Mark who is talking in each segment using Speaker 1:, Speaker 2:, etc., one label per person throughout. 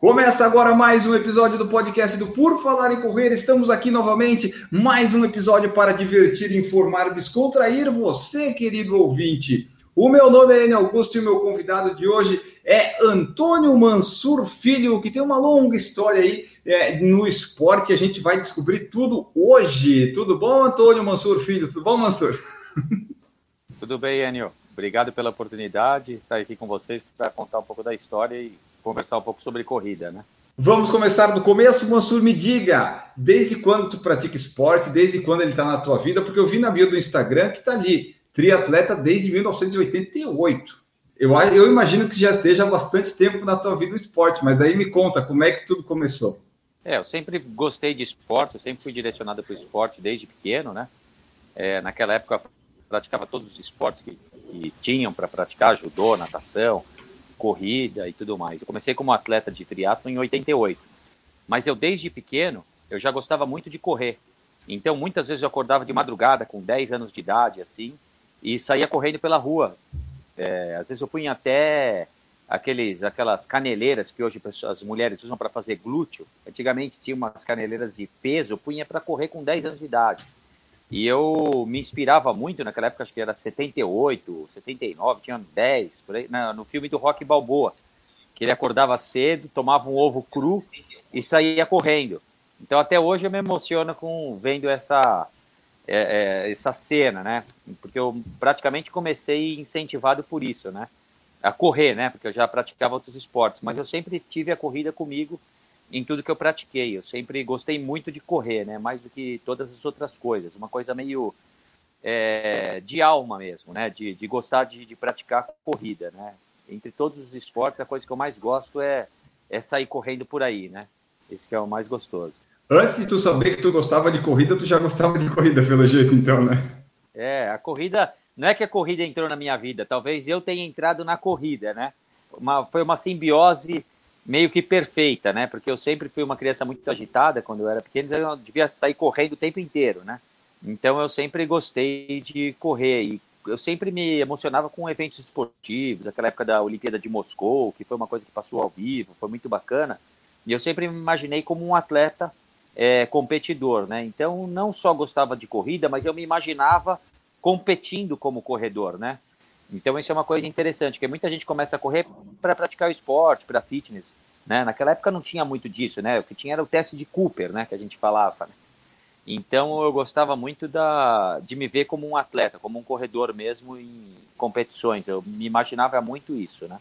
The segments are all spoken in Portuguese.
Speaker 1: Começa agora mais um episódio do podcast do Por Falar em Correr. Estamos aqui novamente, mais um episódio para divertir, informar, descontrair você, querido ouvinte. O meu nome é Enio Augusto e o meu convidado de hoje é Antônio Mansur Filho, que tem uma longa história aí é, no esporte. A gente vai descobrir tudo hoje. Tudo bom, Antônio Mansur Filho? Tudo bom, Mansur?
Speaker 2: Tudo bem, Enio. Obrigado pela oportunidade de estar aqui com vocês para contar um pouco da história e conversar um pouco sobre corrida, né?
Speaker 1: Vamos começar do começo, Mansur, me diga, desde quando tu pratica esporte, desde quando ele está na tua vida, porque eu vi na bio do Instagram que está ali, triatleta desde 1988. Eu, eu imagino que já esteja há bastante tempo na tua vida o esporte, mas aí me conta como é que tudo começou.
Speaker 2: É, eu sempre gostei de esporte, eu sempre fui direcionado para o esporte desde pequeno, né? É, naquela época eu praticava todos os esportes que, que tinham para praticar, judô, natação, corrida e tudo mais. Eu comecei como atleta de triatlo em 88, mas eu desde pequeno eu já gostava muito de correr. Então muitas vezes eu acordava de madrugada com 10 anos de idade assim e saía correndo pela rua. É, às vezes eu punha até aqueles, aquelas caneleiras que hoje as mulheres usam para fazer glúteo. Antigamente tinha umas caneleiras de peso, eu punha para correr com 10 anos de idade. E eu me inspirava muito, naquela época acho que era 78, 79, tinha 10, por aí, no filme do Rock Balboa, que ele acordava cedo, tomava um ovo cru e saía correndo. Então até hoje eu me emociono com vendo essa é, é, essa cena, né? Porque eu praticamente comecei incentivado por isso, né? A correr, né? Porque eu já praticava outros esportes, mas eu sempre tive a corrida comigo em tudo que eu pratiquei. Eu sempre gostei muito de correr, né? Mais do que todas as outras coisas. Uma coisa meio é, de alma mesmo, né? De, de gostar de, de, praticar corrida, né? Entre todos os esportes, a coisa que eu mais gosto é, é sair correndo por aí, né? Esse que é o mais gostoso.
Speaker 1: Antes de tu saber que tu gostava de corrida, tu já gostava de corrida, pelo jeito, então, né?
Speaker 2: É, a corrida... Não é que a corrida entrou na minha vida, talvez eu tenha entrado na corrida, né? Uma, foi uma simbiose meio que perfeita, né? Porque eu sempre fui uma criança muito agitada quando eu era pequeno, então eu devia sair correndo o tempo inteiro, né? Então eu sempre gostei de correr e eu sempre me emocionava com eventos esportivos, aquela época da Olimpíada de Moscou, que foi uma coisa que passou ao vivo, foi muito bacana. E eu sempre me imaginei como um atleta é, competidor, né? Então não só gostava de corrida, mas eu me imaginava competindo como corredor, né? Então isso é uma coisa interessante, que muita gente começa a correr para praticar o esporte, para fitness, né? Naquela época não tinha muito disso, né? O que tinha era o teste de Cooper, né? Que a gente falava. Né? Então eu gostava muito da, de me ver como um atleta, como um corredor mesmo em competições. Eu me imaginava muito isso, né?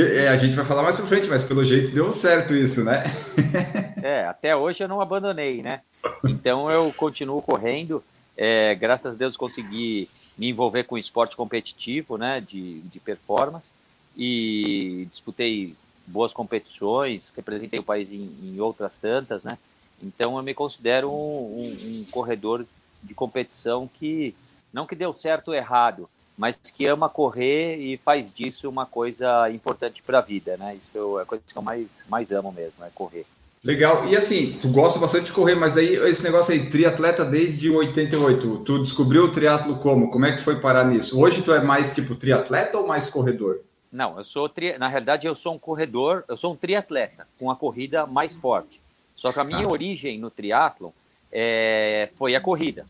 Speaker 1: E a gente vai falar mais pra frente, mas pelo jeito deu certo isso, né?
Speaker 2: é, até hoje eu não abandonei, né? Então eu continuo correndo. É, graças a Deus consegui me envolver com esporte competitivo, né, de, de performance, e disputei boas competições, representei o país em, em outras tantas, né, então eu me considero um, um, um, corredor de competição que, não que deu certo ou errado, mas que ama correr e faz disso uma coisa importante para a vida, né, isso é a coisa que eu mais, mais amo mesmo, é correr.
Speaker 1: Legal. E assim, tu gosta bastante de correr, mas aí esse negócio aí, triatleta desde 88, tu descobriu o triatlo como? Como é que foi parar nisso? Hoje tu é mais tipo triatleta ou mais corredor?
Speaker 2: Não, eu sou tri... na realidade eu sou um corredor, eu sou um triatleta com a corrida mais forte. Só que a minha ah. origem no triatlo é... foi a corrida,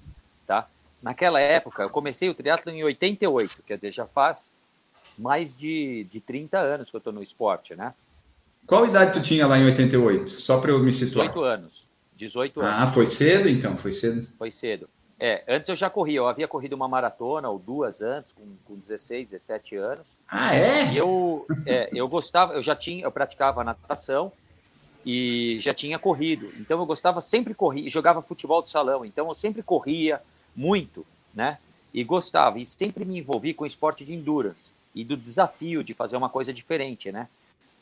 Speaker 2: tá? Naquela época eu comecei o triatlo em 88, quer dizer, já faz mais de, de 30 anos que eu estou no esporte, né?
Speaker 1: Qual idade tu tinha lá em 88? Só para eu me situar.
Speaker 2: 18 anos. 18 anos.
Speaker 1: Ah, foi cedo então? Foi cedo?
Speaker 2: Foi cedo. É, antes eu já corria, eu havia corrido uma maratona ou duas antes, com, com 16, 17 anos.
Speaker 1: Ah, é?
Speaker 2: E eu, é, eu gostava, eu já tinha, eu praticava natação e já tinha corrido. Então eu gostava, sempre corria, jogava futebol de salão, então eu sempre corria muito, né? E gostava, e sempre me envolvi com esporte de endurance e do desafio de fazer uma coisa diferente, né?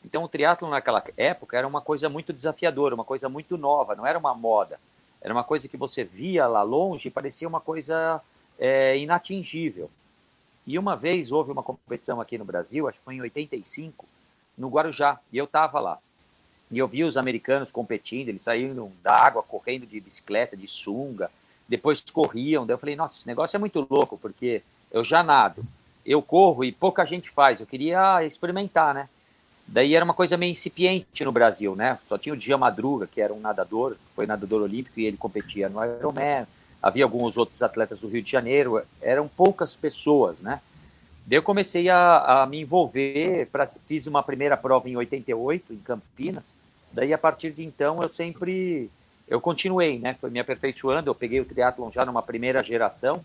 Speaker 2: Então o triatlo naquela época era uma coisa muito desafiadora, uma coisa muito nova, não era uma moda. Era uma coisa que você via lá longe e parecia uma coisa é, inatingível. E uma vez houve uma competição aqui no Brasil, acho que foi em 85, no Guarujá, e eu estava lá. E eu vi os americanos competindo, eles saíram da água correndo de bicicleta, de sunga, depois corriam. Daí eu falei, nossa, esse negócio é muito louco, porque eu já nado, eu corro e pouca gente faz. Eu queria experimentar, né? Daí era uma coisa meio incipiente no Brasil, né? Só tinha o Dia Madruga, que era um nadador, foi nadador olímpico e ele competia no Ironman. Havia alguns outros atletas do Rio de Janeiro, eram poucas pessoas, né? Daí eu comecei a, a me envolver, pra, fiz uma primeira prova em 88, em Campinas. Daí a partir de então eu sempre eu continuei, né? Fui me aperfeiçoando, eu peguei o triatlon já numa primeira geração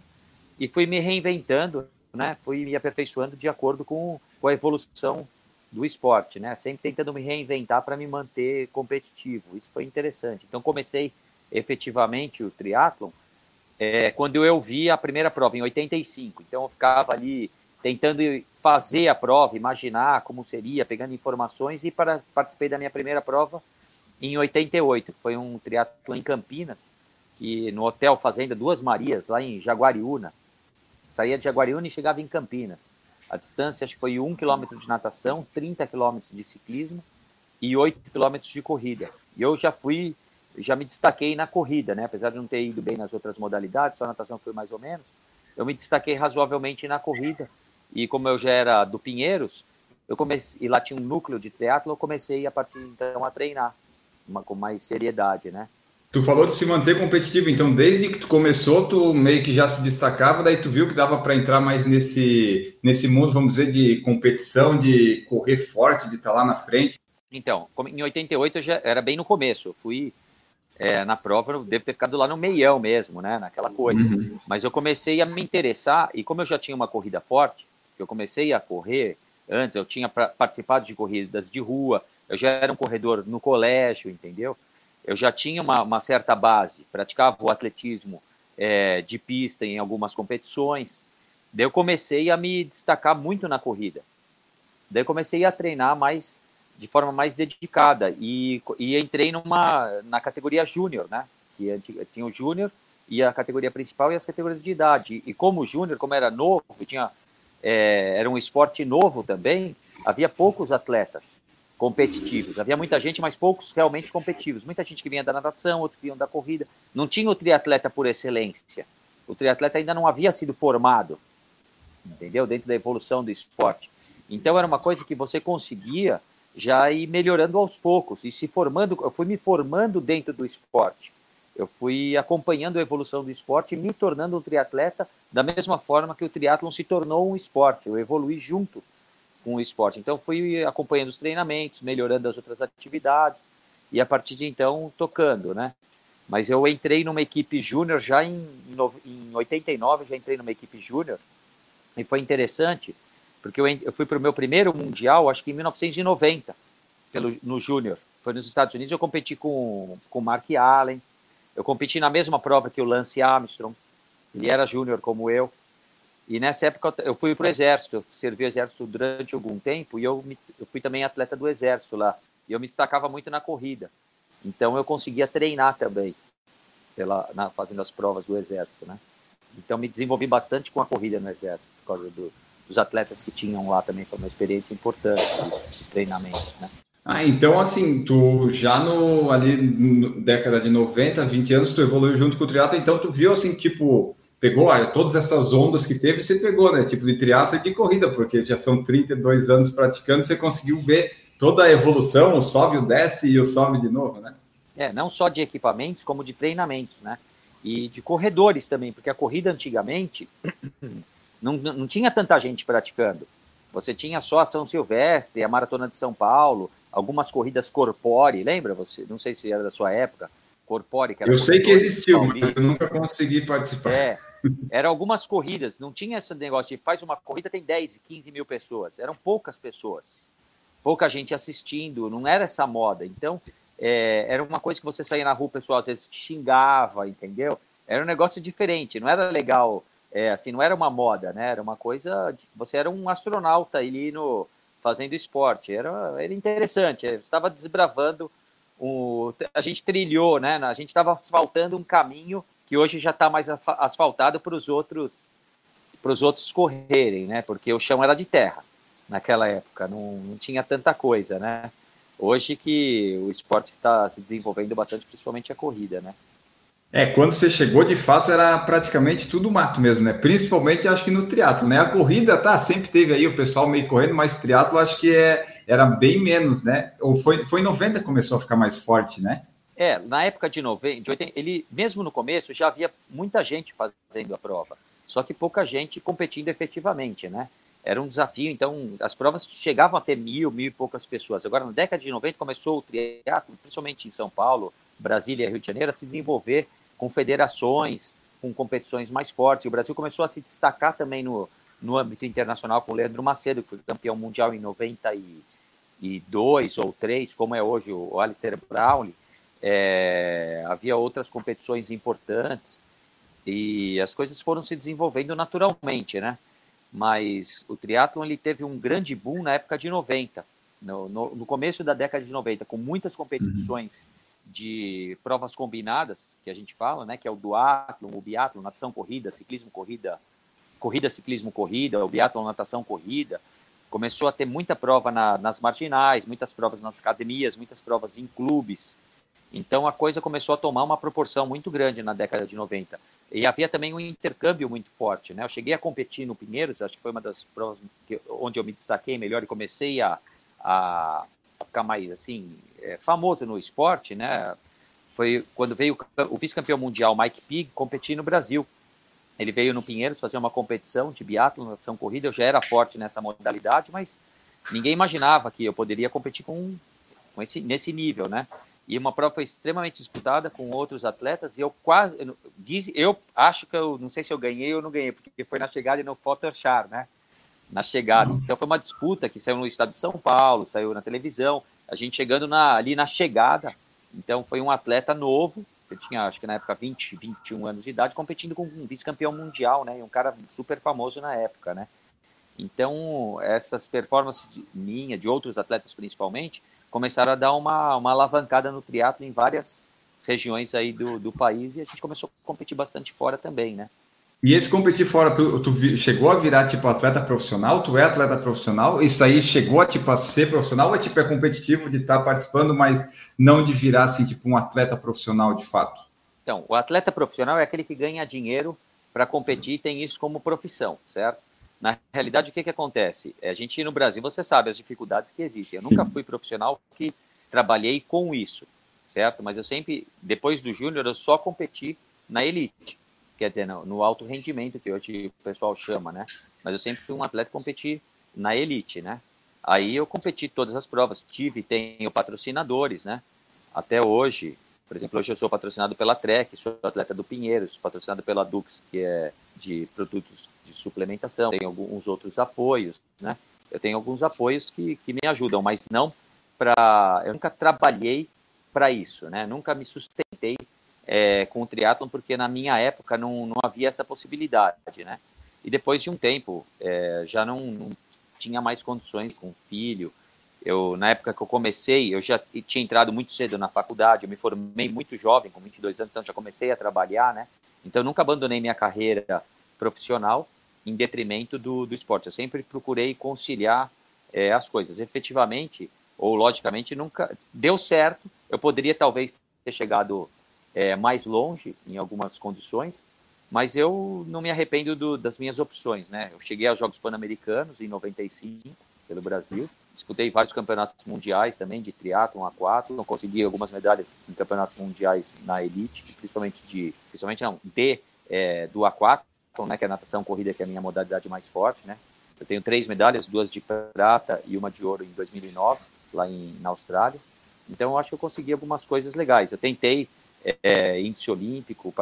Speaker 2: e fui me reinventando, né? Fui me aperfeiçoando de acordo com, com a evolução do esporte, né? Sempre tentando me reinventar para me manter competitivo. Isso foi interessante. Então comecei efetivamente o triatlon é, quando eu vi a primeira prova em 85. Então eu ficava ali tentando fazer a prova, imaginar como seria, pegando informações e para participei da minha primeira prova em 88. Foi um triatlon em Campinas, que no hotel Fazenda Duas Marias, lá em Jaguariúna. Saía de Jaguariúna e chegava em Campinas. A distância acho que foi 1 km de natação, 30 km de ciclismo e 8 km de corrida. E eu já fui, já me destaquei na corrida, né? Apesar de não ter ido bem nas outras modalidades, só a natação foi mais ou menos. Eu me destaquei razoavelmente na corrida. E como eu já era do Pinheiros, eu comecei, e lá tinha um núcleo de teatro, eu comecei a partir então a treinar uma, com mais seriedade, né?
Speaker 1: Tu falou de se manter competitivo, então desde que tu começou, tu meio que já se destacava, daí tu viu que dava para entrar mais nesse, nesse mundo, vamos dizer, de competição, de correr forte, de estar tá lá na frente.
Speaker 2: Então, em 88 eu já era bem no começo, eu fui é, na prova, eu devo ter ficado lá no meião mesmo, né, naquela coisa. Uhum. Mas eu comecei a me interessar, e como eu já tinha uma corrida forte, eu comecei a correr antes, eu tinha participado de corridas de rua, eu já era um corredor no colégio, entendeu? Eu já tinha uma, uma certa base, praticava o atletismo é, de pista em algumas competições. Daí eu comecei a me destacar muito na corrida. Daí eu comecei a treinar mais de forma mais dedicada e, e entrei numa na categoria júnior, né? Que tinha o júnior e a categoria principal e as categorias de idade. E como júnior, como era novo, tinha é, era um esporte novo também, havia poucos atletas competitivos. Havia muita gente, mas poucos realmente competitivos. Muita gente que vinha da natação, outros que vinham da corrida. Não tinha o triatleta por excelência. O triatleta ainda não havia sido formado, entendeu? Dentro da evolução do esporte. Então era uma coisa que você conseguia já ir melhorando aos poucos e se formando. Eu fui me formando dentro do esporte. Eu fui acompanhando a evolução do esporte e me tornando um triatleta da mesma forma que o triatlon se tornou um esporte. Eu evolui junto com o esporte. Então fui acompanhando os treinamentos, melhorando as outras atividades e a partir de então tocando, né? Mas eu entrei numa equipe júnior já em, em 89, já entrei numa equipe júnior e foi interessante porque eu, eu fui para o meu primeiro mundial, acho que em 1990, pelo, no júnior. Foi nos Estados Unidos, eu competi com com Mark Allen, eu competi na mesma prova que o Lance Armstrong, ele era júnior como eu. E nessa época eu fui para o exército, eu servi o exército durante algum tempo e eu, me, eu fui também atleta do exército lá. E eu me destacava muito na corrida. Então eu conseguia treinar também, pela, na, fazendo as provas do exército, né? Então me desenvolvi bastante com a corrida no exército, por causa do, dos atletas que tinham lá também, foi uma experiência importante de treinamento, né?
Speaker 1: Ah, então assim, tu já no ali no, década de 90, 20 anos, tu evoluiu junto com o triatlo, então tu viu assim, tipo, pegou ah, todas essas ondas que teve, você pegou, né? Tipo de triatlo e de corrida, porque já são 32 anos praticando, você conseguiu ver toda a evolução, o sobe, o desce e o sobe de novo, né?
Speaker 2: É, não só de equipamentos, como de treinamentos, né? E de corredores também, porque a corrida antigamente não, não tinha tanta gente praticando. Você tinha só a São Silvestre, a Maratona de São Paulo, algumas corridas corpore, lembra você? Não sei se era da sua época. Corpore,
Speaker 1: Eu sei que existiu, mas eu nunca consegui participar.
Speaker 2: É, eram algumas corridas, não tinha esse negócio de faz uma corrida, tem 10, 15 mil pessoas. Eram poucas pessoas, pouca gente assistindo, não era essa moda. Então, é, era uma coisa que você saía na rua, o pessoal às vezes xingava, entendeu? Era um negócio diferente, não era legal, é, assim, não era uma moda, né? Era uma coisa, você era um astronauta ali no fazendo esporte, era, era interessante, você estava desbravando o, a gente trilhou, né? A gente estava asfaltando um caminho que hoje já está mais asfaltado para os outros os outros correrem, né? Porque o chão era de terra naquela época, não, não tinha tanta coisa, né? Hoje que o esporte está se desenvolvendo bastante, principalmente a corrida, né?
Speaker 1: É, quando você chegou, de fato, era praticamente tudo mato mesmo, né? Principalmente, acho que no triatlo, né? A corrida, tá, sempre teve aí o pessoal meio correndo, mas triatlo acho que é, era bem menos, né? Ou foi, foi em 90 que começou a ficar mais forte, né?
Speaker 2: É, na época de 90, de 80, ele, mesmo no começo, já havia muita gente fazendo a prova, só que pouca gente competindo efetivamente, né? Era um desafio, então as provas chegavam a ter mil, mil e poucas pessoas. Agora, na década de 90, começou o triatlo, principalmente em São Paulo, Brasília e Rio de Janeiro, a se desenvolver com federações, com competições mais fortes. O Brasil começou a se destacar também no, no âmbito internacional com o Leandro Macedo, que foi campeão mundial em 92 ou 3, como é hoje o Alistair Brownlee. É, havia outras competições importantes e as coisas foram se desenvolvendo naturalmente, né? Mas o triatlon ele teve um grande boom na época de 90, no, no, no começo da década de 90, com muitas competições uhum de provas combinadas, que a gente fala, né, que é o duatlon, o biatlon, natação corrida, ciclismo corrida, corrida ciclismo corrida, o biatlon natação corrida, começou a ter muita prova na, nas marginais, muitas provas nas academias, muitas provas em clubes. Então a coisa começou a tomar uma proporção muito grande na década de 90. E havia também um intercâmbio muito forte, né? Eu cheguei a competir no Pinheiros, acho que foi uma das provas que, onde eu me destaquei melhor e comecei a, a ficar mais assim é, famoso no esporte, né? Foi quando veio o vice-campeão mundial Mike Pig competir no Brasil. Ele veio no Pinheiros fazer uma competição de biatlo, natação corrida. Eu já era forte nessa modalidade, mas ninguém imaginava que eu poderia competir com, com esse nesse nível, né? E uma prova foi extremamente disputada com outros atletas e eu quase eu, diz, eu acho que eu não sei se eu ganhei ou não ganhei, porque foi na chegada e no Photoshop, né? na chegada. Então foi uma disputa que saiu no estado de São Paulo, saiu na televisão, a gente chegando na, ali na chegada. Então foi um atleta novo, que tinha acho que na época 20, 21 anos de idade, competindo com um vice-campeão mundial, né? E um cara super famoso na época, né? Então essas performances de, minha, de outros atletas principalmente, começaram a dar uma, uma alavancada no triatlo em várias regiões aí do, do país e a gente começou a competir bastante fora também, né?
Speaker 1: E esse competir fora, tu, tu, chegou a virar tipo atleta profissional? Tu é atleta profissional? Isso aí chegou a tipo a ser profissional ou é tipo é competitivo de estar tá participando, mas não de virar assim tipo um atleta profissional de fato?
Speaker 2: Então, o atleta profissional é aquele que ganha dinheiro para competir e tem isso como profissão, certo? Na realidade, o que, que acontece? É, a gente no Brasil, você sabe as dificuldades que existem. Eu nunca fui profissional que trabalhei com isso, certo? Mas eu sempre, depois do júnior, eu só competi na elite quer dizer, no, no, alto rendimento, que hoje o pessoal chama, né? Mas eu sempre fui um atleta competir na elite, né? Aí eu competi todas as provas, tive tenho patrocinadores, né? Até hoje, por exemplo, hoje eu sou patrocinado pela Trek, sou atleta do Pinheiros, patrocinado pela Dux, que é de produtos de suplementação, tenho alguns outros apoios, né? Eu tenho alguns apoios que, que me ajudam, mas não para... Eu nunca trabalhei para isso, né? Nunca me sustentei é, com o triatlon, porque na minha época não, não havia essa possibilidade, né? E depois de um tempo, é, já não, não, tinha mais condições com filho. Eu, na época que eu comecei, eu já tinha entrado muito cedo na faculdade, eu me formei muito jovem, com 22 anos, então já comecei a trabalhar, né? Então nunca abandonei minha carreira profissional em detrimento do, do esporte. Eu sempre procurei conciliar é, as coisas. Efetivamente, ou logicamente, nunca deu certo. Eu poderia talvez ter chegado é, mais longe em algumas condições, mas eu não me arrependo do, das minhas opções, né? Eu cheguei aos Jogos Pan-Americanos em 95 pelo Brasil, disputei vários campeonatos mundiais também de triatlon A4, não consegui algumas medalhas em campeonatos mundiais na elite, principalmente de, principalmente não, D é, do A4, né, que é natação corrida, que é a minha modalidade mais forte, né? Eu tenho três medalhas, duas de prata e uma de ouro em 2009, lá em, na Austrália. Então, eu acho que eu consegui algumas coisas legais. Eu tentei é, índice olímpico,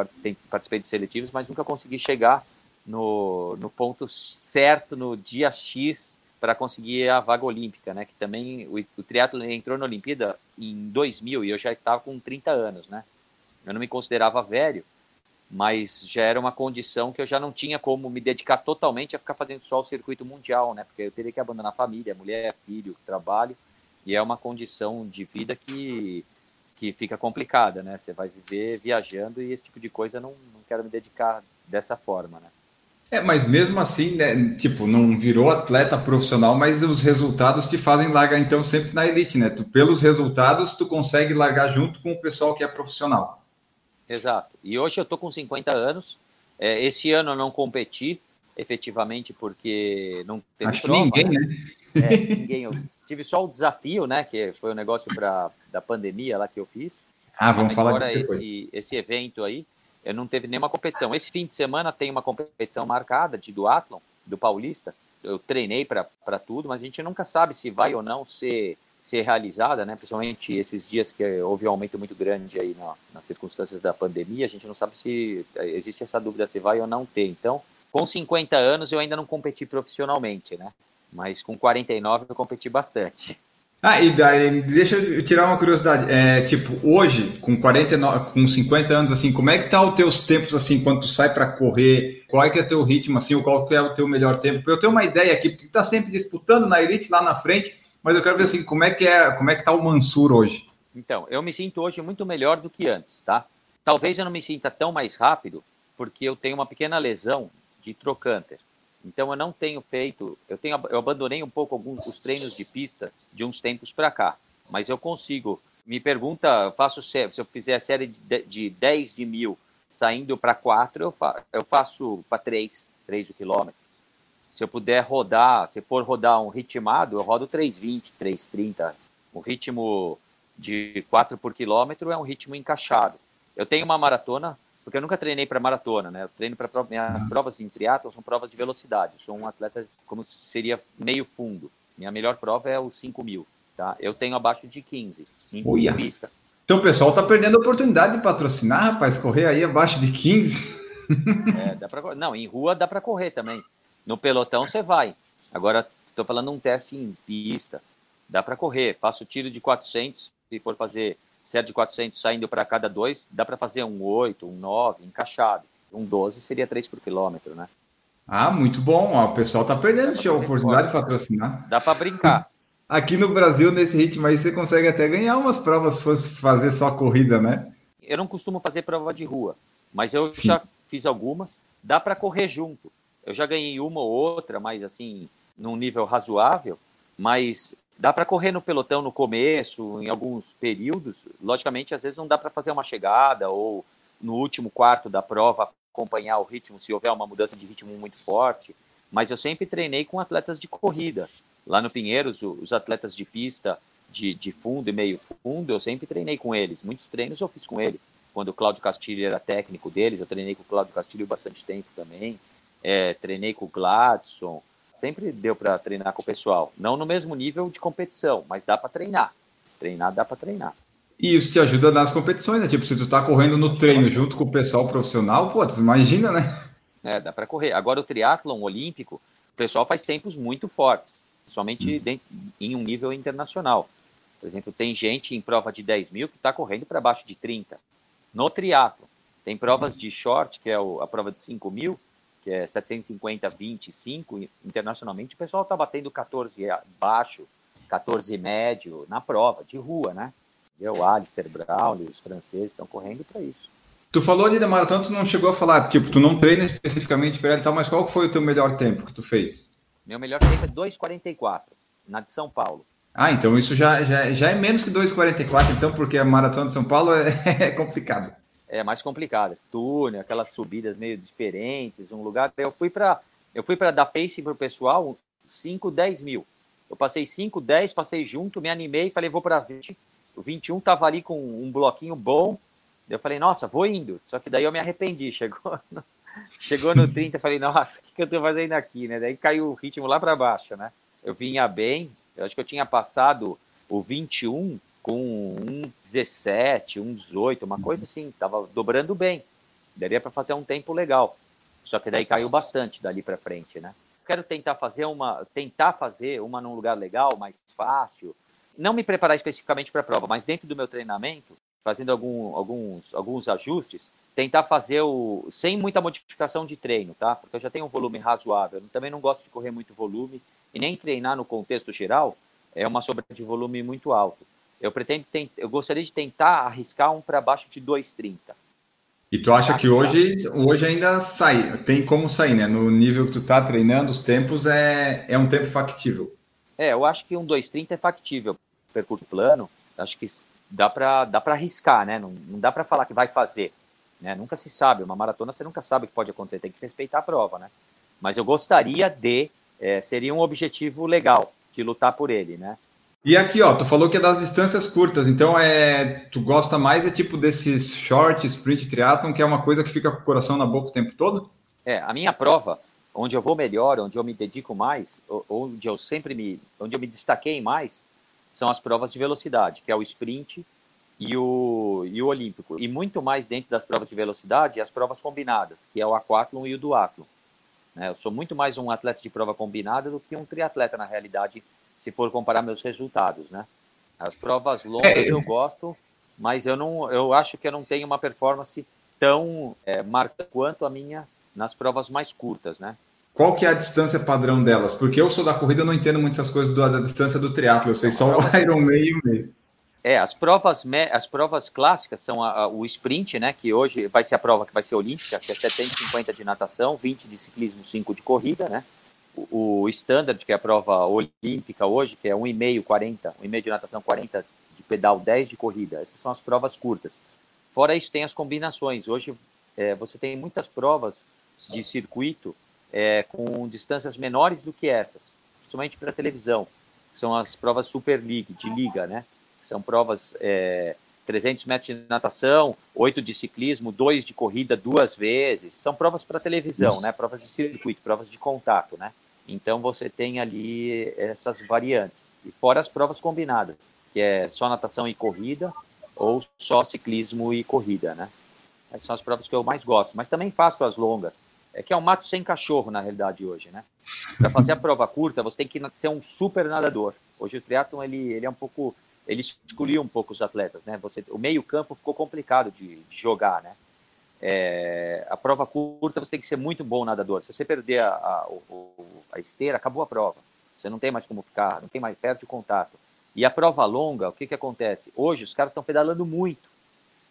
Speaker 2: participei de seletivos, mas nunca consegui chegar no, no ponto certo, no dia X, para conseguir a vaga olímpica, né? Que também o, o triatlo entrou na Olimpíada em 2000 e eu já estava com 30 anos, né? Eu não me considerava velho, mas já era uma condição que eu já não tinha como me dedicar totalmente a ficar fazendo só o circuito mundial, né? Porque eu teria que abandonar a família, mulher, filho, trabalho, e é uma condição de vida que que fica complicada, né? Você vai viver viajando e esse tipo de coisa não, não quero me dedicar dessa forma, né?
Speaker 1: É, mas mesmo assim, né, tipo, não virou atleta profissional, mas os resultados te fazem largar então sempre na elite, né? Tu, pelos resultados, tu consegue largar junto com o pessoal que é profissional.
Speaker 2: Exato. E hoje eu tô com 50 anos. É, esse ano eu não competi, efetivamente, porque não teve
Speaker 1: Acho prova, ninguém, né? né?
Speaker 2: É, ninguém. Eu tive só o desafio, né? Que foi o um negócio pra, da pandemia lá que eu fiz.
Speaker 1: Ah, vamos Mas falar
Speaker 2: disso esse, esse evento aí, eu não teve nenhuma competição. Esse fim de semana tem uma competição marcada de duatlon, do Paulista. Eu treinei para tudo, mas a gente nunca sabe se vai ou não ser, ser realizada, né? Principalmente esses dias que houve um aumento muito grande aí na, nas circunstâncias da pandemia, a gente não sabe se existe essa dúvida se vai ou não ter. Então, com 50 anos eu ainda não competi profissionalmente, né? Mas com 49 eu competi bastante.
Speaker 1: Ah, e daí, deixa eu tirar uma curiosidade. É, tipo, hoje, com 49, com 50 anos, assim, como é que tá os teus tempos, assim, quando tu sai para correr? Qual é que é o teu ritmo, assim, ou qual que é o teu melhor tempo? Para eu ter uma ideia aqui, porque tá sempre disputando na elite lá na frente, mas eu quero ver, assim, como é que é, como é que tá o Mansur hoje?
Speaker 2: Então, eu me sinto hoje muito melhor do que antes, tá? Talvez eu não me sinta tão mais rápido, porque eu tenho uma pequena lesão de trocânter. Então eu não tenho feito, eu tenho, eu abandonei um pouco alguns os treinos de pista de uns tempos para cá, mas eu consigo. Me pergunta, faço se eu fizer a série de, de 10 de mil saindo para 4, eu, fa, eu faço para 3, 3 o quilômetro. Se eu puder rodar, se for rodar um ritmado, eu rodo 3,20, 3,30. O ritmo de 4 por quilômetro é um ritmo encaixado. Eu tenho uma maratona porque eu nunca treinei para maratona, né? Eu treino para minhas provas de triatlo são provas de velocidade. Eu sou um atleta como seria meio fundo. Minha melhor prova é os 5 mil, tá? Eu tenho abaixo de 15 em Uia. pista.
Speaker 1: Então o pessoal tá perdendo a oportunidade de patrocinar, rapaz, correr aí abaixo de 15.
Speaker 2: É, dá pra... Não, em rua dá para correr também. No pelotão você vai. Agora estou falando um teste em pista. Dá para correr. Faço tiro de 400 se for fazer série de 400 saindo para cada dois, dá para fazer um 8, um 9, encaixado. Um 12 seria 3 por quilômetro, né?
Speaker 1: Ah, muito bom. o pessoal tá perdendo a oportunidade de patrocinar.
Speaker 2: Dá para brincar.
Speaker 1: Aqui no Brasil, nesse ritmo aí, você consegue até ganhar umas provas se fosse fazer só corrida, né?
Speaker 2: Eu não costumo fazer prova de rua, mas eu Sim. já fiz algumas. Dá para correr junto. Eu já ganhei uma ou outra, mas assim, num nível razoável. Mas Dá para correr no pelotão no começo, em alguns períodos. Logicamente, às vezes não dá para fazer uma chegada ou no último quarto da prova acompanhar o ritmo se houver uma mudança de ritmo muito forte. Mas eu sempre treinei com atletas de corrida. Lá no Pinheiros, os atletas de pista, de, de fundo e meio fundo, eu sempre treinei com eles. Muitos treinos eu fiz com ele. Quando o Cláudio Castilho era técnico deles, eu treinei com o Cláudio Castilho bastante tempo também. É, treinei com o Gladson, sempre deu para treinar com o pessoal. Não no mesmo nível de competição, mas dá para treinar. Treinar dá para treinar.
Speaker 1: E isso te ajuda nas competições, né? Tipo, se tu tá correndo no treino junto com o pessoal profissional, pô, imagina, né?
Speaker 2: É, dá para correr. Agora o triatlon olímpico, o pessoal faz tempos muito fortes, somente hum. em um nível internacional. Por exemplo, tem gente em prova de 10 mil que está correndo para baixo de 30. No triatlo, tem provas de short, que é a prova de 5 mil, que é 750, 25, internacionalmente o pessoal está batendo 14 baixo, 14 médio na prova, de rua, né? O Alistair Brown, os franceses estão correndo para isso.
Speaker 1: Tu falou ali da maratona, tu não chegou a falar, tipo, tu não treina especificamente para ela e tal, mas qual foi o teu melhor tempo que tu fez?
Speaker 2: Meu melhor tempo é 2,44, na de São Paulo.
Speaker 1: Ah, então isso já, já, já é menos que 2,44, então, porque a maratona de São Paulo é, é complicado
Speaker 2: é mais complicada. Túnel, aquelas subidas meio diferentes, um lugar. Eu fui para eu fui para dar pace pro pessoal 5, 10 mil. Eu passei 5, 10, passei junto, me animei, falei, vou para 20. O 21 tava ali com um bloquinho bom. Eu falei, nossa, vou indo. Só que daí eu me arrependi. Chegou no, chegou no 30, falei, nossa, o que, que eu tô fazendo aqui, né? Daí caiu o ritmo lá para baixo, né? Eu vinha bem, eu acho que eu tinha passado o 21 com um 17, um 18, uma coisa assim, tava dobrando bem. Daria para fazer um tempo legal. Só que daí caiu bastante dali para frente, né? Quero tentar fazer uma, tentar fazer uma num lugar legal, mais fácil. Não me preparar especificamente para a prova, mas dentro do meu treinamento, fazendo algum, alguns, alguns ajustes, tentar fazer o sem muita modificação de treino, tá? Porque eu já tenho um volume razoável. Eu também não gosto de correr muito volume e nem treinar no contexto geral é uma sobra de volume muito alto. Eu pretendo eu gostaria de tentar arriscar um para baixo de 2,30.
Speaker 1: E tu acha que hoje, hoje ainda sai, tem como sair, né? No nível que tu tá treinando, os tempos é, é um tempo factível.
Speaker 2: É, eu acho que um 2,30 é factível. Percurso plano, acho que dá para dá arriscar, né? Não, não dá para falar que vai fazer. Né? Nunca se sabe. Uma maratona você nunca sabe o que pode acontecer, tem que respeitar a prova, né? Mas eu gostaria de, é, seria um objetivo legal de lutar por ele, né?
Speaker 1: E aqui, ó, tu falou que é das distâncias curtas, então é, tu gosta mais é tipo desses short sprint triathlon, que é uma coisa que fica com o coração na boca o tempo todo?
Speaker 2: É, a minha prova, onde eu vou melhor, onde eu me dedico mais, onde eu sempre me, onde eu me destaquei mais, são as provas de velocidade, que é o sprint e o, e o olímpico. E muito mais dentro das provas de velocidade, as provas combinadas, que é o aquathlon e o duathlon. Né? Eu sou muito mais um atleta de prova combinada do que um triatleta, na realidade, se for comparar meus resultados, né? As provas longas é, eu gosto, mas eu não, eu acho que eu não tenho uma performance tão é, marcada quanto a minha nas provas mais curtas, né?
Speaker 1: Qual que é a distância padrão delas? Porque eu sou da corrida, eu não entendo muito essas coisas da distância do triatlo, eu sei só o Iron Man e o meio.
Speaker 2: É, as provas, as provas clássicas são a, a, o sprint, né, que hoje vai ser a prova que vai ser olímpica, que é 750 de natação, 20 de ciclismo, 5 de corrida, né? O, standard, que é a prova olímpica hoje, que é 1,5, 40, 1,5 de natação, 40 de pedal, 10 de corrida. Essas são as provas curtas. Fora isso, tem as combinações. Hoje é, você tem muitas provas de circuito é, com distâncias menores do que essas, principalmente para televisão. São as provas Super League, de liga, né? São provas é, 300 metros de natação, 8 de ciclismo, 2 de corrida duas vezes. São provas para televisão, né? Provas de circuito, provas de contato, né? Então você tem ali essas variantes. E fora as provas combinadas, que é só natação e corrida ou só ciclismo e corrida, né? Essas são as provas que eu mais gosto. Mas também faço as longas. É que é um mato sem cachorro, na realidade, hoje, né? Para fazer a prova curta, você tem que ser um super nadador. Hoje o triatlon, ele, ele é um pouco... Ele excluiu um pouco os atletas, né? Você, o meio campo ficou complicado de, de jogar, né? É, a prova curta você tem que ser muito bom nadador. Se você perder a, a, a, esteira, acabou a prova. Você não tem mais como ficar, não tem mais perto de contato. E a prova longa, o que, que acontece? Hoje os caras estão pedalando muito.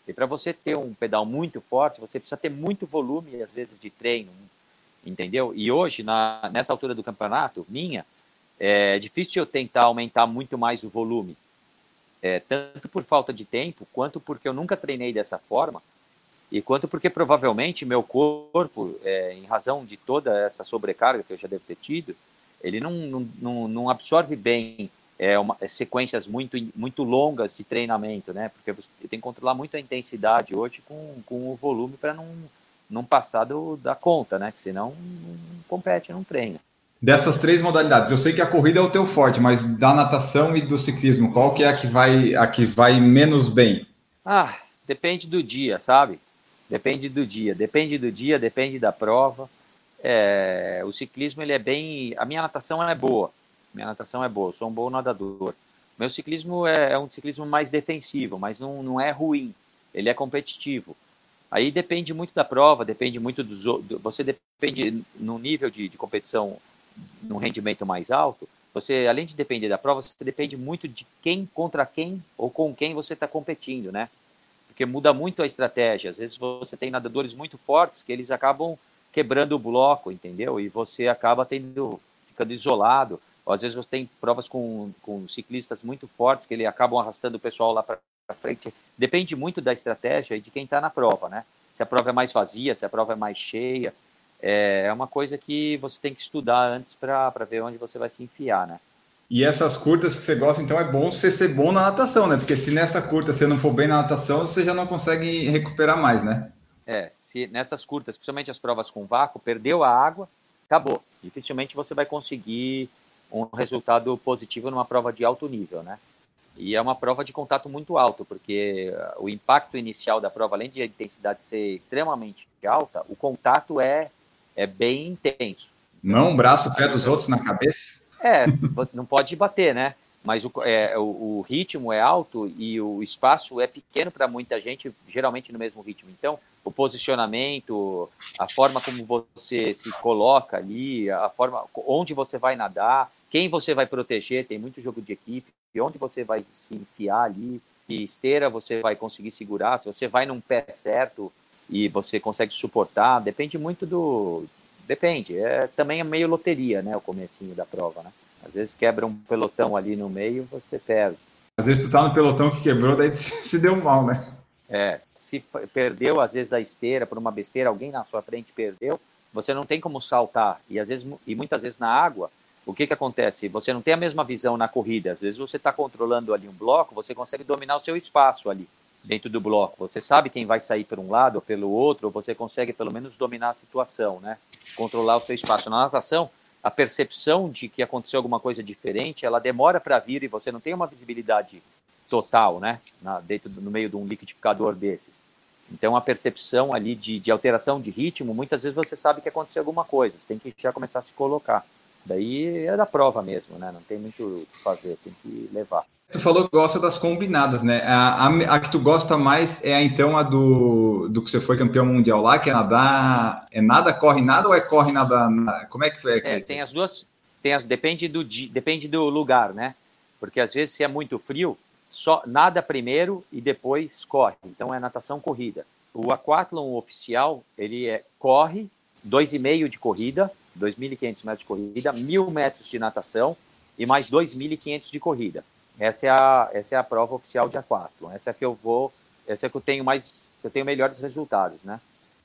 Speaker 2: E para você ter um pedal muito forte, você precisa ter muito volume, às vezes, de treino, entendeu? E hoje, na, nessa altura do campeonato, minha, é difícil eu tentar aumentar muito mais o volume. É, tanto por falta de tempo, quanto porque eu nunca treinei dessa forma e quanto porque provavelmente meu corpo, é, em razão de toda essa sobrecarga que eu já devo ter tido, ele não, não, não absorve bem é, uma, é, sequências muito, muito longas de treinamento, né? Porque eu tenho que controlar muito a intensidade hoje com, com o volume para não, não passar do, da conta, né? Que senão não compete, não treina.
Speaker 1: Dessas três modalidades, eu sei que a corrida é o teu forte, mas da natação e do ciclismo, qual que é a que vai, a que vai menos bem?
Speaker 2: Ah, depende do dia, sabe? Depende do dia, depende do dia, depende da prova. É, o ciclismo ele é bem, a minha natação é boa, minha natação é boa, eu sou um bom nadador. Meu ciclismo é, é um ciclismo mais defensivo, mas não, não é ruim, ele é competitivo. Aí depende muito da prova, depende muito do, do você depende no nível de, de competição, num rendimento mais alto. Você, além de depender da prova, você depende muito de quem contra quem ou com quem você está competindo, né? Porque muda muito a estratégia. Às vezes você tem nadadores muito fortes que eles acabam quebrando o bloco, entendeu? E você acaba tendo ficando isolado. Ou às vezes você tem provas com, com ciclistas muito fortes que ele acabam arrastando o pessoal lá para frente. Depende muito da estratégia e de quem está na prova, né? Se a prova é mais vazia, se a prova é mais cheia. É, é uma coisa que você tem que estudar antes para ver onde você vai se enfiar, né?
Speaker 1: E essas curtas que você gosta, então é bom você ser bom na natação, né? Porque se nessa curta você não for bem na natação, você já não consegue recuperar mais, né?
Speaker 2: É, se nessas curtas, principalmente as provas com vácuo, perdeu a água, acabou. Dificilmente você vai conseguir um resultado positivo numa prova de alto nível, né? E é uma prova de contato muito alto, porque o impacto inicial da prova, além de a intensidade ser extremamente alta, o contato é, é bem intenso.
Speaker 1: Não, braço, pé dos outros na cabeça?
Speaker 2: É, não pode bater, né? Mas o, é, o, o, ritmo é alto e o espaço é pequeno para muita gente, geralmente no mesmo ritmo. Então, o posicionamento, a forma como você se coloca ali, a forma onde você vai nadar, quem você vai proteger, tem muito jogo de equipe, onde você vai se enfiar ali, que esteira você vai conseguir segurar, se você vai num pé certo e você consegue suportar, depende muito do. Depende, é, também é meio loteria, né? O comecinho da prova, né? Às vezes quebra um pelotão ali no meio, você perde.
Speaker 1: Às vezes tu tá no pelotão que quebrou, daí se deu mal, né?
Speaker 2: É, se perdeu, às vezes, a esteira por uma besteira, alguém na sua frente perdeu, você não tem como saltar. E às vezes, e muitas vezes na água, o que, que acontece? Você não tem a mesma visão na corrida. Às vezes você está controlando ali um bloco, você consegue dominar o seu espaço ali dentro do bloco. Você sabe quem vai sair por um lado ou pelo outro, ou você consegue pelo menos dominar a situação, né? Controlar o seu espaço. Na natação, a percepção de que aconteceu alguma coisa diferente, ela demora para vir e você não tem uma visibilidade total, né? Na, dentro no meio de um liquidificador desses. Então, a percepção ali de, de alteração de ritmo, muitas vezes você sabe que aconteceu alguma coisa, você tem que já começar a se colocar. Daí é da prova mesmo, né? Não tem muito o que fazer, tem que levar.
Speaker 1: Tu falou que gosta das combinadas, né? A, a, a, que tu gosta mais é então a do, do que você foi campeão mundial lá, que é nadar. É nada, corre nada ou é corre nada? nada como é que foi?
Speaker 2: É, tem as duas. Tem as, depende, do, depende do lugar, né? Porque às vezes se é muito frio, só nada primeiro e depois corre. Então é natação corrida. O aquatlon oficial, ele é corre, 2,5 de corrida, 2.500 metros de corrida, 1.000 metros de natação e mais 2.500 de corrida. Essa é a, essa é a prova oficial de aquatlon. Essa é que eu vou, essa é que eu tenho mais, eu tenho melhores resultados, né?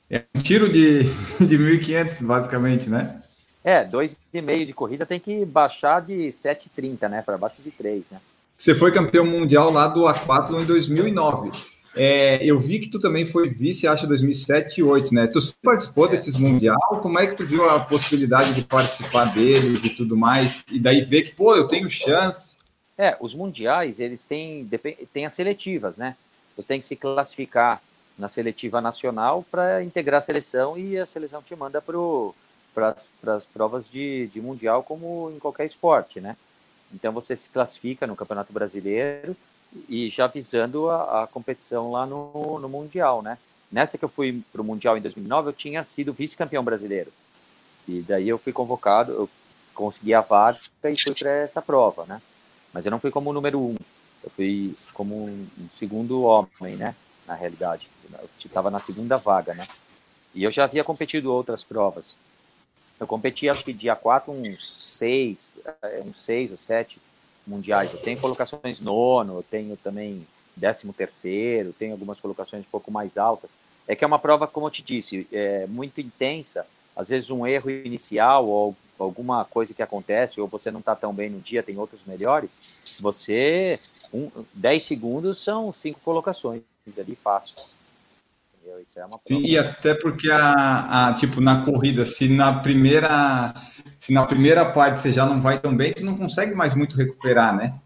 Speaker 1: É um tiro de, de 1.500, basicamente, né?
Speaker 2: É, 2,5 de corrida tem que baixar de 7,30, né? Para baixo de 3, né?
Speaker 1: Você foi campeão mundial lá do aquatlon em 2009. É, eu vi que tu também foi vice, acho, 2007 e 2008, né? Tu participou desses mundial? Como é que tu viu a possibilidade de participar deles e tudo mais? E daí ver que, pô, eu tenho chance.
Speaker 2: É, os mundiais, eles têm, têm as seletivas, né? Você tem que se classificar na seletiva nacional para integrar a seleção e a seleção te manda para as provas de, de mundial, como em qualquer esporte, né? Então você se classifica no Campeonato Brasileiro e já visando a, a competição lá no, no, Mundial, né? Nessa que eu fui para o Mundial em 2009, eu tinha sido vice-campeão brasileiro. E daí eu fui convocado, eu consegui a vaga e fui para essa prova, né? Mas eu não fui como número um, eu fui como um, segundo homem, né? Na realidade, eu estava na segunda vaga, né? E eu já havia competido outras provas. Eu competi, acho que dia 4, uns seis, é, uns seis ou sete mundiais. Eu tenho colocações nono, eu tenho também décimo terceiro, tenho algumas colocações um pouco mais altas. É que é uma prova, como eu te disse, é muito intensa. Às vezes um erro inicial ou alguma coisa que acontece, ou você não está tão bem no dia, tem outros melhores, você, um, 10 segundos são cinco colocações ali fácil.
Speaker 1: Isso é uma prova. E até porque a, a, tipo, na corrida, se na primeira se na primeira parte você já não vai tão bem, tu não consegue mais muito recuperar, né?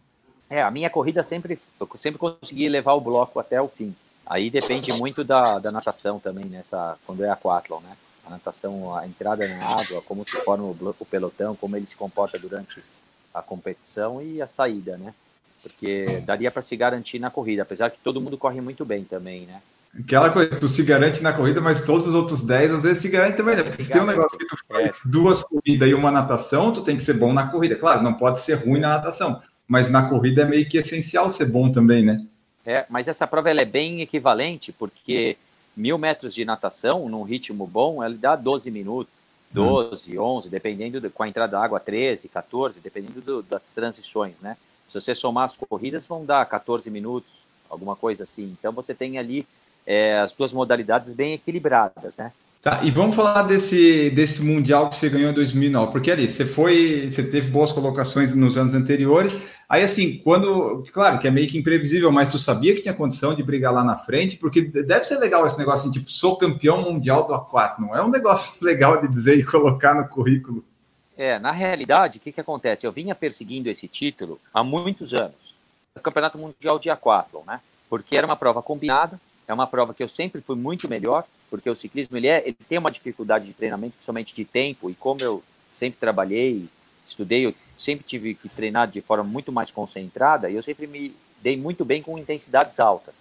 Speaker 2: É, a minha corrida sempre, eu sempre consegui levar o bloco até o fim. Aí depende muito da, da natação também, nessa, quando é aquatlon, né? A natação, a entrada na água, como se forma o, o pelotão, como ele se comporta durante a competição e a saída, né? Porque daria para se garantir na corrida, apesar que todo mundo corre muito bem também, né?
Speaker 1: Aquela coisa, tu se garante na corrida, mas todos os outros 10 às vezes se garante também, né? Porque se tem um negócio que tu faz é. duas corridas e uma natação, tu tem que ser bom na corrida. Claro, não pode ser ruim na natação, mas na corrida é meio que essencial ser bom também, né?
Speaker 2: É, mas essa prova ela é bem equivalente, porque mil metros de natação, num ritmo bom, ela dá 12 minutos, 12, hum. 11, dependendo, de, com a entrada da água, 13, 14, dependendo do, das transições, né? Se você somar as corridas, vão dar 14 minutos, alguma coisa assim. Então você tem ali é, as duas modalidades bem equilibradas, né?
Speaker 1: Tá, e vamos falar desse, desse Mundial que você ganhou em 2009, porque ali, você foi, você teve boas colocações nos anos anteriores, aí assim, quando, claro que é meio que imprevisível, mas tu sabia que tinha condição de brigar lá na frente, porque deve ser legal esse negócio assim, tipo, sou campeão mundial do A4, não é um negócio legal de dizer e colocar no currículo.
Speaker 2: É, na realidade, o que que acontece? Eu vinha perseguindo esse título há muitos anos, o Campeonato Mundial de A4, né? Porque era uma prova combinada, é uma prova que eu sempre fui muito melhor, porque o ciclismo ele, é, ele tem uma dificuldade de treinamento, somente de tempo, e como eu sempre trabalhei, estudei, eu sempre tive que treinar de forma muito mais concentrada, e eu sempre me dei muito bem com intensidades altas.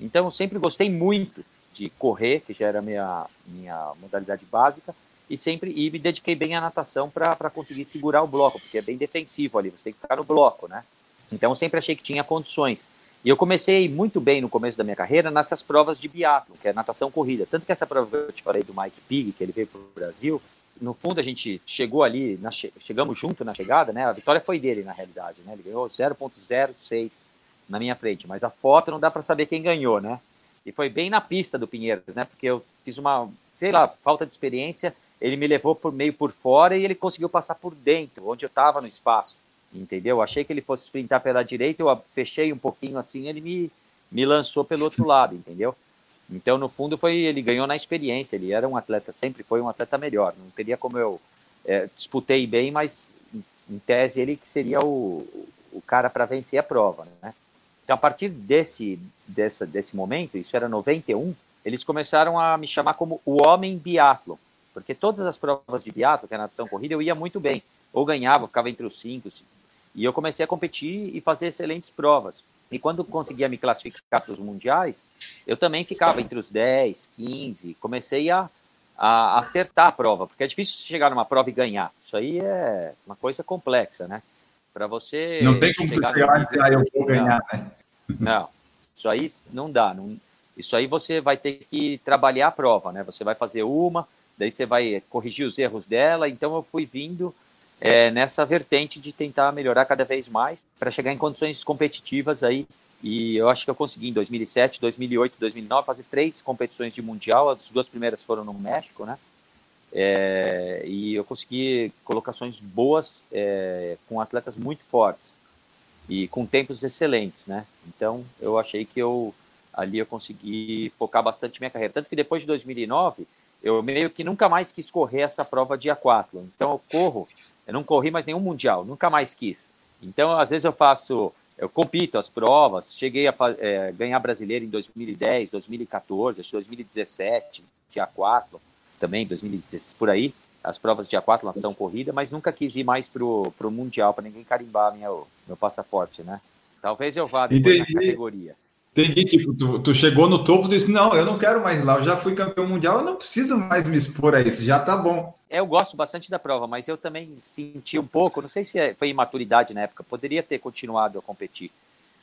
Speaker 2: Então, eu sempre gostei muito de correr, que já era a minha, minha modalidade básica, e sempre e me dediquei bem à natação para conseguir segurar o bloco, porque é bem defensivo ali, você tem que ficar no bloco, né? Então, eu sempre achei que tinha condições. E eu comecei muito bem no começo da minha carreira nessas provas de biatlo, que é natação corrida. Tanto que essa prova que eu te falei do Mike Pig, que ele veio para o Brasil, no fundo a gente chegou ali, na, chegamos junto na chegada, né? A vitória foi dele na realidade, né? Ele ganhou 0.06 na minha frente, mas a foto não dá para saber quem ganhou, né? E foi bem na pista do Pinheiros, né? Porque eu fiz uma, sei lá, falta de experiência, ele me levou por meio por fora e ele conseguiu passar por dentro, onde eu estava no espaço entendeu? Achei que ele fosse sprintar pela direita, eu fechei um pouquinho assim, ele me, me lançou pelo outro lado, entendeu? Então, no fundo, foi ele ganhou na experiência, ele era um atleta, sempre foi um atleta melhor, não teria como eu é, disputei bem, mas em tese ele que seria o, o cara para vencer a prova, né? Então, a partir desse, dessa, desse momento, isso era 91, eles começaram a me chamar como o homem biatlo, porque todas as provas de biatlo, que é natação corrida, eu ia muito bem, ou ganhava, ficava entre os cinco, e eu comecei a competir e fazer excelentes provas. E quando conseguia me classificar para os mundiais, eu também ficava entre os 10, 15. Comecei a, a acertar a prova, porque é difícil chegar numa prova e ganhar. Isso aí é uma coisa complexa, né? Para você.
Speaker 1: Não tem como chegar e dizer, ah, eu vou ganhar,
Speaker 2: não. né? Não, isso aí não dá. Não, isso aí você vai ter que trabalhar a prova, né? Você vai fazer uma, daí você vai corrigir os erros dela. Então eu fui vindo é, nessa vertente de tentar melhorar cada vez mais para chegar em condições competitivas aí. E eu acho que eu consegui em 2007, 2008, 2009 fazer três competições de mundial. As duas primeiras foram no México, né? É, e eu consegui colocações boas é, com atletas muito fortes e com tempos excelentes, né? Então eu achei que eu ali eu consegui focar bastante minha carreira. Tanto que depois de 2009 eu meio que nunca mais quis correr essa prova de aquatlo. Então eu corro eu não corri mais nenhum mundial, nunca mais quis. Então, às vezes eu faço, eu compito as provas, cheguei a é, ganhar brasileiro em 2010, 2014, 2017, dia 4, também 2016, por aí, as provas de A4 são corrida, mas nunca quis ir mais pro, pro mundial, para ninguém carimbar minha, meu passaporte, né? Talvez eu vá depois Entendi. na categoria.
Speaker 1: Entendi, tipo, tu, tu, chegou no topo e disse, não, eu não quero mais lá, eu já fui campeão mundial, eu não preciso mais me expor a isso, já tá bom.
Speaker 2: Eu gosto bastante da prova, mas eu também senti um pouco, não sei se é, foi imaturidade na época, poderia ter continuado a competir,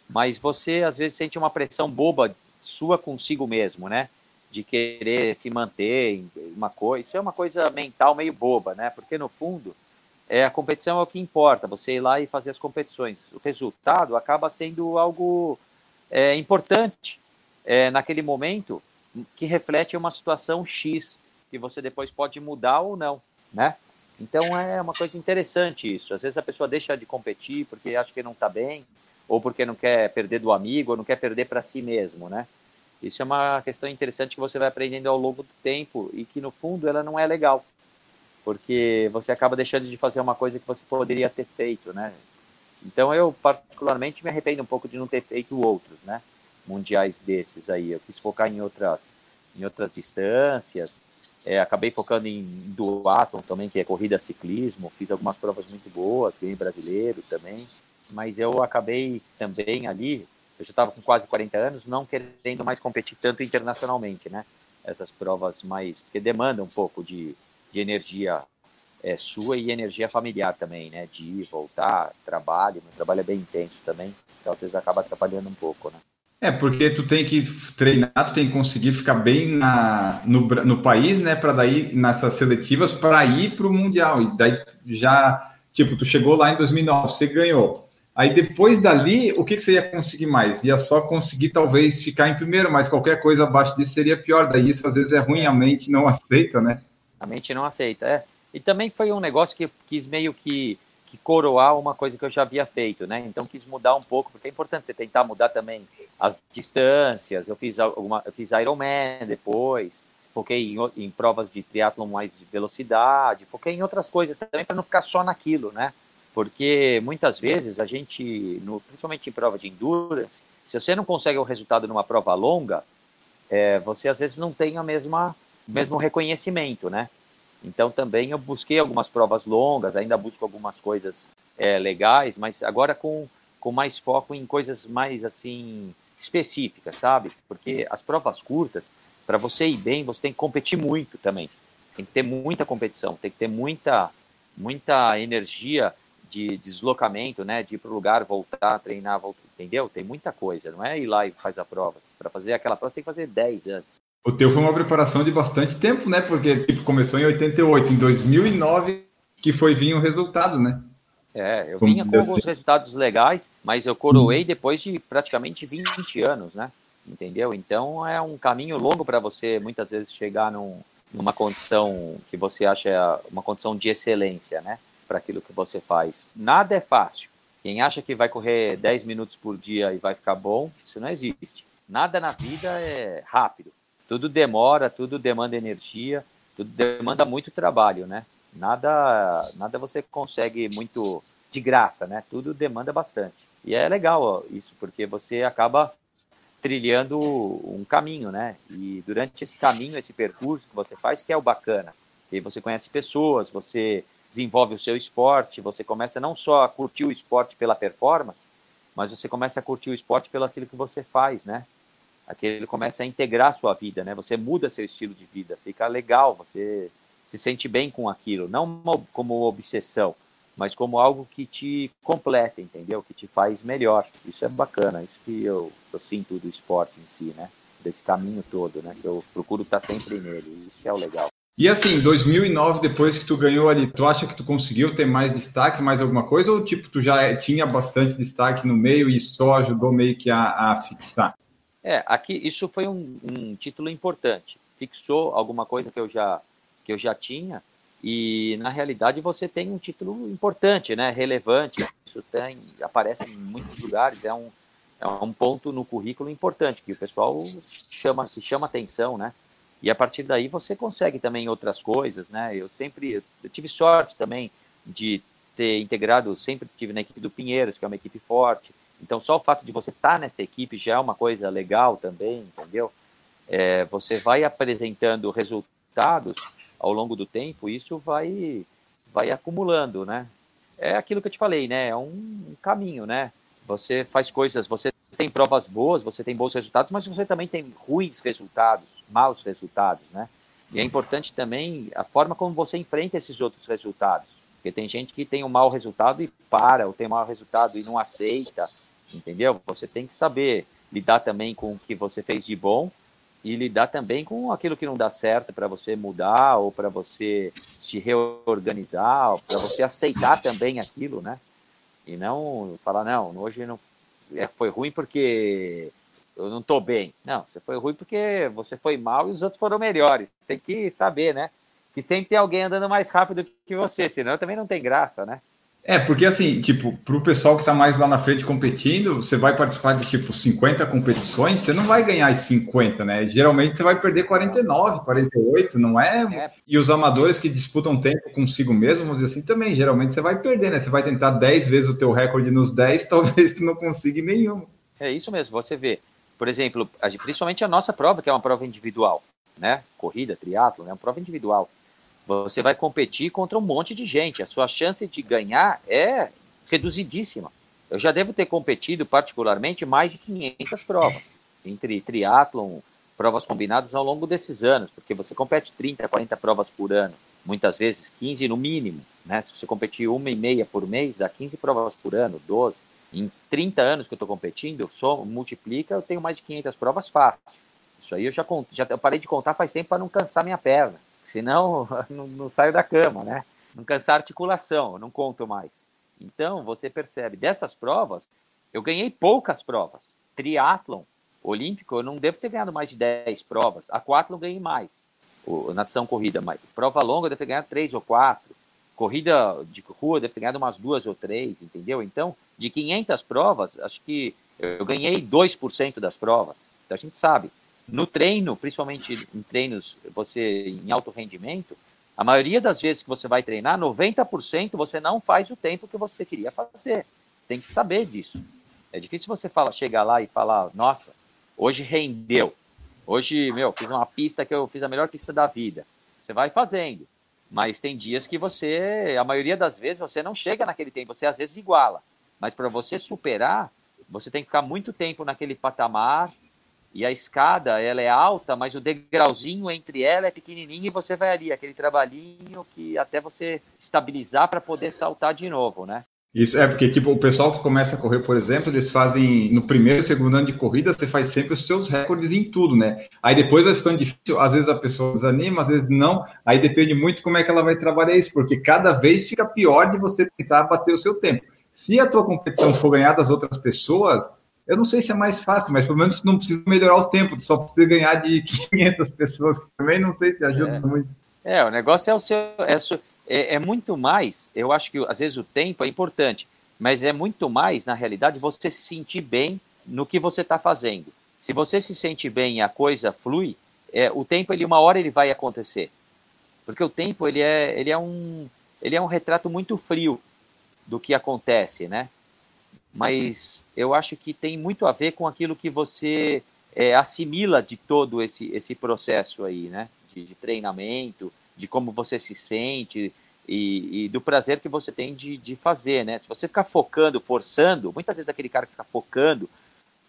Speaker 2: mas você às vezes sente uma pressão boba sua consigo mesmo, né? De querer se manter em uma coisa, isso é uma coisa mental meio boba, né? Porque no fundo, é a competição é o que importa, você ir lá e fazer as competições. O resultado acaba sendo algo é, importante é, naquele momento que reflete uma situação X que você depois pode mudar ou não, né? Então é uma coisa interessante isso. Às vezes a pessoa deixa de competir porque acha que não está bem, ou porque não quer perder do amigo, ou não quer perder para si mesmo, né? Isso é uma questão interessante que você vai aprendendo ao longo do tempo e que no fundo ela não é legal, porque você acaba deixando de fazer uma coisa que você poderia ter feito, né? Então eu particularmente me arrependo um pouco de não ter feito outros, né? Mundiais desses aí. Eu quis focar em outras, em outras distâncias, é, acabei focando em duatlon também, que é corrida ciclismo. Fiz algumas provas muito boas, ganhei brasileiro também. Mas eu acabei também ali, eu já estava com quase 40 anos, não querendo mais competir tanto internacionalmente, né? Essas provas mais. porque demandam um pouco de, de energia é, sua e energia familiar também, né? De ir, voltar, trabalho. Meu trabalho é bem intenso também, então às vezes acaba atrapalhando um pouco, né?
Speaker 1: É, porque tu tem que treinar, tu tem que conseguir ficar bem na, no, no país, né, para daí nessas seletivas para ir para o mundial. E daí já, tipo, tu chegou lá em 2009, você ganhou. Aí depois dali, o que, você ia conseguir mais? Ia só conseguir talvez ficar em primeiro, mas qualquer coisa abaixo disso seria pior. Daí isso às vezes é ruim, a mente não aceita, né?
Speaker 2: A mente não aceita, é. E também foi um negócio que quis meio que que coroar uma coisa que eu já havia feito, né? Então quis mudar um pouco, porque é importante você tentar mudar também as distâncias. Eu fiz alguma, eu fiz Ironman depois, foquei em, em provas de triatlon mais de velocidade, foquei em outras coisas também para não ficar só naquilo, né? Porque muitas vezes a gente, no, principalmente em prova de endurance, se você não consegue o resultado numa prova longa, é, você às vezes não tem a mesma mesmo reconhecimento, né? Então também eu busquei algumas provas longas, ainda busco algumas coisas é, legais, mas agora com, com mais foco em coisas mais assim específicas, sabe? Porque as provas curtas, para você ir bem, você tem que competir muito também. Tem que ter muita competição, tem que ter muita, muita energia de deslocamento, né? De ir para o lugar, voltar, treinar, voltar. entendeu? Tem muita coisa, não é ir lá e faz a prova. Para fazer aquela prova, você tem que fazer 10 antes.
Speaker 1: O teu foi uma preparação de bastante tempo, né? Porque tipo, começou em 88, em 2009 que foi vir o resultado, né?
Speaker 2: É, eu vinha com alguns assim. resultados legais, mas eu coroei hum. depois de praticamente 20 anos, né? Entendeu? Então é um caminho longo para você muitas vezes chegar num, numa condição que você acha uma condição de excelência, né? Para aquilo que você faz. Nada é fácil. Quem acha que vai correr 10 minutos por dia e vai ficar bom, isso não existe. Nada na vida é rápido. Tudo demora, tudo demanda energia, tudo demanda muito trabalho, né? Nada, nada você consegue muito de graça, né? Tudo demanda bastante. E é legal isso, porque você acaba trilhando um caminho, né? E durante esse caminho, esse percurso que você faz, que é o bacana. Que você conhece pessoas, você desenvolve o seu esporte, você começa não só a curtir o esporte pela performance, mas você começa a curtir o esporte pelo aquilo que você faz, né? Aquele começa a integrar a sua vida, né? Você muda seu estilo de vida, fica legal, você se sente bem com aquilo, não como obsessão, mas como algo que te completa, entendeu? Que te faz melhor. Isso é bacana, isso que eu, eu sinto do esporte em si, né? Desse caminho todo, né? Que eu procuro estar sempre nele, isso que é o legal.
Speaker 1: E assim, 2009, depois que tu ganhou ali, tu acha que tu conseguiu ter mais destaque, mais alguma coisa, ou tipo, tu já tinha bastante destaque no meio e só ajudou meio que a, a fixar?
Speaker 2: É, aqui isso foi um, um, título importante. Fixou alguma coisa que eu já que eu já tinha e na realidade você tem um título importante, né? Relevante. Isso tem aparece em muitos lugares. É um é um ponto no currículo importante que o pessoal chama que chama atenção, né? E a partir daí você consegue também outras coisas, né? Eu sempre eu tive sorte também de ter integrado, sempre tive na equipe do Pinheiros, que é uma equipe forte então, só o fato de você estar tá nessa equipe já é uma coisa legal também, entendeu? É, você vai apresentando resultados ao longo do tempo, isso vai, vai acumulando, né? É aquilo que eu te falei, né? É um caminho, né? Você faz coisas, você tem provas boas, você tem bons resultados, mas você também tem ruins resultados, maus resultados, né? E é importante também a forma como você enfrenta esses outros resultados. Porque tem gente que tem um mau resultado e para, ou tem um mau resultado e não aceita, entendeu? Você tem que saber lidar também com o que você fez de bom e lidar também com aquilo que não dá certo para você mudar ou para você se reorganizar, para você aceitar também aquilo, né? E não falar não, hoje não é, foi ruim porque eu não estou bem. Não, você foi ruim porque você foi mal e os outros foram melhores. Tem que saber, né? Que sempre tem alguém andando mais rápido que você, senão também não tem graça, né?
Speaker 1: É, porque assim, tipo, para o pessoal que está mais lá na frente competindo, você vai participar de tipo 50 competições, você não vai ganhar as 50, né? Geralmente você vai perder 49, 48, não é? é? E os amadores que disputam tempo consigo mesmo, vamos dizer assim, também, geralmente você vai perder, né? Você vai tentar 10 vezes o teu recorde nos 10, talvez tu não consiga nenhum.
Speaker 2: É isso mesmo, você vê. Por exemplo, principalmente a nossa prova, que é uma prova individual, né? Corrida, triatlo, é né? uma prova individual você vai competir contra um monte de gente. A sua chance de ganhar é reduzidíssima. Eu já devo ter competido, particularmente, mais de 500 provas, entre triatlon, provas combinadas ao longo desses anos, porque você compete 30, 40 provas por ano, muitas vezes 15 no mínimo. Né? Se você competir uma e meia por mês, dá 15 provas por ano, 12. Em 30 anos que eu estou competindo, só multiplica, eu tenho mais de 500 provas fácil. Isso aí eu já, já eu parei de contar faz tempo para não cansar minha perna senão não, não saio da cama, né? Não cansar a articulação, não conto mais. Então, você percebe, dessas provas, eu ganhei poucas provas. Triatlon, olímpico, eu não devo ter ganhado mais de 10 provas. Aquatlon ganhei mais. O, natação corrida, mas prova longa eu devo ter ganhado 3 ou 4. Corrida de rua eu devo ter ganhado umas duas ou três, entendeu? Então, de 500 provas, acho que eu ganhei 2% das provas. Então, a gente sabe, no treino, principalmente em treinos você em alto rendimento, a maioria das vezes que você vai treinar, 90% você não faz o tempo que você queria fazer. Tem que saber disso. É difícil você fala, chegar lá e falar, nossa, hoje rendeu. Hoje, meu, fiz uma pista que eu fiz a melhor pista da vida. Você vai fazendo. Mas tem dias que você, a maioria das vezes, você não chega naquele tempo, você às vezes iguala. Mas para você superar, você tem que ficar muito tempo naquele patamar, e a escada, ela é alta, mas o degrauzinho entre ela é pequenininho e você vai ali, aquele trabalhinho que até você estabilizar para poder saltar de novo, né?
Speaker 1: Isso é porque, tipo, o pessoal que começa a correr, por exemplo, eles fazem no primeiro, segundo ano de corrida, você faz sempre os seus recordes em tudo, né? Aí depois vai ficando difícil, às vezes a pessoa desanima, às vezes não. Aí depende muito como é que ela vai trabalhar isso, porque cada vez fica pior de você tentar bater o seu tempo. Se a tua competição for ganhar das outras pessoas, eu não sei se é mais fácil, mas pelo menos não precisa melhorar o tempo, só precisa ganhar de 500 pessoas, que também não sei se ajuda
Speaker 2: é.
Speaker 1: muito.
Speaker 2: É, o negócio é o seu. É, é, é, muito mais, eu acho que às vezes o tempo é importante, mas é muito mais, na realidade, você se sentir bem no que você está fazendo. Se você se sente bem e a coisa flui, é, o tempo, ele uma hora ele vai acontecer. Porque o tempo, ele é, ele é, um, ele é um retrato muito frio do que acontece, né? Mas eu acho que tem muito a ver com aquilo que você é, assimila de todo esse, esse processo aí, né? De, de treinamento, de como você se sente e, e, do prazer que você tem de, de fazer, né? Se você ficar focando, forçando, muitas vezes aquele cara que fica focando,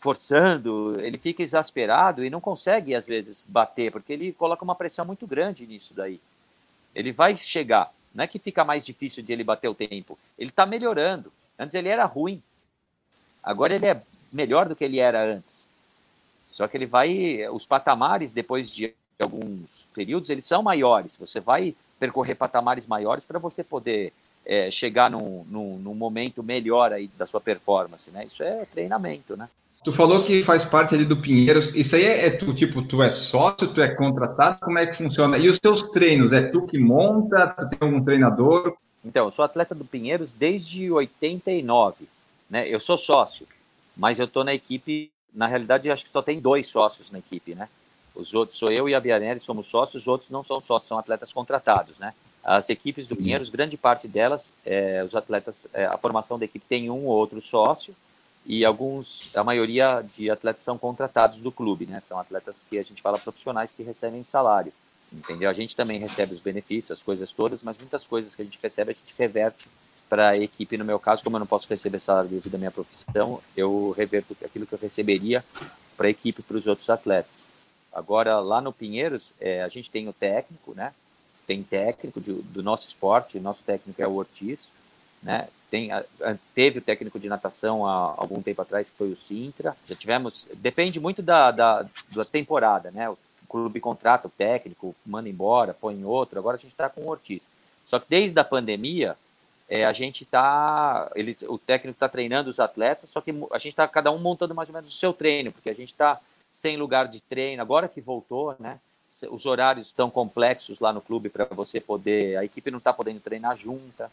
Speaker 2: forçando, ele fica exasperado e não consegue, às vezes, bater, porque ele coloca uma pressão muito grande nisso daí. Ele vai chegar, não é que fica mais difícil de ele bater o tempo, ele está melhorando. Antes ele era ruim, agora ele é melhor do que ele era antes. Só que ele vai, os patamares, depois de alguns períodos, eles são maiores. Você vai percorrer patamares maiores para você poder é, chegar num, num, num, momento melhor aí da sua performance, né? Isso é treinamento, né?
Speaker 1: Tu falou que faz parte ali do Pinheiros. Isso aí é, é, tu, tipo, tu é sócio, tu é contratado, como é que funciona? E os teus treinos, é tu que monta? Tu tem algum treinador?
Speaker 2: Então, eu sou atleta do Pinheiros desde 89, né? Eu sou sócio, mas eu tô na equipe, na realidade, acho que só tem dois sócios na equipe, né? Os outros, sou eu e a Bianelli, somos sócios, os outros não são sócios, são atletas contratados, né? As equipes do Pinheiros, grande parte delas, é, os atletas, é, a formação da equipe tem um ou outro sócio e alguns, a maioria de atletas são contratados do clube, né? São atletas que a gente fala profissionais que recebem salário, entendeu? A gente também recebe os benefícios, as coisas todas, mas muitas coisas que a gente recebe a gente reverte para a equipe. No meu caso, como eu não posso receber salário devido à minha profissão, eu reverto aquilo que eu receberia para a equipe, para os outros atletas. Agora, lá no Pinheiros, é, a gente tem o técnico, né? Tem técnico de, do nosso esporte, nosso técnico é o Ortiz, né? Tem, teve o técnico de natação há algum tempo atrás, que foi o Sintra. Já tivemos, depende muito da, da, da temporada, né? O clube contrata o técnico, manda embora, põe outro. Agora a gente está com o Ortiz. Só que desde a pandemia, é, a gente está, o técnico está treinando os atletas, só que a gente está cada um montando mais ou menos o seu treino, porque a gente está sem lugar de treino, agora que voltou, né? Os horários estão complexos lá no clube para você poder. A equipe não está podendo treinar junta,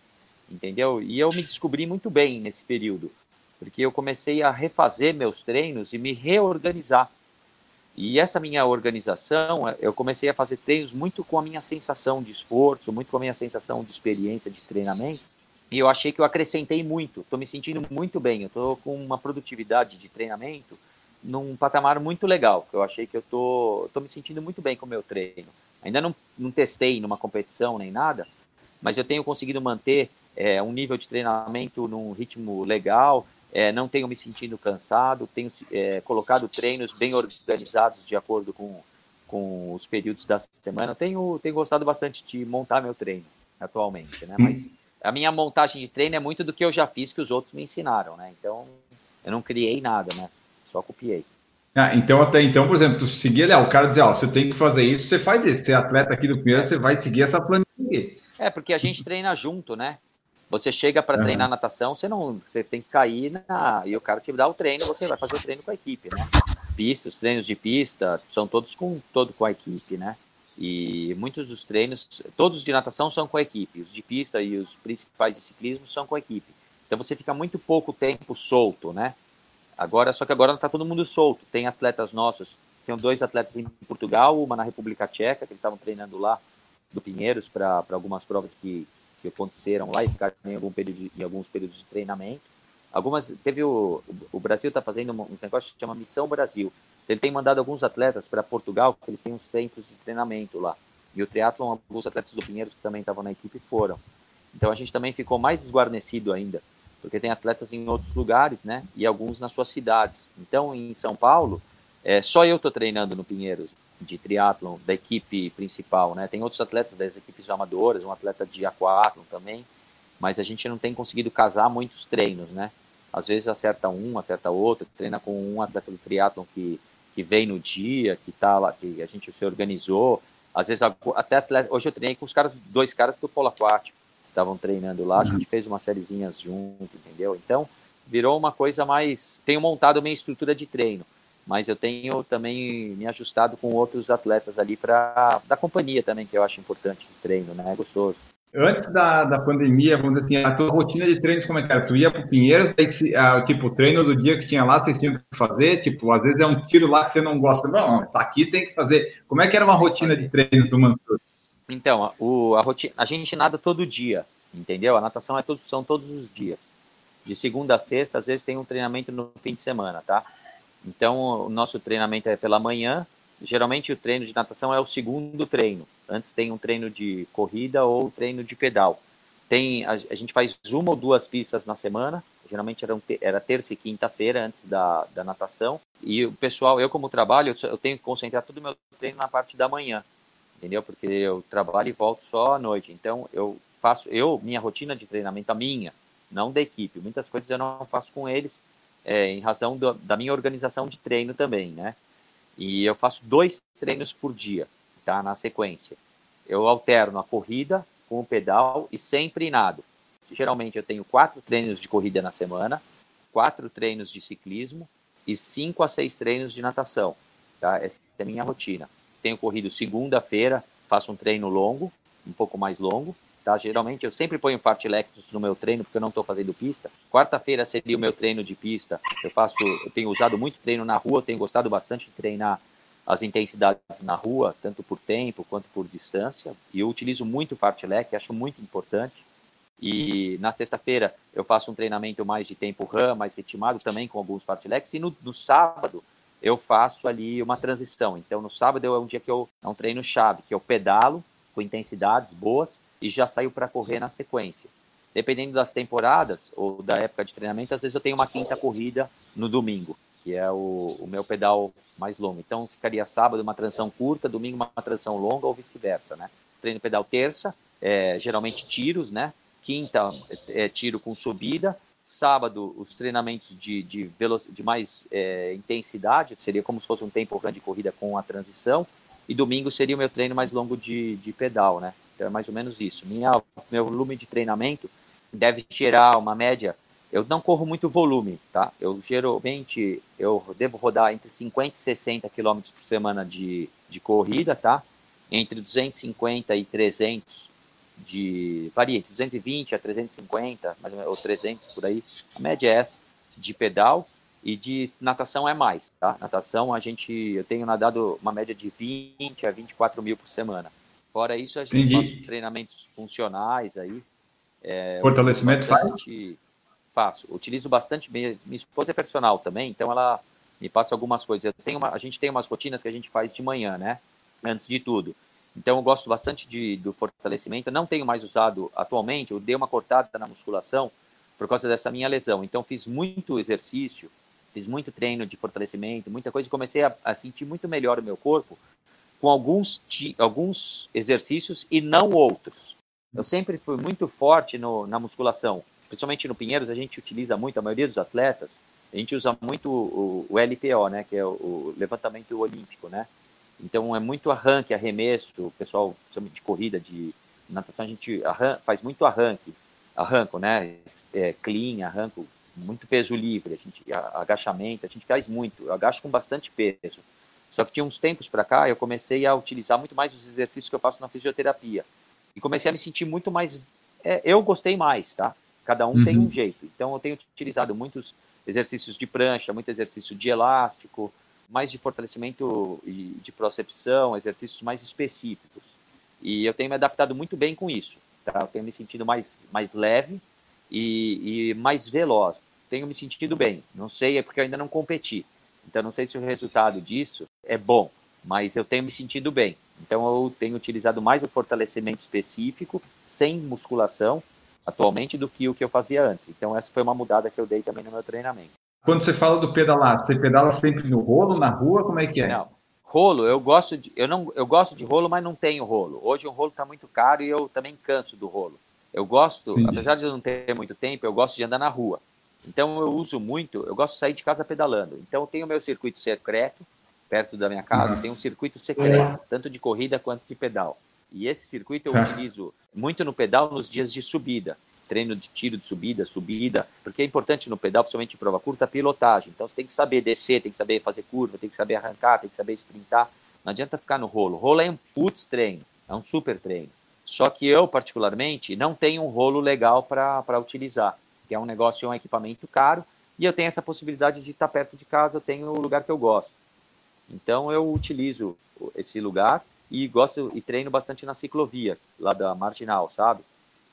Speaker 2: entendeu? E eu me descobri muito bem nesse período, porque eu comecei a refazer meus treinos e me reorganizar. E essa minha organização, eu comecei a fazer treinos muito com a minha sensação de esforço, muito com a minha sensação de experiência de treinamento. E eu achei que eu acrescentei muito. Estou me sentindo muito bem. Eu estou com uma produtividade de treinamento num patamar muito legal. Eu achei que eu tô, tô me sentindo muito bem com o meu treino. Ainda não, não testei numa competição nem nada, mas eu tenho conseguido manter é, um nível de treinamento num ritmo legal, é, não tenho me sentindo cansado, tenho é, colocado treinos bem organizados de acordo com, com os períodos da semana. Tenho, tenho gostado bastante de montar meu treino atualmente, né? Mas a minha montagem de treino é muito do que eu já fiz que os outros me ensinaram, né? Então eu não criei nada, né? Só copiei.
Speaker 1: Ah, então, até então, por exemplo, tu seguia ali, ó, o cara dizia, ó, você tem que fazer isso, você faz isso. Você é atleta aqui do primeiro, você vai seguir essa planilha.
Speaker 2: É, porque a gente treina junto, né? Você chega para uhum. treinar natação, você não, você tem que cair na, e o cara te dá o treino, você vai fazer o treino com a equipe, né? Pista, os treinos de pista são todos com todo com a equipe, né? E muitos dos treinos, todos de natação são com a equipe, os de pista e os principais de ciclismo são com a equipe. Então você fica muito pouco tempo solto, né? Agora, só que agora está todo mundo solto. Tem atletas nossos, tem dois atletas em Portugal, uma na República Tcheca, que estavam treinando lá do Pinheiros para algumas provas que, que aconteceram lá e ficaram em, algum período, em alguns períodos de treinamento. Algumas, teve o, o Brasil está fazendo um negócio que chama Missão Brasil. Ele tem mandado alguns atletas para Portugal, porque eles têm uns centros de treinamento lá. E o triatlon, alguns atletas do Pinheiros que também estavam na equipe foram. Então a gente também ficou mais esguarnecido ainda porque tem atletas em outros lugares, né? E alguns nas suas cidades. Então, em São Paulo, é, só eu estou treinando no Pinheiros de triatlon da equipe principal, né? Tem outros atletas das equipes amadoras, um atleta de aquatlon também. mas a gente não tem conseguido casar muitos treinos, né? Às vezes acerta um, acerta outro, treina com um atleta do triatlon que, que vem no dia, que tá lá, que a gente se organizou. Às vezes até atleta, hoje eu treinei com os caras, dois caras do polo aquático, estavam treinando lá, a gente uhum. fez umas sériezinhas junto, entendeu? Então, virou uma coisa mais, tenho montado minha estrutura de treino mas eu tenho também me ajustado com outros atletas ali para da companhia também, que eu acho importante de treino, né? É gostoso.
Speaker 1: Antes da, da pandemia, vamos dizer assim, a tua rotina de treinos como é que era? Tu ia para o Pinheiros, aí, ah, tipo, o treino do dia que tinha lá, vocês tinham que fazer, tipo, às vezes é um tiro lá que você não gosta, não, tá aqui, tem que fazer. Como é que era uma rotina de treinos do Mansur?
Speaker 2: Então, o, a, rotina, a gente nada todo dia, entendeu? A natação é todo, são todos os dias. De segunda a sexta, às vezes tem um treinamento no fim de semana, tá? Então, o nosso treinamento é pela manhã. Geralmente, o treino de natação é o segundo treino. Antes tem um treino de corrida ou treino de pedal. Tem, a, a gente faz uma ou duas pistas na semana. Geralmente era, um, era terça e quinta-feira antes da, da natação. E o pessoal, eu como trabalho, eu, tenho que concentrar todo o meu treino na parte da manhã. Entendeu? Porque eu trabalho e volto só à noite. Então, eu faço, eu, minha rotina de treinamento, a minha, não da equipe. Muitas coisas eu não faço com eles é, em razão do, da minha organização de treino também, né? E eu faço dois treinos por dia, tá? Na sequência. Eu alterno a corrida com o pedal e sempre nado. Geralmente eu tenho quatro treinos de corrida na semana, quatro treinos de ciclismo e cinco a seis treinos de natação, tá? Essa é a minha rotina. Tenho corrido segunda-feira, faço um treino longo, um pouco mais longo, Tá? Geralmente eu sempre ponho fartleks no meu treino porque eu não estou fazendo pista. Quarta-feira seria o meu treino de pista. Eu faço, eu tenho usado muito treino na rua, tenho gostado bastante de treinar as intensidades na rua, tanto por tempo quanto por distância. E eu utilizo muito fartlek, acho muito importante. E na sexta-feira eu faço um treinamento mais de tempo RAM, mais ritmado também com alguns fartleks. E no, no sábado eu faço ali uma transição. Então no sábado é um dia que eu é um treino chave, que eu pedalo com intensidades boas e já saiu para correr na sequência. Dependendo das temporadas ou da época de treinamento, às vezes eu tenho uma quinta corrida no domingo, que é o, o meu pedal mais longo. Então ficaria sábado uma transição curta, domingo uma transição longa ou vice-versa, né? Treino pedal terça, é, geralmente tiros, né? Quinta é, tiro com subida, sábado os treinamentos de, de, de mais é, intensidade, seria como se fosse um tempo de corrida com a transição, e domingo seria o meu treino mais longo de, de pedal, né? Então é mais ou menos isso. Minha, meu volume de treinamento deve gerar uma média. Eu não corro muito volume, tá? Eu geralmente eu devo rodar entre 50 e 60 km por semana de, de corrida, tá? Entre 250 e 300 de varia entre 220 a 350, mais ou, menos, ou 300 por aí. A média é essa de pedal e de natação é mais, tá? Natação a gente eu tenho nadado uma média de 20 a 24 mil por semana. Fora isso, a gente faz treinamentos funcionais aí.
Speaker 1: É, Fortalecimento
Speaker 2: bastante, faz? Faço. Utilizo bastante. Minha, minha esposa é personal também, então ela me passa algumas coisas. Eu tenho uma, a gente tem umas rotinas que a gente faz de manhã, né? Antes de tudo. Então eu gosto bastante de, do fortalecimento. Não tenho mais usado atualmente, eu dei uma cortada na musculação por causa dessa minha lesão. Então fiz muito exercício, fiz muito treino de fortalecimento, muita coisa e comecei a, a sentir muito melhor o meu corpo com alguns, alguns exercícios e não outros. Eu sempre fui muito forte no, na musculação, principalmente no Pinheiros, a gente utiliza muito, a maioria dos atletas, a gente usa muito o, o LPO, né, que é o, o, levantamento olímpico, né? Então é muito arranque, arremesso, pessoal de corrida, de natação, a gente arran faz muito arranque, arranco, né? É, clean, arranco, muito peso livre, a gente, agachamento, a gente faz muito, eu agacho com bastante peso. Só que tinha uns tempos para cá, eu comecei a utilizar muito mais os exercícios que eu faço na fisioterapia. E comecei a me sentir muito mais. É, eu gostei mais, tá? Cada um uhum. tem um jeito. Então, eu tenho utilizado muitos exercícios de prancha, muito exercício de elástico, mais de fortalecimento e de procepção, exercícios mais específicos. E eu tenho me adaptado muito bem com isso. Tá? Eu tenho me sentido mais, mais leve e, e mais veloz. Tenho me sentido bem. Não sei, é porque eu ainda não competi. Então, não sei se o resultado disso é bom, mas eu tenho me sentido bem. Então, eu tenho utilizado mais o fortalecimento específico, sem musculação, atualmente, do que o que eu fazia antes. Então, essa foi uma mudada que eu dei também no meu treinamento.
Speaker 1: Quando você fala do pedalar, você pedala sempre no rolo, na rua? Como é que é?
Speaker 2: Não. Rolo, eu gosto de, eu não, eu gosto de rolo, mas não tenho rolo. Hoje o rolo está muito caro e eu também canso do rolo. Eu gosto, Sim. apesar de eu não ter muito tempo, eu gosto de andar na rua. Então eu uso muito, eu gosto de sair de casa pedalando. Então eu tenho o meu circuito secreto, perto da minha casa, uhum. tem um circuito secreto, tanto de corrida quanto de pedal. E esse circuito eu utilizo muito no pedal nos dias de subida. Treino de tiro de subida, subida, porque é importante no pedal, principalmente em prova curta, a pilotagem. Então você tem que saber descer, tem que saber fazer curva, tem que saber arrancar, tem que saber sprintar. Não adianta ficar no rolo. Rolo é um putz treino, é um super treino. Só que eu, particularmente, não tenho um rolo legal para utilizar, que é um negócio, um equipamento caro, e eu tenho essa possibilidade de estar perto de casa, eu tenho o lugar que eu gosto. Então eu utilizo esse lugar e gosto e treino bastante na ciclovia, lá da Marginal, sabe?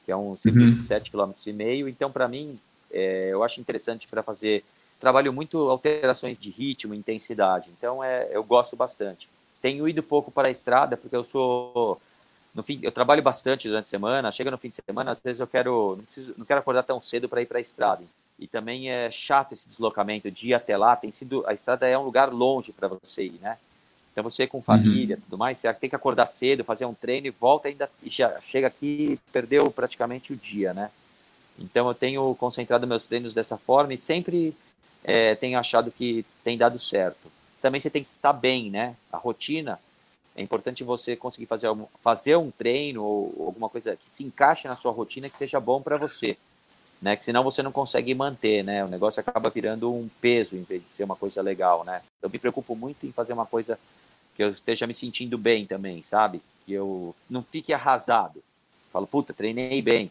Speaker 2: Que é um circuito uhum. de 7,5 km. Então, para mim, é, eu acho interessante para fazer. Trabalho muito alterações de ritmo, intensidade. Então, é, eu gosto bastante. Tenho ido pouco para a estrada, porque eu sou no fim, eu trabalho bastante durante a semana, chega no fim de semana, às vezes eu quero, não, preciso, não quero acordar tão cedo para ir para a estrada. E também é chato esse deslocamento de ir até lá, tem sido, a estrada é um lugar longe para você ir, né? Então você com família, uhum. tudo mais, você tem que acordar cedo, fazer um treino e volta ainda e já chega aqui perdeu praticamente o dia, né? Então eu tenho concentrado meus treinos dessa forma e sempre é, tenho achado que tem dado certo. Também você tem que estar bem, né? A rotina é importante você conseguir fazer, fazer um treino ou alguma coisa que se encaixe na sua rotina que seja bom para você, né? Que senão você não consegue manter, né? O negócio acaba virando um peso em vez de ser uma coisa legal, né? Eu me preocupo muito em fazer uma coisa que eu esteja me sentindo bem também, sabe? Que eu não fique arrasado. Falo, puta, treinei bem.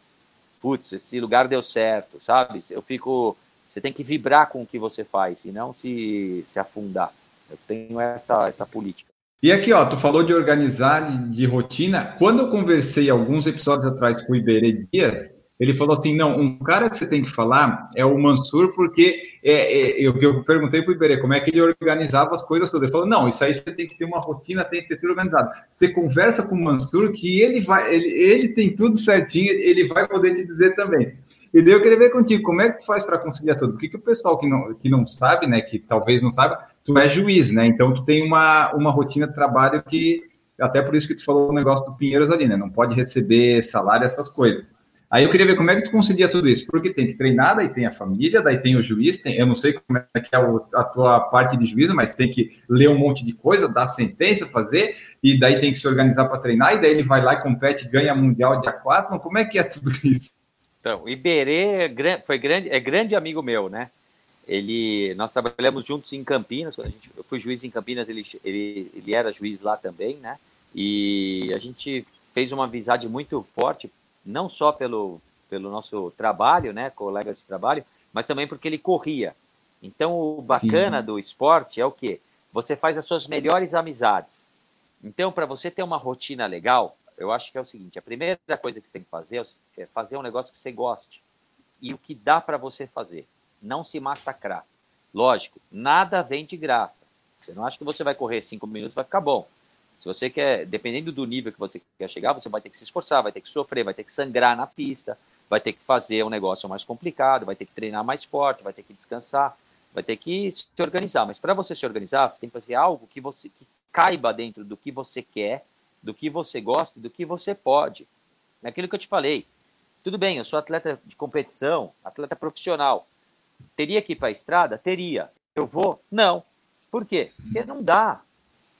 Speaker 2: Putz, esse lugar deu certo, sabe? Eu fico. Você tem que vibrar com o que você faz, e não se, se afundar. Eu tenho essa, essa política.
Speaker 1: E aqui, ó, tu falou de organizar, de rotina. Quando eu conversei alguns episódios atrás com o Iberê Dias, ele falou assim: não, um cara que você tem que falar é o Mansur, porque é, é, eu, eu perguntei para o Iberê como é que ele organizava as coisas todas. Ele falou: não, isso aí você tem que ter uma rotina, tem que ter tudo organizado. Você conversa com o Mansur que ele vai, ele, ele tem tudo certinho, ele vai poder te dizer também. E daí eu queria ver contigo, como é que tu faz para conciliar tudo? Porque que o pessoal que não, que não sabe, né, que talvez não saiba, tu é juiz, né? Então tu tem uma, uma rotina de trabalho que, até por isso que tu falou o negócio do Pinheiros ali, né? Não pode receber salário, essas coisas. Aí eu queria ver como é que tu concilia tudo isso, porque tem que treinar, daí tem a família, daí tem o juiz, tem, eu não sei como é que é a tua parte de juízo, mas tem que ler um monte de coisa, dar sentença, fazer, e daí tem que se organizar para treinar, e daí ele vai lá e compete, ganha mundial de aquátlon, como é que é tudo isso?
Speaker 2: Então, o Iberê é foi grande, é grande amigo meu, né? Ele, nós trabalhamos juntos em Campinas, quando a gente, eu fui juiz em Campinas, ele, ele, ele era juiz lá também, né? E a gente fez uma amizade muito forte, não só pelo, pelo nosso trabalho, né, colegas de trabalho, mas também porque ele corria. Então, o bacana Sim. do esporte é o quê? Você faz as suas melhores amizades. Então, para você ter uma rotina legal, eu acho que é o seguinte: a primeira coisa que você tem que fazer é fazer um negócio que você goste e o que dá para você fazer não se massacrar. Lógico, nada vem de graça. Você não acha que você vai correr cinco minutos vai ficar bom. Se você quer, dependendo do nível que você quer chegar, você vai ter que se esforçar, vai ter que sofrer, vai ter que sangrar na pista, vai ter que fazer um negócio mais complicado, vai ter que treinar mais forte, vai ter que descansar, vai ter que se organizar. Mas para você se organizar, você tem que fazer algo que você que caiba dentro do que você quer, do que você gosta, do que você pode. É aquilo que eu te falei. Tudo bem, eu sou atleta de competição, atleta profissional. Teria que ir para a estrada? Teria. Eu vou? Não. Por quê? Porque não dá.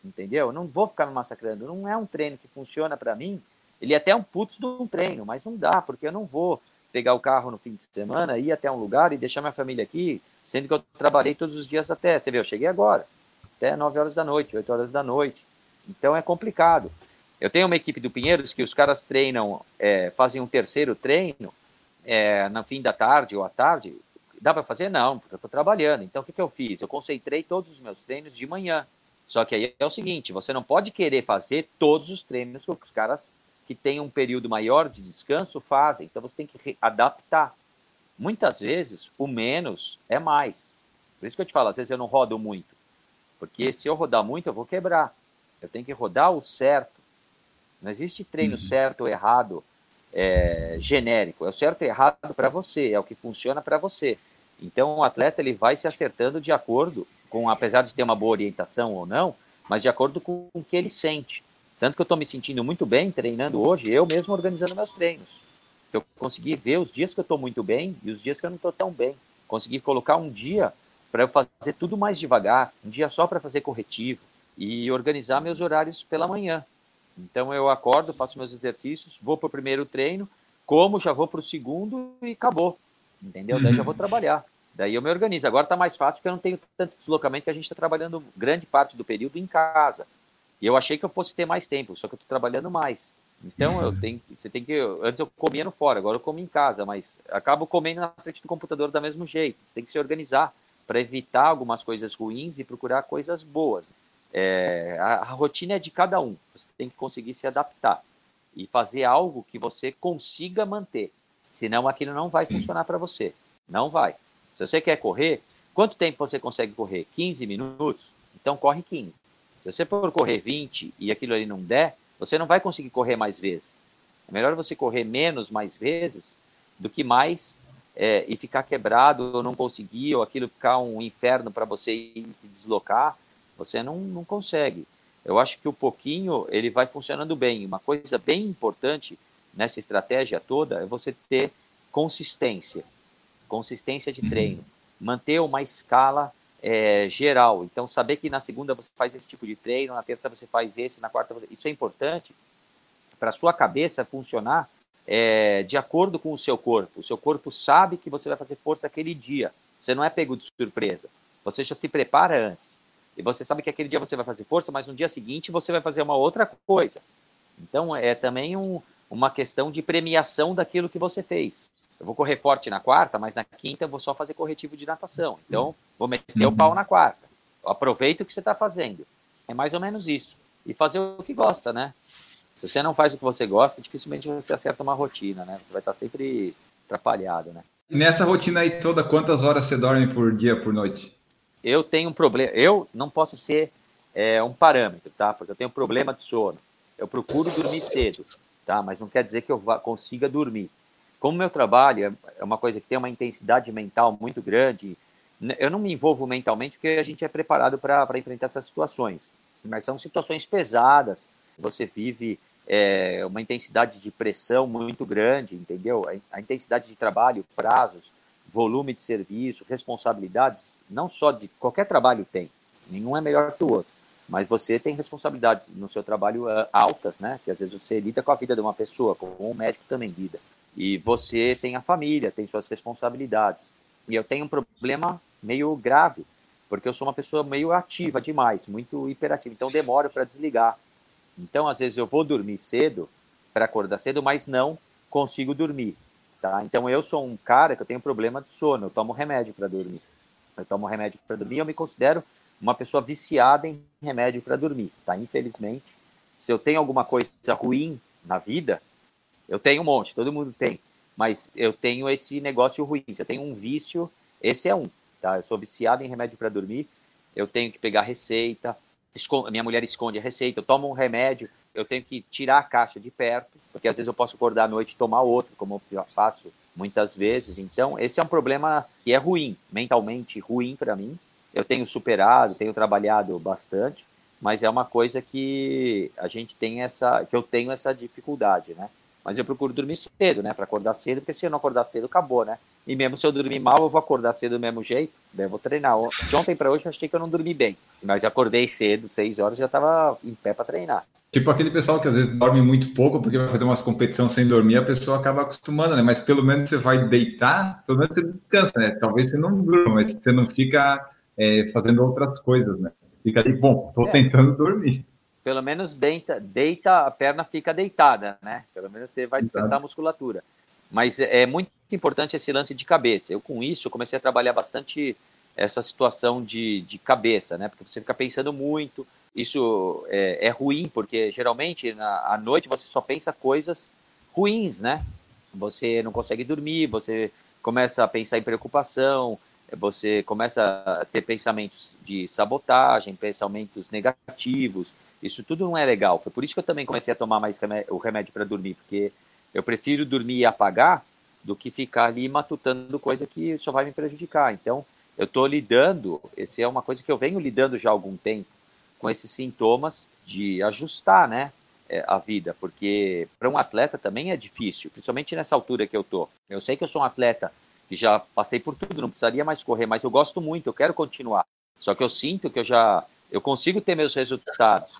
Speaker 2: Entendeu? Eu não vou ficar me massacrando. Não é um treino que funciona para mim. Ele é até um putz de um treino, mas não dá, porque eu não vou pegar o carro no fim de semana, ir até um lugar e deixar minha família aqui, sendo que eu trabalhei todos os dias até. Você vê, eu cheguei agora, até 9 horas da noite, 8 horas da noite. Então é complicado. Eu tenho uma equipe do Pinheiros que os caras treinam, é, fazem um terceiro treino é, no fim da tarde ou à tarde, Dá para fazer? Não, porque eu estou trabalhando. Então, o que, que eu fiz? Eu concentrei todos os meus treinos de manhã. Só que aí é o seguinte: você não pode querer fazer todos os treinos que os caras que têm um período maior de descanso fazem. Então, você tem que adaptar. Muitas vezes, o menos é mais. Por isso que eu te falo, às vezes eu não rodo muito. Porque se eu rodar muito, eu vou quebrar. Eu tenho que rodar o certo. Não existe treino uhum. certo ou errado é, genérico. É o certo e errado para você, é o que funciona para você. Então o atleta ele vai se acertando de acordo com, apesar de ter uma boa orientação ou não, mas de acordo com o que ele sente. Tanto que eu estou me sentindo muito bem treinando hoje, eu mesmo organizando meus treinos. Eu consegui ver os dias que eu estou muito bem e os dias que eu não estou tão bem. Consegui colocar um dia para eu fazer tudo mais devagar, um dia só para fazer corretivo e organizar meus horários pela manhã. Então eu acordo, faço meus exercícios, vou para o primeiro treino, como, já vou para o segundo e acabou. Entendeu? Uhum. Daí já vou trabalhar. Daí eu me organizo. Agora está mais fácil porque eu não tenho tanto deslocamento que a gente está trabalhando grande parte do período em casa. E eu achei que eu fosse ter mais tempo, só que eu estou trabalhando mais. Então eu tenho, você tem que. Antes eu comia no fora, agora eu como em casa, mas acabo comendo na frente do computador do mesmo jeito. Você tem que se organizar para evitar algumas coisas ruins e procurar coisas boas. É, a, a, rotina é de cada um. Você tem que conseguir se adaptar e fazer algo que você consiga manter. Senão aquilo não vai Sim. funcionar para você. Não vai. Se você quer correr, quanto tempo você consegue correr? 15 minutos? Então corre 15. Se você for correr 20 e aquilo ali não der, você não vai conseguir correr mais vezes. É melhor você correr menos mais vezes do que mais é, e ficar quebrado ou não conseguir, ou aquilo ficar um inferno para você se deslocar. Você não, não consegue. Eu acho que o pouquinho ele vai funcionando bem. Uma coisa bem importante nessa estratégia toda é você ter consistência, consistência de treino, manter uma escala é, geral. Então, saber que na segunda você faz esse tipo de treino, na terça você faz esse, na quarta você... isso é importante para a sua cabeça funcionar é, de acordo com o seu corpo. O seu corpo sabe que você vai fazer força aquele dia. Você não é pego de surpresa. Você já se prepara antes. E você sabe que aquele dia você vai fazer força, mas no dia seguinte você vai fazer uma outra coisa. Então, é também um, uma questão de premiação daquilo que você fez. Eu vou correr forte na quarta, mas na quinta eu vou só fazer corretivo de natação. Então, vou meter o pau na quarta. Aproveita o que você está fazendo. É mais ou menos isso. E fazer o que gosta, né? Se você não faz o que você gosta, dificilmente você acerta uma rotina, né? Você vai estar sempre atrapalhado, né?
Speaker 1: E nessa rotina aí toda, quantas horas você dorme por dia, por noite?
Speaker 2: Eu tenho um problema. Eu não posso ser é, um parâmetro, tá? Porque eu tenho um problema de sono. Eu procuro dormir cedo, tá? Mas não quer dizer que eu vá, consiga dormir. Como meu trabalho é uma coisa que tem uma intensidade mental muito grande, eu não me envolvo mentalmente porque a gente é preparado para enfrentar essas situações. Mas são situações pesadas, você vive é, uma intensidade de pressão muito grande, entendeu? A, intensidade de trabalho, prazos, volume de serviço, responsabilidades, não só de qualquer trabalho tem, nenhum é melhor que o outro, mas você tem responsabilidades no seu trabalho uh, altas, né? Que às vezes você lida com a vida de uma pessoa, como um médico também lida. E você tem a família, tem suas responsabilidades. E eu tenho um problema meio grave, porque eu sou uma pessoa meio ativa demais, muito hiperativa. Então demoro para desligar. Então às vezes eu vou dormir cedo para acordar cedo, mas não consigo dormir. Tá? Então eu sou um cara que eu tenho problema de sono, eu tomo remédio para dormir. Eu tomo remédio para dormir, eu me considero uma pessoa viciada em remédio para dormir, tá? Infelizmente, se eu tenho alguma coisa ruim na vida, eu tenho um monte, todo mundo tem. Mas eu tenho esse negócio ruim. Se eu tenho um vício, esse é um. Tá? Eu sou viciado em remédio para dormir. Eu tenho que pegar receita. Esconde, minha mulher esconde a receita. Eu tomo um remédio. Eu tenho que tirar a caixa de perto, porque às vezes eu posso acordar à noite e tomar outro, como eu faço muitas vezes. Então, esse é um problema que é ruim, mentalmente ruim para mim. Eu tenho superado, tenho trabalhado bastante, mas é uma coisa que a gente tem essa, que eu tenho essa dificuldade, né? Mas eu procuro dormir cedo, né? Para acordar cedo, porque se eu não acordar cedo, acabou, né? E mesmo se eu dormir mal, eu vou acordar cedo do mesmo jeito, daí eu vou treinar. De ontem para hoje eu achei que eu não dormi bem, mas acordei cedo, seis horas, já estava em pé para treinar.
Speaker 1: Tipo aquele pessoal que às vezes dorme muito pouco porque vai fazer umas competições sem dormir, a pessoa acaba acostumando, né? Mas pelo menos você vai deitar, pelo menos você descansa, né? Talvez você não durma, mas você não fica é, fazendo outras coisas, né? Fica ali, bom, tô é. tentando dormir
Speaker 2: pelo menos deita, deita, a perna fica deitada, né? Pelo menos você vai descansar a musculatura. Mas é, é muito importante esse lance de cabeça. Eu, com isso, comecei a trabalhar bastante essa situação de, de cabeça, né? Porque você fica pensando muito. Isso é, é ruim, porque geralmente na, à noite você só pensa coisas ruins, né? Você não consegue dormir, você começa a pensar em preocupação, você começa a ter pensamentos de sabotagem, pensamentos negativos, isso tudo não é legal. Foi por isso que eu também comecei a tomar mais remédio, o remédio para dormir, porque eu prefiro dormir e apagar do que ficar ali matutando coisa que só vai me prejudicar. Então, eu estou lidando, esse é uma coisa que eu venho lidando já há algum tempo, com esses sintomas de ajustar, né? é, a vida, porque para um atleta também é difícil, principalmente nessa altura que eu tô. Eu sei que eu sou um atleta que já passei por tudo, não precisaria mais correr, mas eu gosto muito, eu quero continuar. Só que eu sinto que eu já eu consigo ter meus resultados,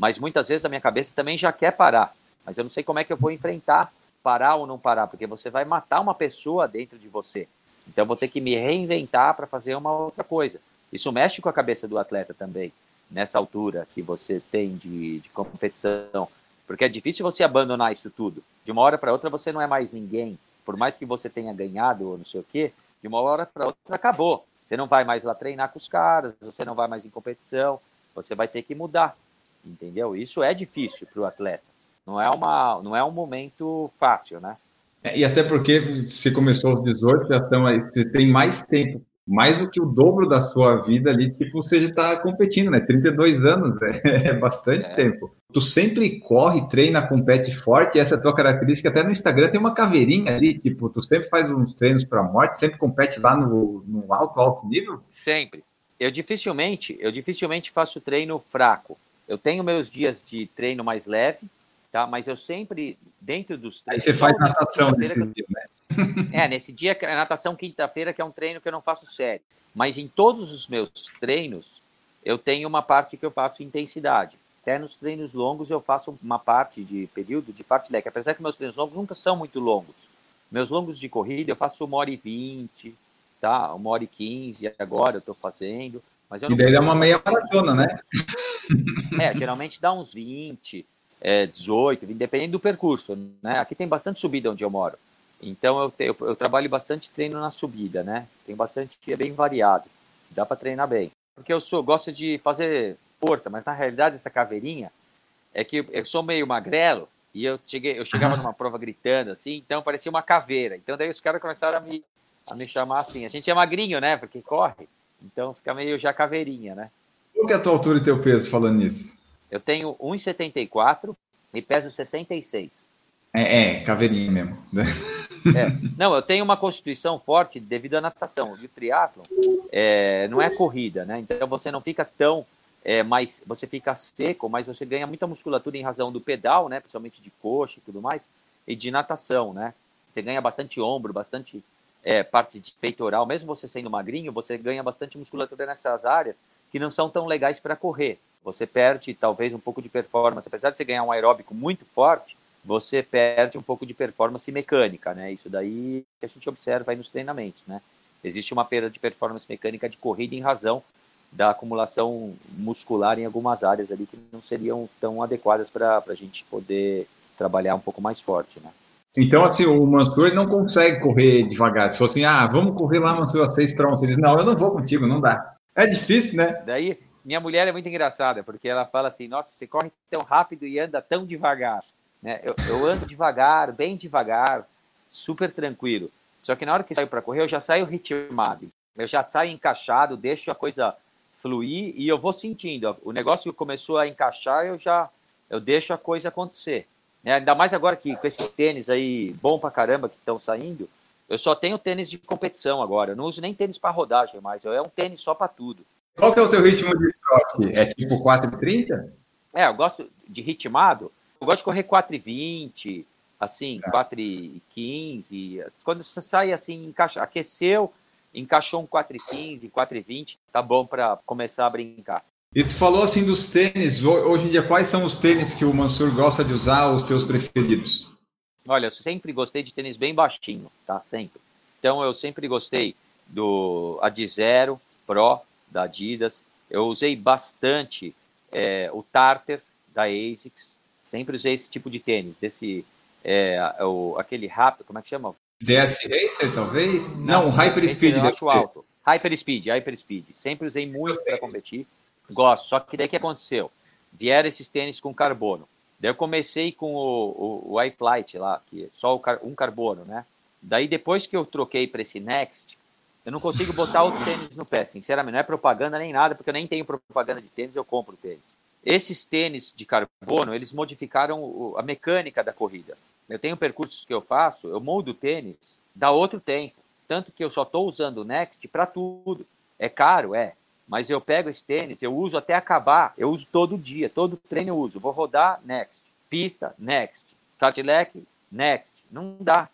Speaker 2: mas muitas vezes a minha cabeça também já quer parar, mas eu não sei como é que eu vou enfrentar parar ou não parar, porque você vai matar uma pessoa dentro de você. Então eu vou ter que me reinventar para fazer uma outra coisa. Isso mexe com a cabeça do atleta também, nessa altura que você tem de, de competição. Porque é difícil você abandonar isso tudo. De uma hora para outra você não é mais ninguém. Por mais que você tenha ganhado ou não sei o quê, de uma hora para outra acabou. Você não vai mais lá treinar com os caras, você não vai mais em competição, você vai ter que mudar. Entendeu? Isso é difícil para o atleta. Não é, uma, não é um momento fácil, né?
Speaker 1: É, e até porque você começou aos 18, já estão aí, você tem mais tempo mais do que o dobro da sua vida ali, tipo, você já está competindo, né? 32 anos é, é bastante é. tempo. Tu sempre corre, treina, compete forte, essa é a tua característica. Até no Instagram tem uma caveirinha ali, tipo, tu sempre faz uns treinos para morte, sempre compete lá no, no alto, alto nível?
Speaker 2: Sempre. Eu dificilmente, eu dificilmente faço treino fraco. Eu tenho meus dias de treino mais leve, tá? Mas eu sempre, dentro dos
Speaker 1: treinos... Aí você faz natação nesse dia, né?
Speaker 2: É, nesse dia, a natação quinta-feira, que é um treino que eu não faço sério. Mas em todos os meus treinos, eu tenho uma parte que eu faço intensidade. Até nos treinos longos eu faço uma parte de período de parte leque. Apesar que meus treinos longos nunca são muito longos. Meus longos de corrida eu faço uma hora e vinte, tá? Uma hora e quinze agora eu estou fazendo. Mas
Speaker 1: e daí dá uma meia maratona, né?
Speaker 2: É, geralmente dá uns 20, é, 18, dependendo do percurso, né? Aqui tem bastante subida onde eu moro. Então eu, eu, eu, trabalho bastante treino na subida, né? Tem bastante, é bem variado. Dá para treinar bem. Porque eu sou, gosto de fazer força, mas na realidade essa caveirinha é que eu sou meio magrelo e eu cheguei, eu chegava numa prova gritando assim, então parecia uma caveira. Então daí os caras começaram a me, a me chamar assim. A gente é magrinho, né? Porque corre. Então fica meio já caveirinha, né?
Speaker 1: Qual que é a tua altura e teu peso falando nisso?
Speaker 2: Eu tenho 1,74 e peso 66.
Speaker 1: É, é caveirinha mesmo.
Speaker 2: É. Não, eu tenho uma constituição forte devido à natação. E o triatlo é, não é corrida, né? Então você não fica tão é, mais, você fica seco, mas você ganha muita musculatura em razão do pedal, né? Principalmente de coxa e tudo mais, e de natação, né? Você ganha bastante ombro, bastante é, parte peitoral. Mesmo você sendo magrinho, você ganha bastante musculatura nessas áreas que não são tão legais para correr. Você perde talvez um pouco de performance, apesar de você ganhar um aeróbico muito forte você perde um pouco de performance mecânica, né? Isso daí que a gente observa aí nos treinamentos, né? Existe uma perda de performance mecânica de corrida em razão da acumulação muscular em algumas áreas ali que não seriam tão adequadas para a gente poder trabalhar um pouco mais forte, né?
Speaker 1: Então, assim, o Mansur não consegue correr devagar. Se for assim, ah, vamos correr lá, Mansur, a 6 para 11. Ele diz, não, eu não vou contigo, não dá. É difícil, né?
Speaker 2: Daí, minha mulher é muito engraçada, porque ela fala assim, nossa, você corre tão rápido e anda tão devagar. Né? Eu, eu ando devagar, bem devagar, super tranquilo. Só que na hora que saio para correr, eu já saio ritmado. Eu já saio encaixado, deixo a coisa fluir e eu vou sentindo. O negócio começou a encaixar, eu já eu deixo a coisa acontecer. Né? Ainda mais agora que com esses tênis aí bom pra caramba que estão saindo, eu só tenho tênis de competição agora. Eu não uso nem tênis para rodagem mais. Eu é um tênis só para tudo.
Speaker 1: Qual que é o teu ritmo de trote? É tipo 4,30?
Speaker 2: É, eu gosto de ritmado. Eu gosto de correr 4,20, assim, tá. 4,15. Quando você sai assim, encaixa, aqueceu, encaixou um 4,15, 4,20, tá bom para começar a brincar.
Speaker 1: E tu falou assim dos tênis. Hoje em dia, quais são os tênis que o Mansur gosta de usar, os teus preferidos?
Speaker 2: Olha, eu sempre gostei de tênis bem baixinho, tá? Sempre. Então, eu sempre gostei do Adizero Pro, da Adidas. Eu usei bastante é, o Tartar, da ASICS. Sempre usei esse tipo de tênis, desse, é, o, aquele rápido, como é que chama?
Speaker 1: DS Racer, talvez? Não, Não Hyper Speed.
Speaker 2: Eu acho alto. Hyper Speed, Hyper Speed. Sempre usei muito para competir. Gosto. Só que daí o que aconteceu? Vieram esses tênis com carbono. Daí eu comecei com o, o, o iFlight lá, que é só o, um carbono, né? Daí depois que eu troquei para esse Next, eu não consigo botar outro tênis no pé, sinceramente. Não é propaganda nem nada, porque eu nem tenho propaganda de tênis, eu compro tênis. Esses tênis de carbono, eles modificaram a mecânica da corrida. Eu tenho percursos que eu faço, eu moldo tênis, dá outro tempo. Tanto que eu só estou usando o Next para tudo. É caro, é. Mas eu pego esse tênis, eu uso até acabar. Eu uso todo dia, todo treino eu uso. Vou rodar Next. Pista, next. Cadillac, next. Não dá.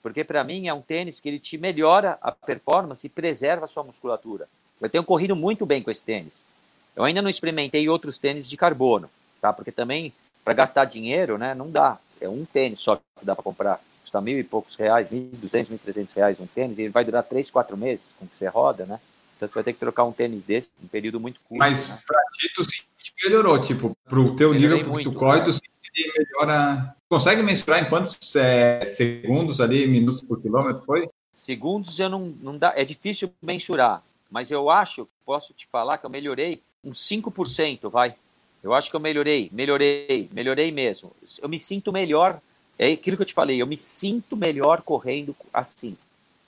Speaker 2: Porque para mim é um tênis que ele te melhora a performance e preserva a sua musculatura. Eu tenho corrido muito bem com esse tênis. Eu ainda não experimentei outros tênis de carbono, tá? Porque também para gastar dinheiro, né, não dá. É um tênis só que dá para comprar. Custa mil e poucos reais, mil duzentos, mil trezentos reais um tênis e ele vai durar três, quatro meses com que você roda, né? Então você vai ter que trocar um tênis desse em um período muito curto.
Speaker 1: Mas
Speaker 2: né?
Speaker 1: para ti, tu melhorou, tipo, pro teu Melhorei nível, pro que tu corre, tu melhora. Consegue mensurar em quantos é, segundos ali, minutos por quilômetro foi?
Speaker 2: Segundos eu não, não dá, é difícil mensurar, mas eu acho, posso te falar que eu melhorei uns 5%, vai. Eu acho que eu melhorei, melhorei, melhorei mesmo. Eu me sinto melhor, é aquilo que eu te falei, eu me sinto melhor correndo assim.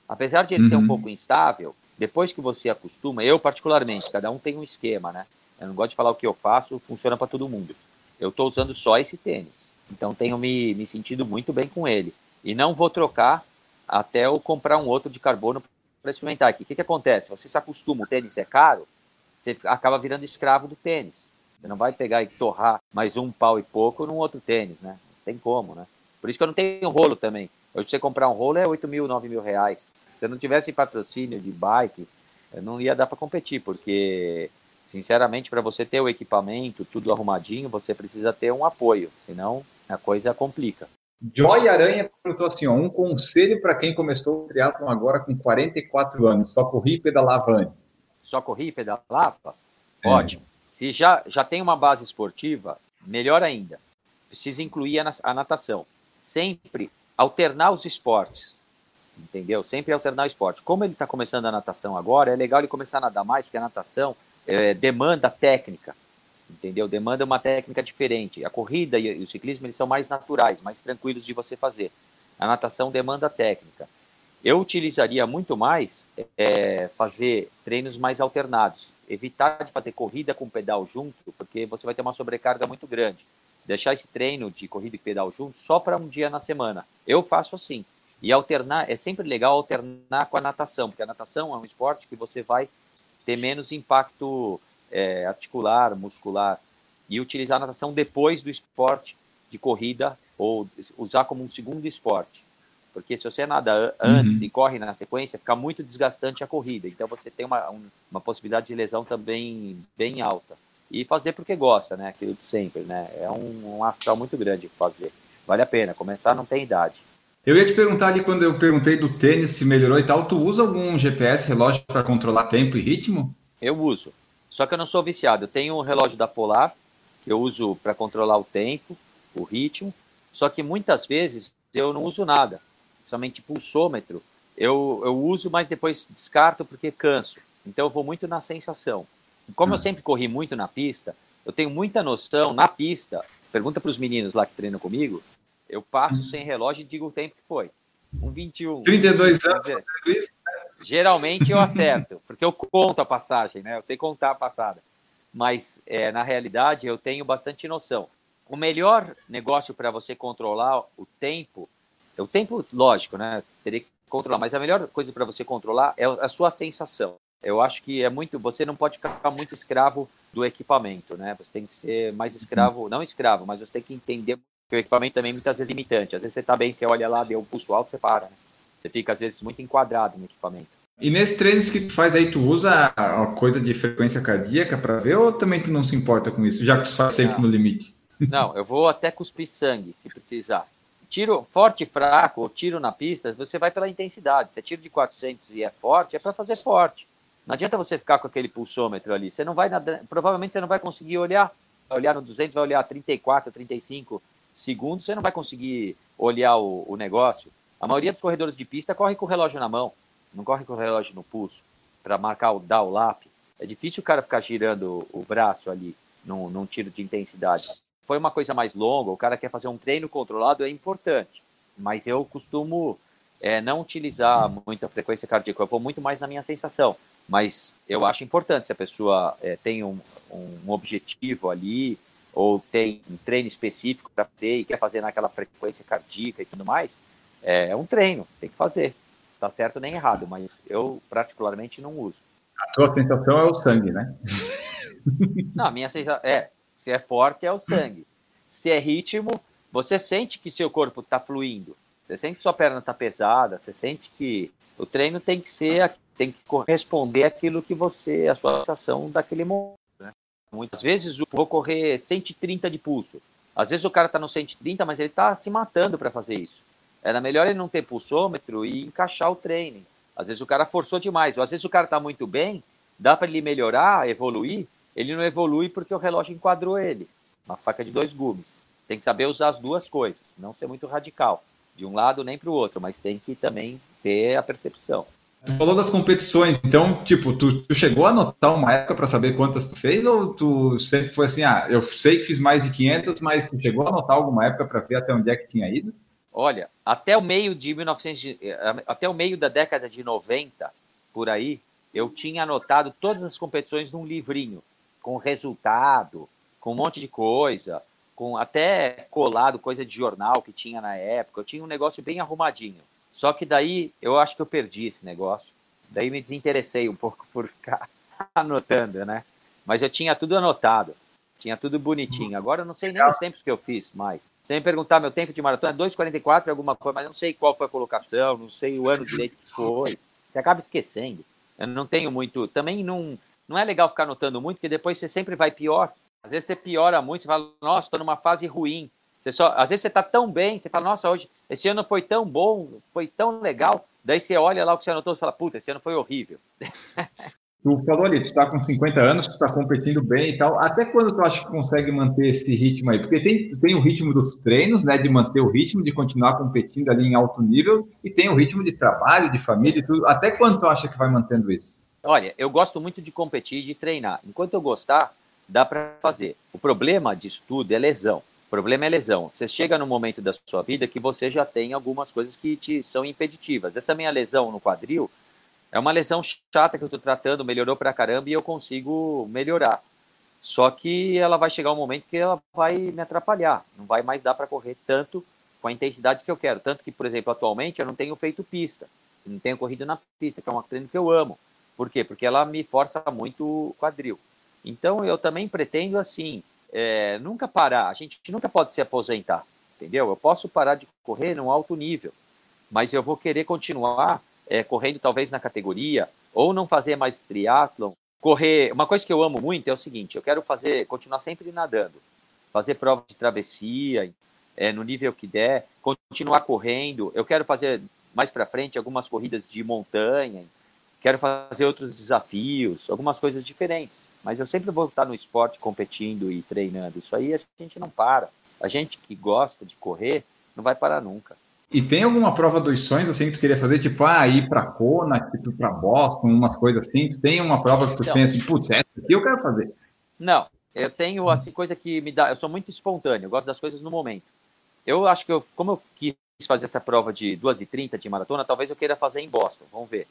Speaker 2: Apesar de ele uhum. ser um uhum. pouco instável, depois que você acostuma, eu particularmente, cada um tem um esquema, né? Eu não gosto de falar o que eu faço, funciona para todo mundo. Eu estou usando só esse tênis. Então tenho me, me sentido muito bem com ele. E não vou trocar até eu comprar um outro de carbono para experimentar aqui. O que, que acontece? Você se acostuma, o tênis é caro, você acaba virando escravo do tênis. Você não vai pegar e torrar mais um pau e pouco num outro tênis, né? Não tem como, né? Por isso que eu não tenho rolo também. Hoje você comprar um rolo é 8 mil, 9 mil reais. Se não tivesse patrocínio de bike, eu não ia dar para competir, porque Sinceramente, para você ter o equipamento, tudo arrumadinho, você precisa ter um apoio, senão a coisa complica.
Speaker 1: Joy Aranha perguntou assim: ó, um conselho para quem começou o triatlon agora com 44 anos, só corri e pedalava antes.
Speaker 2: Só corri e pedalava? É. Ótimo. Se já, já tem uma base esportiva, melhor ainda. Precisa incluir a, a natação. Sempre alternar os esportes. Entendeu? Sempre alternar o esporte. Como ele está começando a natação agora, é legal ele começar a nadar mais, porque a natação é, demanda técnica, entendeu? Demanda uma técnica diferente. A corrida e o ciclismo eles são mais naturais, mais tranquilos de você fazer. A natação demanda técnica. Eu utilizaria muito mais é, fazer treinos mais alternados, evitar de fazer corrida com pedal junto, porque você vai ter uma sobrecarga muito grande. Deixar esse treino de corrida e pedal junto só para um dia na semana. Eu faço assim. E alternar, é sempre legal alternar com a natação, porque a natação é um esporte que você vai ter menos impacto é, articular, muscular, e utilizar a natação depois do esporte de corrida ou usar como um segundo esporte. Porque se você nada antes uhum. e corre na sequência, fica muito desgastante a corrida. Então você tem uma, um, uma possibilidade de lesão também bem alta. E fazer porque gosta, né? Aquilo de sempre, né? É um, um astral muito grande fazer. Vale a pena. Começar não tem idade.
Speaker 1: Eu ia te perguntar ali quando eu perguntei do tênis se melhorou e tal, tu usa algum GPS relógio para controlar tempo e ritmo?
Speaker 2: Eu uso. Só que eu não sou viciado. Eu tenho um relógio da Polar que eu uso para controlar o tempo, o ritmo. Só que muitas vezes eu não uso nada, somente pulsômetro. Eu, eu uso, mas depois descarto porque canso. Então eu vou muito na sensação. Como eu hum. sempre corri muito na pista, eu tenho muita noção na pista. Pergunta para os meninos lá que treinam comigo eu passo uhum. sem relógio e digo o tempo que foi. Um 21.
Speaker 1: 32 anos
Speaker 2: dizer, isso? Geralmente eu acerto, porque eu conto a passagem, né? Eu sei contar a passada. Mas, é, na realidade, eu tenho bastante noção. O melhor negócio para você controlar o tempo, o tempo, lógico, né? Teria que controlar, mas a melhor coisa para você controlar é a sua sensação. Eu acho que é muito. Você não pode ficar muito escravo do equipamento, né? Você tem que ser mais escravo, não escravo, mas você tem que entender porque o equipamento também muitas vezes é limitante. Às vezes você está bem, você olha lá, deu um pulso alto, você para. Né? Você fica, às vezes, muito enquadrado no equipamento.
Speaker 1: E nesses treinos que tu faz aí, tu usa a coisa de frequência cardíaca para ver ou também tu não se importa com isso, já que tu faz sempre
Speaker 2: não.
Speaker 1: no limite?
Speaker 2: Não, eu vou até cuspir sangue, se precisar. Tiro forte e fraco, ou tiro na pista, você vai pela intensidade. Se é tiro de 400 e é forte, é para fazer forte. Não adianta você ficar com aquele pulsômetro ali. Você não vai, provavelmente você não vai conseguir olhar. Vai olhar no 200, vai olhar 34, 35 segundos, você não vai conseguir olhar o, o negócio. A maioria dos corredores de pista corre com o relógio na mão, não corre com o relógio no pulso, para marcar o dar o lap. É difícil o cara ficar girando o braço ali num, num tiro de intensidade. Foi uma coisa mais longa, o cara quer fazer um treino controlado, é importante. Mas eu costumo é, não utilizar muita frequência cardíaca, eu vou muito mais na minha sensação. Mas eu acho importante se a pessoa é, tem um, um objetivo ali, ou tem um treino específico para fazer e quer fazer naquela frequência cardíaca e tudo mais, é, é um treino, tem que fazer. Tá certo nem errado, mas eu particularmente não uso.
Speaker 1: A tua sensação é o sangue, né?
Speaker 2: Não, a minha sensação é, se é forte é o sangue. Se é ritmo, você sente que seu corpo está fluindo, você sente que sua perna está pesada, você sente que o treino tem que ser, tem que corresponder àquilo que você, a sua sensação daquele momento. Muitas vezes eu vou correr 130 de pulso. Às vezes o cara está no 130, mas ele está se matando para fazer isso. Era melhor ele não ter pulsômetro e encaixar o treino. Às vezes o cara forçou demais, ou às vezes o cara está muito bem, dá para ele melhorar, evoluir, ele não evolui porque o relógio enquadrou ele. Uma faca de dois gumes. Tem que saber usar as duas coisas, não ser muito radical, de um lado nem para o outro, mas tem que também ter a percepção.
Speaker 1: Tu falou das competições, então, tipo, tu, tu chegou a anotar uma época para saber quantas tu fez ou tu sempre foi assim, ah, eu sei que fiz mais de 500, mas tu chegou a anotar alguma época para ver até onde é que tinha ido?
Speaker 2: Olha, até o meio de 1900, até o meio da década de 90, por aí, eu tinha anotado todas as competições num livrinho, com resultado, com um monte de coisa, com até colado coisa de jornal que tinha na época. Eu tinha um negócio bem arrumadinho. Só que daí eu acho que eu perdi esse negócio. Daí me desinteressei um pouco por ficar anotando, né? Mas eu tinha tudo anotado. Tinha tudo bonitinho. Agora eu não sei nem os tempos que eu fiz mais. Sem perguntar, meu tempo de maratona é 2,44 alguma coisa, mas eu não sei qual foi a colocação, não sei o ano direito que foi. Você acaba esquecendo. Eu não tenho muito. Também não, não é legal ficar anotando muito, porque depois você sempre vai pior. Às vezes você piora muito, você fala, nossa, estou numa fase ruim. Você só, às vezes você está tão bem, você fala, nossa, hoje, esse ano foi tão bom, foi tão legal. Daí você olha lá o que você anotou e fala, puta, esse ano foi horrível.
Speaker 1: Tu falou ali, tu está com 50 anos, tu está competindo bem e tal. Até quando tu acha que consegue manter esse ritmo aí? Porque tem, tem o ritmo dos treinos, né? De manter o ritmo, de continuar competindo ali em alto nível, e tem o ritmo de trabalho, de família e tudo. Até quando tu acha que vai mantendo isso?
Speaker 2: Olha, eu gosto muito de competir e de treinar. Enquanto eu gostar, dá para fazer. O problema disso tudo é lesão problema é lesão. Você chega no momento da sua vida que você já tem algumas coisas que te são impeditivas. Essa minha lesão no quadril é uma lesão chata que eu estou tratando, melhorou pra caramba e eu consigo melhorar. Só que ela vai chegar um momento que ela vai me atrapalhar. Não vai mais dar para correr tanto com a intensidade que eu quero. Tanto que, por exemplo, atualmente eu não tenho feito pista. Não tenho corrido na pista, que é uma treino que eu amo. Por quê? Porque ela me força muito o quadril. Então eu também pretendo assim é, nunca parar. A gente nunca pode se aposentar, entendeu? Eu posso parar de correr num alto nível, mas eu vou querer continuar é, correndo talvez na categoria ou não fazer mais triatlon. Correr, uma coisa que eu amo muito é o seguinte: eu quero fazer, continuar sempre nadando, fazer prova de travessia é, no nível que der, continuar correndo. Eu quero fazer mais para frente algumas corridas de montanha, quero fazer outros desafios, algumas coisas diferentes. Mas eu sempre vou estar no esporte competindo e treinando. Isso aí a gente não para. A gente que gosta de correr não vai parar nunca.
Speaker 1: E tem alguma prova dos sonhos assim que tu queria fazer, tipo, ah, ir para Kona, tipo, para Boston, umas coisas assim? Tu tem uma prova que tu não. pensa putz, essa aqui eu quero fazer?
Speaker 2: Não, eu tenho assim coisa que me dá, eu sou muito espontâneo, eu gosto das coisas no momento. Eu acho que eu, como eu quis fazer essa prova de 2h30 de maratona, talvez eu queira fazer em Boston, vamos ver.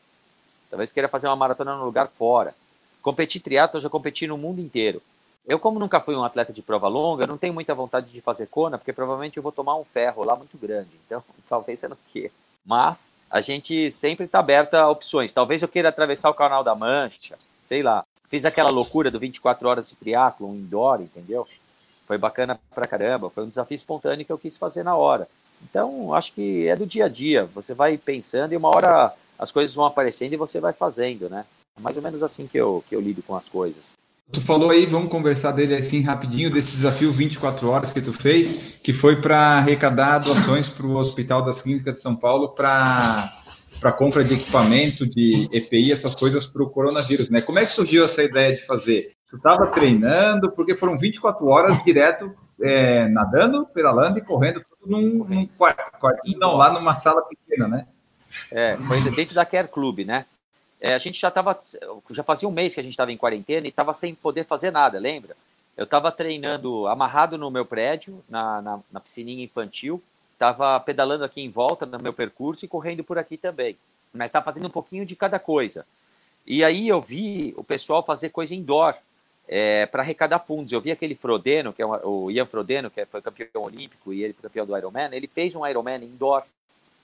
Speaker 2: Talvez queira fazer uma maratona num lugar fora. Competir triatlo, eu já competi no mundo inteiro. Eu, como nunca fui um atleta de prova longa, não tenho muita vontade de fazer Kona, porque provavelmente eu vou tomar um ferro lá muito grande. Então, talvez você não queira. Mas a gente sempre está aberto a opções. Talvez eu queira atravessar o Canal da Mancha, sei lá. Fiz aquela loucura do 24 horas de triatlo indoor, entendeu? Foi bacana pra caramba. Foi um desafio espontâneo que eu quis fazer na hora. Então, acho que é do dia a dia. Você vai pensando e uma hora as coisas vão aparecendo e você vai fazendo, né? É mais ou menos assim que eu, que eu lido com as coisas.
Speaker 1: Tu falou aí, vamos conversar dele assim rapidinho, desse desafio 24 horas que tu fez, que foi para arrecadar doações para o Hospital das Clínicas de São Paulo para para compra de equipamento, de EPI, essas coisas para o coronavírus, né? Como é que surgiu essa ideia de fazer? Tu estava treinando, porque foram 24 horas direto é, nadando, pedalando e correndo tudo num, num quarto, quarto, não, lá numa sala pequena, né?
Speaker 2: É, foi dentro da Care Club, né? É, a gente já estava, já fazia um mês que a gente estava em quarentena e estava sem poder fazer nada, lembra? Eu estava treinando amarrado no meu prédio, na, na, na piscininha infantil, estava pedalando aqui em volta no meu percurso e correndo por aqui também. Mas estava fazendo um pouquinho de cada coisa. E aí eu vi o pessoal fazer coisa indoor é, para arrecadar fundos. Eu vi aquele Frodeno, que é o Ian Frodeno, que foi campeão olímpico e ele foi campeão do Ironman. Ele fez um Ironman indoor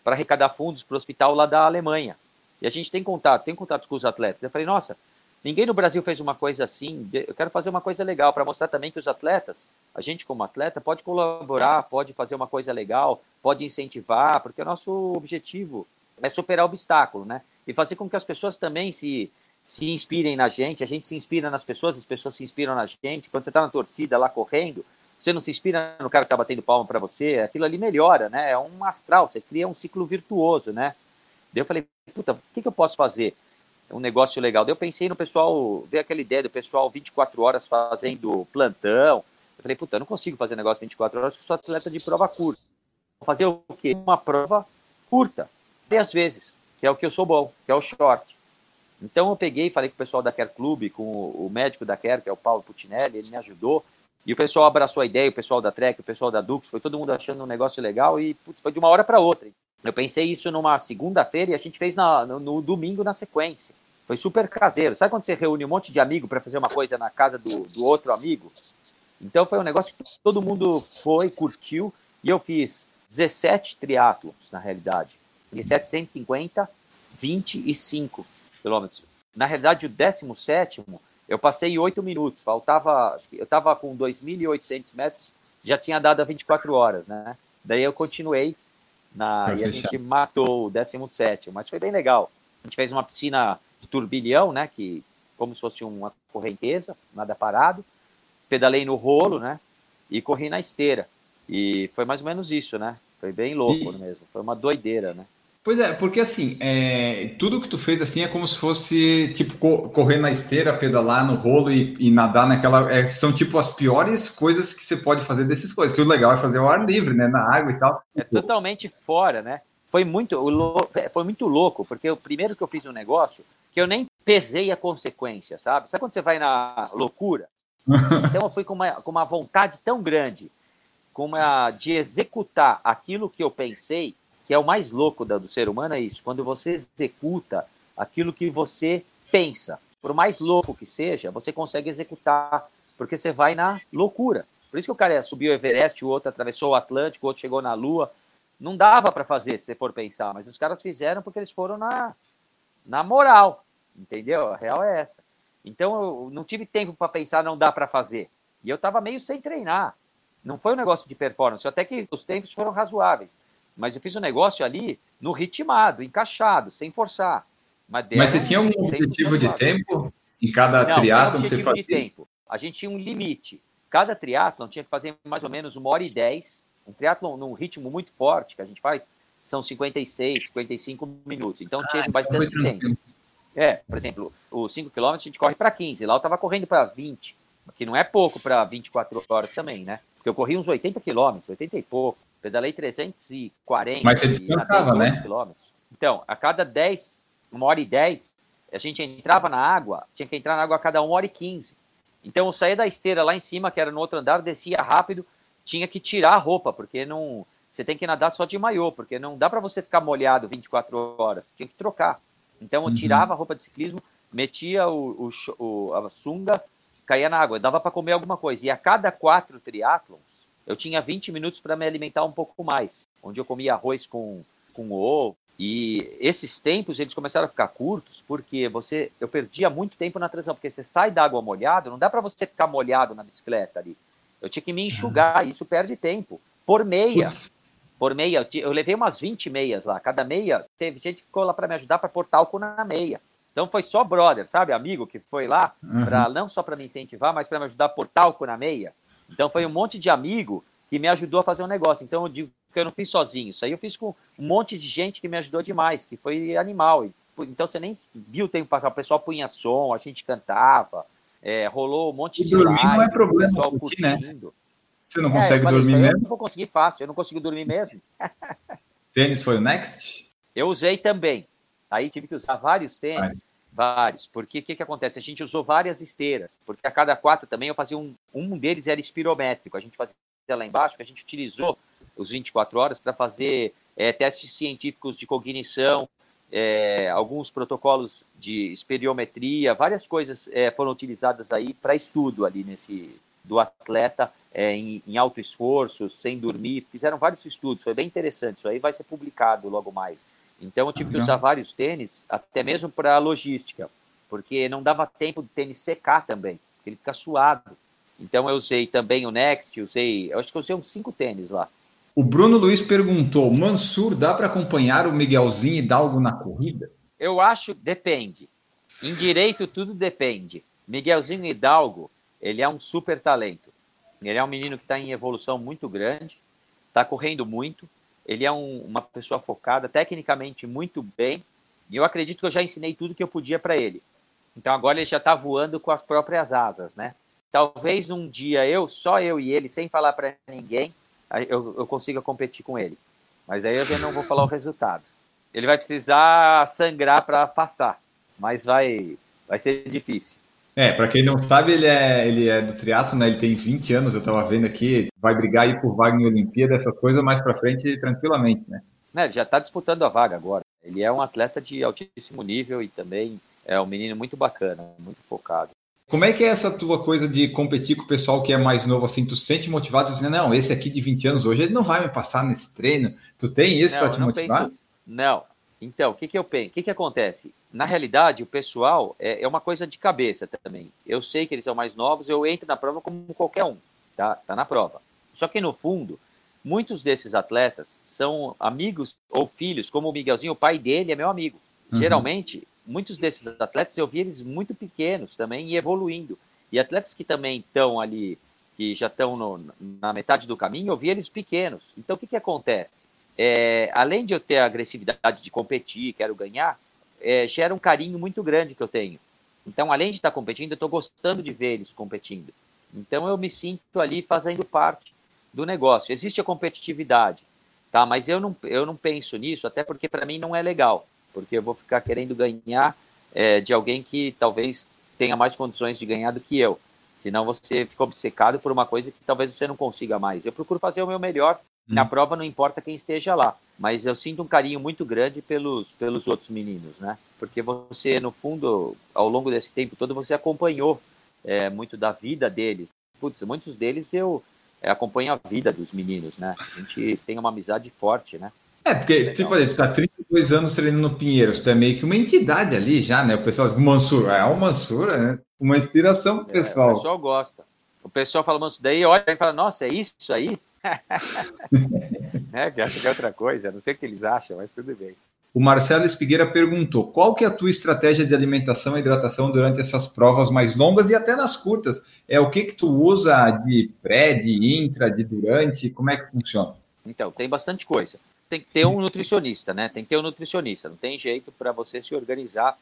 Speaker 2: para arrecadar fundos para o hospital lá da Alemanha. E a gente tem contato, tem contato com os atletas. Eu falei, nossa, Ninguém no Brasil fez uma coisa assim. Eu quero fazer uma coisa legal para mostrar também que os atletas, a gente como atleta, pode colaborar, pode fazer uma coisa legal, pode incentivar, porque o nosso objetivo é superar obstáculo, né? E fazer com que as pessoas também se, se inspirem na gente, a gente se inspira nas pessoas, as pessoas se inspiram na gente. Quando você está na torcida lá correndo, você não se inspira no cara que está batendo palma para você, aquilo ali melhora, né? É um astral, você cria um ciclo virtuoso, né? Daí eu falei, puta, o que, que eu posso fazer? um negócio legal. Daí eu pensei no pessoal, veio aquela ideia do pessoal 24 horas fazendo plantão. Eu falei, puta, eu não consigo fazer negócio 24 horas, porque sou atleta de prova curta. Vou fazer o quê? Uma prova curta, três vezes, que é o que eu sou bom, que é o short. Então eu peguei, falei com o pessoal da Care Clube, com o médico da Care, que é o Paulo Putinelli, ele me ajudou. E o pessoal abraçou a ideia, o pessoal da Trek, o pessoal da Dux, foi todo mundo achando um negócio legal e putz, foi de uma hora para outra. Eu pensei isso numa segunda-feira e a gente fez na, no, no, domingo na sequência. Foi super caseiro. Sabe quando você reúne um monte de amigo para fazer uma coisa na casa do, do outro amigo? Então foi um negócio que todo mundo foi, curtiu, e eu fiz 17 triatlons, na realidade. E 750, 25 quilômetros. Na realidade, o 17 eu passei 8 minutos, faltava, eu estava com 2.800 metros, já tinha dado a 24 horas, né? Daí eu continuei na, e a gente matou o 17, mas foi bem legal. A gente fez uma piscina de turbilhão, né? Que como se fosse uma correnteza, nada parado. Pedalei no rolo, né? E corri na esteira. E foi mais ou menos isso, né? Foi bem louco e... mesmo. Foi uma doideira, né?
Speaker 1: Pois é, porque assim, é, tudo que tu fez assim é como se fosse tipo correr na esteira, pedalar no rolo e, e nadar naquela. É, são tipo as piores coisas que você pode fazer dessas coisas. Que o legal é fazer ao ar livre, né? Na água e tal.
Speaker 2: É totalmente fora, né? Foi muito, foi muito louco, porque o primeiro que eu fiz um negócio que eu nem pesei a consequência, sabe? Sabe quando você vai na loucura? Então eu fui com uma, com uma vontade tão grande, com uma, de executar aquilo que eu pensei que é o mais louco do ser humano, é isso. Quando você executa aquilo que você pensa, por mais louco que seja, você consegue executar, porque você vai na loucura. Por isso que o cara subiu o Everest, o outro atravessou o Atlântico, o outro chegou na Lua. Não dava para fazer, se você for pensar, mas os caras fizeram porque eles foram na, na moral, entendeu? A real é essa. Então eu não tive tempo para pensar, não dá para fazer. E eu estava meio sem treinar. Não foi um negócio de performance, até que os tempos foram razoáveis. Mas eu fiz o um negócio ali no ritmado, encaixado, sem forçar.
Speaker 1: Mas, Mas você tinha um objetivo de tempo em cada não, triatlon
Speaker 2: que você fazia? de tempo. A gente tinha um limite. Cada triatlon tinha que fazer mais ou menos uma hora e dez. Um triatlon num ritmo muito forte que a gente faz são 56, 55 minutos. Então ah, tinha então bastante tempo. É, por exemplo, os 5 km a gente corre para 15. Lá eu estava correndo para 20, que não é pouco para 24 horas também, né? Porque eu corri uns 80 quilômetros, 80 e pouco. Pedalei 340
Speaker 1: Mas você descansava, né?
Speaker 2: Quilômetros. Então, a cada 10, uma hora e 10, a gente entrava na água, tinha que entrar na água a cada uma hora e 15. Então, eu saía da esteira lá em cima, que era no outro andar, descia rápido, tinha que tirar a roupa, porque não. Você tem que nadar só de maiô, porque não dá para você ficar molhado 24 horas, tinha que trocar. Então, eu uhum. tirava a roupa de ciclismo, metia o, o, o a sunga, caía na água, dava para comer alguma coisa. E a cada quatro triatlons, eu tinha 20 minutos para me alimentar um pouco mais, onde eu comia arroz com, com ovo. E esses tempos eles começaram a ficar curtos, porque você eu perdia muito tempo na transição, porque você sai da água molhada, não dá para você ficar molhado na bicicleta ali. Eu tinha que me enxugar, isso perde tempo. Por meia. Por meia, eu levei umas 20 meias lá. Cada meia, teve gente que ficou lá para me ajudar para pôr talco na meia. Então foi só brother, sabe? Amigo que foi lá, uhum. Pra, não só para me incentivar, mas para me ajudar a pôr talco na meia. Então foi um monte de amigo que me ajudou a fazer um negócio. Então eu digo que eu não fiz sozinho. Isso aí eu fiz com um monte de gente que me ajudou demais, que foi animal. Então você nem viu o tempo passar. O pessoal punha som, a gente cantava, é, rolou um monte de
Speaker 1: dormir live, não é problema, o pessoal curtir, né? curtindo. Né? Você não consegue é, dormir mesmo? Eu
Speaker 2: não vou conseguir fácil, eu não consigo dormir mesmo.
Speaker 1: Tênis foi o Next?
Speaker 2: Eu usei também. Aí tive que usar vários tênis. Vários, porque o que, que acontece? A gente usou várias esteiras, porque a cada quatro também eu fazia um, um deles era espirométrico, a gente fazia lá embaixo, que a gente utilizou os 24 horas para fazer é, testes científicos de cognição, é, alguns protocolos de esperiometria, várias coisas é, foram utilizadas aí para estudo ali nesse do atleta é, em, em, alto esforço, sem dormir, fizeram vários estudos, foi bem interessante, isso aí vai ser publicado logo mais. Então eu tive que usar vários tênis, até mesmo para logística. porque não dava tempo do tênis secar também, porque ele fica suado. Então eu usei também o Next, usei, eu acho que eu usei uns cinco tênis lá.
Speaker 1: O Bruno Luiz perguntou: Mansur, dá para acompanhar o Miguelzinho e dar algo na corrida?
Speaker 2: Eu acho, depende. Em direito, tudo depende. Miguelzinho Hidalgo, ele é um super talento. Ele é um menino que está em evolução muito grande, está correndo muito. Ele é um, uma pessoa focada, tecnicamente muito bem. E eu acredito que eu já ensinei tudo que eu podia para ele. Então agora ele já está voando com as próprias asas, né? Talvez um dia eu, só eu e ele, sem falar para ninguém, eu, eu consiga competir com ele. Mas aí eu já não vou falar o resultado. Ele vai precisar sangrar para passar, mas vai, vai ser difícil.
Speaker 1: É, para quem não sabe, ele é, ele é do triatlo, né? Ele tem 20 anos, eu estava vendo aqui, vai brigar aí por vaga em Olimpíada, essa coisa mais para frente tranquilamente, né?
Speaker 2: É, já está disputando a vaga agora. Ele é um atleta de altíssimo nível e também é um menino muito bacana, muito focado.
Speaker 1: Como é que é essa tua coisa de competir com o pessoal que é mais novo, assim, tu sente motivado, dizendo, não, esse aqui de 20 anos hoje, ele não vai me passar nesse treino, tu tem isso para te motivar?
Speaker 2: Penso, não, então, o que, que eu penso? O que, que acontece? Na realidade, o pessoal é, é, uma coisa de cabeça também. Eu sei que eles são mais novos, eu entro na prova como qualquer um, tá? Tá na prova. Só que no fundo, muitos desses atletas são amigos ou filhos, como o Miguelzinho, o pai dele é meu amigo. Uhum. Geralmente, muitos desses atletas eu vi eles muito pequenos também e evoluindo. E atletas que também estão ali, que já estão na metade do caminho, eu vi eles pequenos. Então, o que, que acontece? É, além de eu ter a agressividade de competir, quero ganhar, é, gera um carinho muito grande que eu tenho. Então, além de estar competindo, eu estou gostando de ver eles competindo. Então, eu me sinto ali fazendo parte do negócio. Existe a competitividade, tá? Mas eu não, eu não penso nisso, até porque para mim não é legal, porque eu vou ficar querendo ganhar é, de alguém que talvez tenha mais condições de ganhar do que eu. Senão você fica obcecado por uma coisa que talvez você não consiga mais. Eu procuro fazer o meu melhor na hum. prova não importa quem esteja lá, mas eu sinto um carinho muito grande pelos, pelos outros meninos, né? Porque você, no fundo, ao longo desse tempo todo, você acompanhou é, muito da vida deles. Putz, muitos deles eu é, acompanho a vida dos meninos, né? A gente tem uma amizade forte, né?
Speaker 1: É, porque, tipo, você tá 32 anos treinando no Pinheiros, tu é meio que uma entidade ali já, né? O pessoal diz, Mansur, é o Mansur, né? Uma inspiração pro pessoal.
Speaker 2: É, o pessoal gosta. O pessoal fala Mansur, daí olha e fala, nossa, é isso aí? é, que acha que é outra coisa, não sei o que eles acham, mas tudo bem.
Speaker 1: O Marcelo Espigueira perguntou: qual que é a tua estratégia de alimentação e hidratação durante essas provas mais longas e até nas curtas? É o que que tu usa de pré, de intra, de durante? Como é que funciona?
Speaker 2: Então, tem bastante coisa. Tem que ter um nutricionista, né? Tem que ter um nutricionista. Não tem jeito para você se organizar,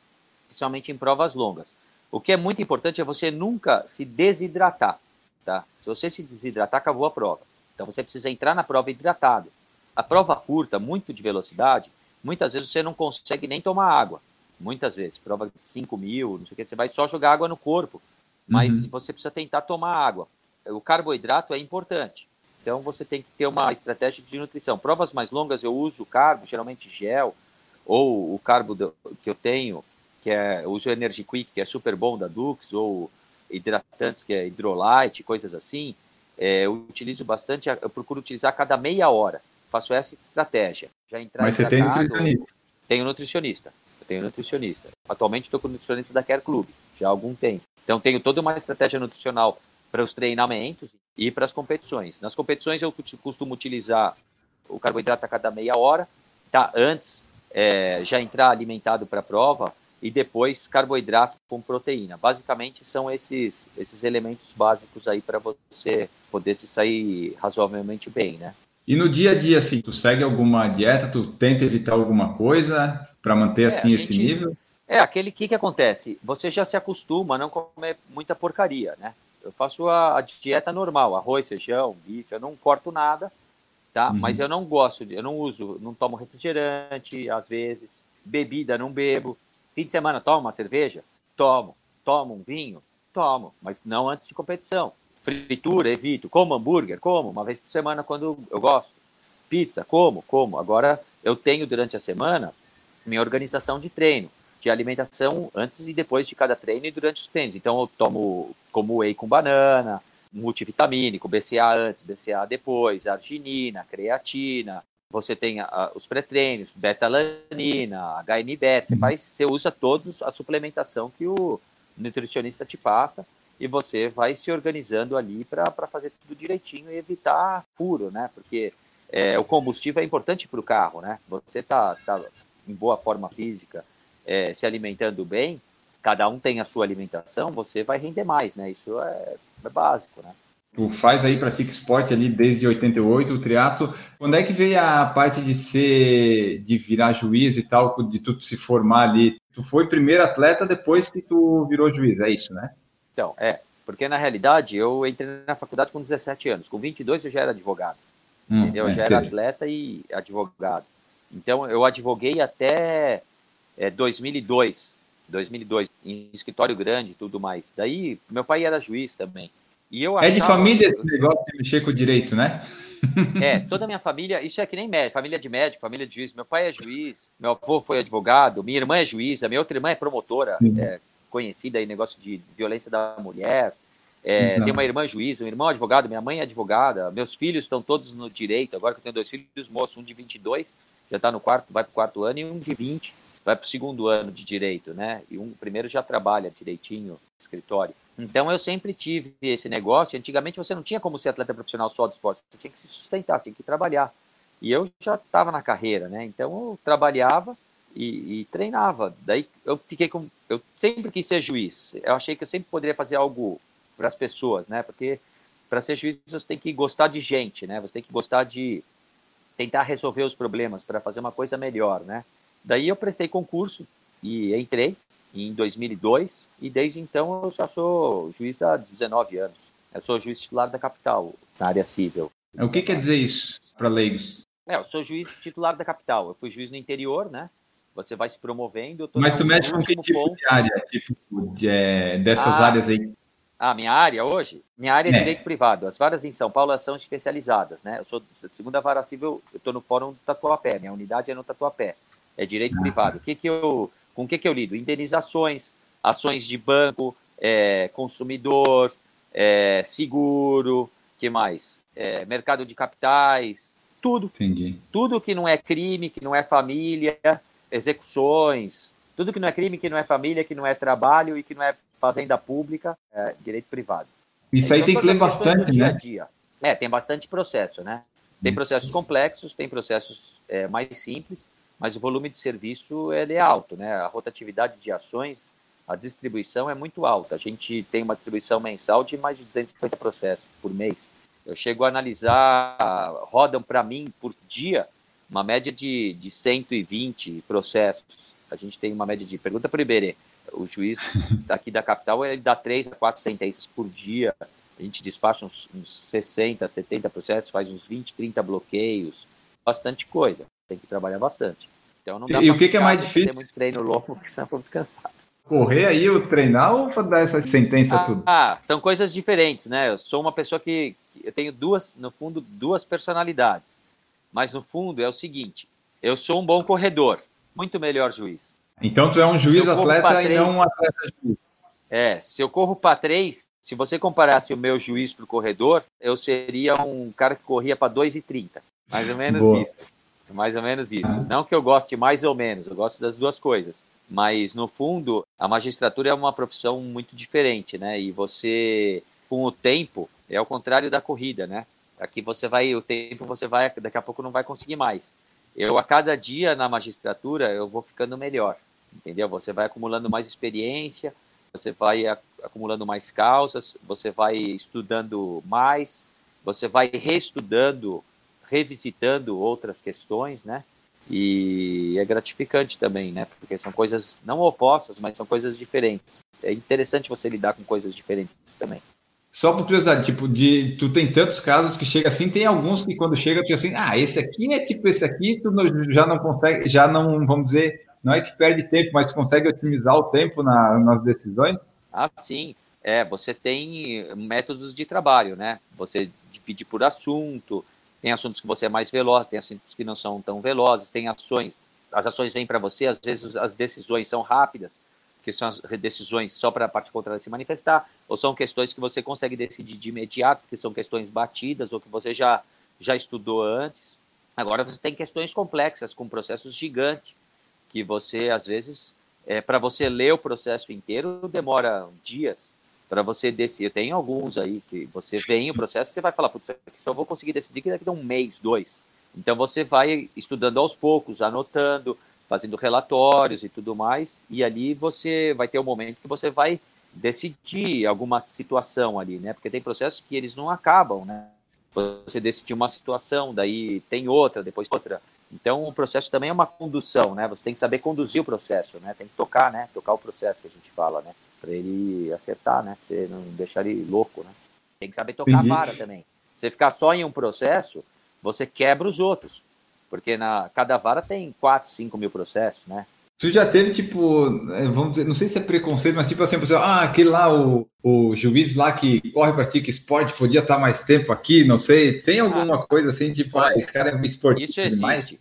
Speaker 2: principalmente em provas longas. O que é muito importante é você nunca se desidratar, tá? Se você se desidratar, acabou a prova. Então você precisa entrar na prova hidratado. A prova curta, muito de velocidade, muitas vezes você não consegue nem tomar água. Muitas vezes, prova de 5 mil, não sei o que, você vai só jogar água no corpo. Mas uhum. você precisa tentar tomar água. O carboidrato é importante. Então você tem que ter uma estratégia de nutrição. Provas mais longas eu uso carbo, geralmente gel, ou o carbo que eu tenho, que é, eu uso o Energy Quick, que é super bom da Dux, ou hidratantes, que é Hydrolyte, coisas assim. É, eu utilizo bastante, eu procuro utilizar a cada meia hora. Faço essa estratégia.
Speaker 1: Já entrar Mas você tem nutricionista?
Speaker 2: Tenho nutricionista. Eu tenho nutricionista. Atualmente estou com nutricionista da Care Club, já há algum tempo. Então tenho toda uma estratégia nutricional para os treinamentos e para as competições. Nas competições eu costumo utilizar o carboidrato a cada meia hora, tá? Antes é, já entrar alimentado para a prova e depois carboidrato com proteína. Basicamente são esses esses elementos básicos aí para você poder se sair razoavelmente bem, né?
Speaker 1: E no dia a dia, assim, tu segue alguma dieta, tu tenta evitar alguma coisa para manter é, assim esse nível?
Speaker 2: É, aquele que que acontece? Você já se acostuma a não comer muita porcaria, né? Eu faço a, a dieta normal, arroz, feijão, bife, eu não corto nada, tá? Uhum. Mas eu não gosto, eu não uso, não tomo refrigerante às vezes, bebida não bebo. Fim de semana tomo uma cerveja? Tomo. Tomo um vinho? Tomo, mas não antes de competição. Fritura, evito. Como hambúrguer? Como, uma vez por semana quando eu gosto. Pizza, como? Como. Agora, eu tenho durante a semana minha organização de treino, de alimentação antes e depois de cada treino e durante os treinos. Então, eu tomo como whey com banana, multivitamínico, BCA antes, BCA depois, arginina, creatina, você tem a, os pré-treinos, beta-alanina, HNBET, você, você usa todos a suplementação que o nutricionista te passa e você vai se organizando ali para fazer tudo direitinho e evitar furo, né? Porque é, o combustível é importante para o carro, né? Você tá, tá em boa forma física, é, se alimentando bem, cada um tem a sua alimentação, você vai render mais, né? Isso é, é básico, né?
Speaker 1: Tu faz aí, pratica esporte ali desde 88, o triatlo. Quando é que veio a parte de ser, de virar juiz e tal, de tu se formar ali? Tu foi primeiro atleta depois que tu virou juiz, é isso, né?
Speaker 2: Então, é. Porque na realidade eu entrei na faculdade com 17 anos. Com 22 eu já era advogado. Hum, entendeu? Eu é, já era atleta e advogado. Então eu advoguei até é, 2002. 2002, em escritório grande e tudo mais. Daí, meu pai era juiz também.
Speaker 1: E eu. É de família esse negócio de mexer com o direito, né?
Speaker 2: É, toda a minha família, isso é que nem médico, família de médico, família de juiz. Meu pai é juiz, meu avô foi advogado, minha irmã é juíza, minha outra irmã é promotora, é, conhecida aí, negócio de violência da mulher. É, tem uma irmã juíza, um irmão advogado, minha mãe é advogada, meus filhos estão todos no direito. Agora que eu tenho dois filhos moços, um de 22, já está no quarto, vai para o quarto ano, e um de 20, vai para o segundo ano de direito, né? E um primeiro já trabalha direitinho no escritório. Então eu sempre tive esse negócio. Antigamente você não tinha como ser atleta profissional só do esporte, você tinha que se sustentar, você tinha que trabalhar. E eu já estava na carreira, né? Então eu trabalhava e, e, treinava. Daí eu fiquei com. Eu sempre quis ser juiz. Eu achei que eu sempre poderia fazer algo para as pessoas, né? Porque para ser juiz você tem que gostar de gente, né? Você tem que gostar de tentar resolver os problemas para fazer uma coisa melhor, né? Daí eu prestei concurso e entrei em 2002 e desde então eu já sou juiz há 19 anos. Eu sou juiz titular da capital, na área civil.
Speaker 1: O que quer dizer isso para leigos?
Speaker 2: É, eu sou juiz titular da capital. Eu fui juiz no interior, né? Você vai se promovendo.
Speaker 1: Mas tu mexe com que tipo ponto. de área? Tipo, de, é, dessas ah, áreas aí?
Speaker 2: Ah, minha área hoje? Minha área é, é, direito privado. As varas em São Paulo são especializadas, né? Eu sou segunda vara civil, eu estou no fórum do Tatuapé. Minha unidade é no Tatuapé. É direito ah. privado. O que que eu, com o que que eu lido? Indenizações, ações de banco, é, consumidor, é, seguro, que mais? É, mercado de capitais, tudo.
Speaker 1: Entendi.
Speaker 2: Tudo que não é crime, que não é família, execuções, tudo que não é crime, que não é família, que não é trabalho e que não é fazenda pública, é direito privado.
Speaker 1: Isso aí tem que ler bastante, dia
Speaker 2: né? Dia. É, tem bastante processo, né? Tem processos complexos, tem processos é, mais simples, mas o volume de serviço ele é alto, né? A rotatividade de ações, a distribuição é muito alta. A gente tem uma distribuição mensal de mais de 250 processos por mês. Eu chego a analisar, rodam para mim por dia uma média de, de 120 processos. A gente tem uma média de. Pergunta para o Iberê. O juiz aqui da capital ele dá 3 a 4 sentenças por dia. A gente despacha uns, uns 60, 70 processos, faz uns 20, 30 bloqueios. Bastante coisa. Tem que trabalhar bastante.
Speaker 1: Então não dá e o que, que é mais difícil?
Speaker 2: muito treino longo, porque senão eu muito cansado.
Speaker 1: Correr aí, ou treinar ou dar essa sentença
Speaker 2: ah,
Speaker 1: tudo?
Speaker 2: Ah, são coisas diferentes, né? Eu sou uma pessoa que, eu tenho duas, no fundo, duas personalidades. Mas no fundo é o seguinte: eu sou um bom corredor, muito melhor juiz.
Speaker 1: Então tu é um juiz atleta três, e não um atleta juiz.
Speaker 2: É, se eu corro para três, se você comparasse o meu juiz para o corredor, eu seria um cara que corria para 2,30. Mais ou menos Boa. isso. Mais ou menos isso. Ah. Não que eu goste mais ou menos, eu gosto das duas coisas. Mas, no fundo, a magistratura é uma profissão muito diferente, né? E você, com o tempo, é ao contrário da corrida, né? Aqui você vai, o tempo você vai, daqui a pouco não vai conseguir mais. Eu, a cada dia na magistratura, eu vou ficando melhor, entendeu? Você vai acumulando mais experiência, você vai acumulando mais causas, você vai estudando mais, você vai reestudando, revisitando outras questões, né? E é gratificante também, né? Porque são coisas não opostas, mas são coisas diferentes. É interessante você lidar com coisas diferentes também.
Speaker 1: Só por curiosidade, tipo, de, tu tem tantos casos que chega assim, tem alguns que quando chega, tu assim, ah, esse aqui é tipo esse aqui, tu já não consegue, já não, vamos dizer, não é que perde tempo, mas tu consegue otimizar o tempo na, nas decisões?
Speaker 2: Ah, sim. É, você tem métodos de trabalho, né? Você divide por assunto, tem assuntos que você é mais veloz, tem assuntos que não são tão velozes, tem ações, as ações vêm para você, às vezes as decisões são rápidas, que são as decisões só para a parte contrária se manifestar, ou são questões que você consegue decidir de imediato, que são questões batidas ou que você já, já estudou antes. Agora você tem questões complexas, com processos gigantes, que você, às vezes, é, para você ler o processo inteiro, demora dias para você decidir. Tem alguns aí que você vem o processo, você vai falar, putz, só vou conseguir decidir que daqui a um mês, dois. Então você vai estudando aos poucos, anotando, fazendo relatórios e tudo mais, e ali você vai ter um momento que você vai decidir alguma situação ali, né? Porque tem processos que eles não acabam, né? Você decidiu uma situação, daí tem outra, depois outra. Então o processo também é uma condução, né? Você tem que saber conduzir o processo, né? Tem que tocar, né? Tocar o processo que a gente fala, né? Para ele acertar, né? Você não deixar ele louco, né? Tem que saber tocar a vara também. Você ficar só em um processo, você quebra os outros. Porque na cada vara tem 4, 5 mil processos, né?
Speaker 1: Tu já teve, tipo, é, vamos dizer, não sei se é preconceito, mas tipo assim, você, ah, aquele lá, o, o juiz lá que corre, pratica esporte, podia estar mais tempo aqui, não sei. Tem alguma ah, coisa assim, tipo, ah, esse cara é um esportista
Speaker 2: isso existe. demais?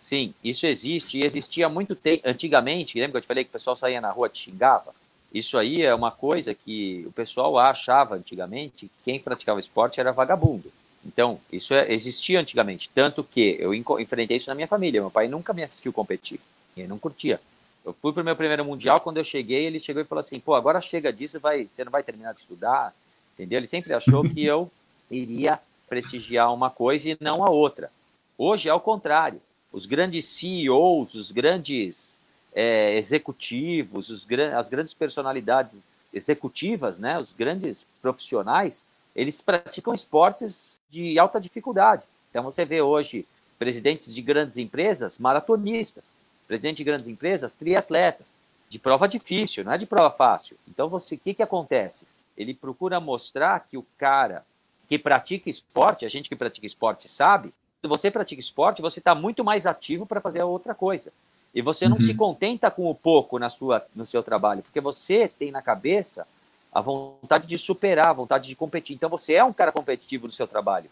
Speaker 2: Sim, isso existe e existia muito tempo. Antigamente, lembra que eu te falei que o pessoal saía na rua e te xingava? Isso aí é uma coisa que o pessoal achava antigamente que quem praticava esporte era vagabundo. Então, isso é, existia antigamente. Tanto que eu enfrentei isso na minha família. Meu pai nunca me assistiu competir. Ele não curtia. Eu fui para o meu primeiro mundial, quando eu cheguei, ele chegou e falou assim: pô, agora chega disso, vai, você não vai terminar de estudar, entendeu? Ele sempre achou que eu iria prestigiar uma coisa e não a outra. Hoje é o contrário. Os grandes CEOs, os grandes é, executivos, os, as grandes personalidades executivas, né, os grandes profissionais, eles praticam esportes de alta dificuldade. Então você vê hoje presidentes de grandes empresas maratonistas presidente de grandes empresas, triatletas, de prova difícil, não é de prova fácil. Então, você, o que, que acontece? Ele procura mostrar que o cara que pratica esporte, a gente que pratica esporte sabe, se você pratica esporte, você está muito mais ativo para fazer outra coisa. E você não uhum. se contenta com o pouco na sua, no seu trabalho, porque você tem na cabeça a vontade de superar, a vontade de competir. Então você é um cara competitivo no seu trabalho.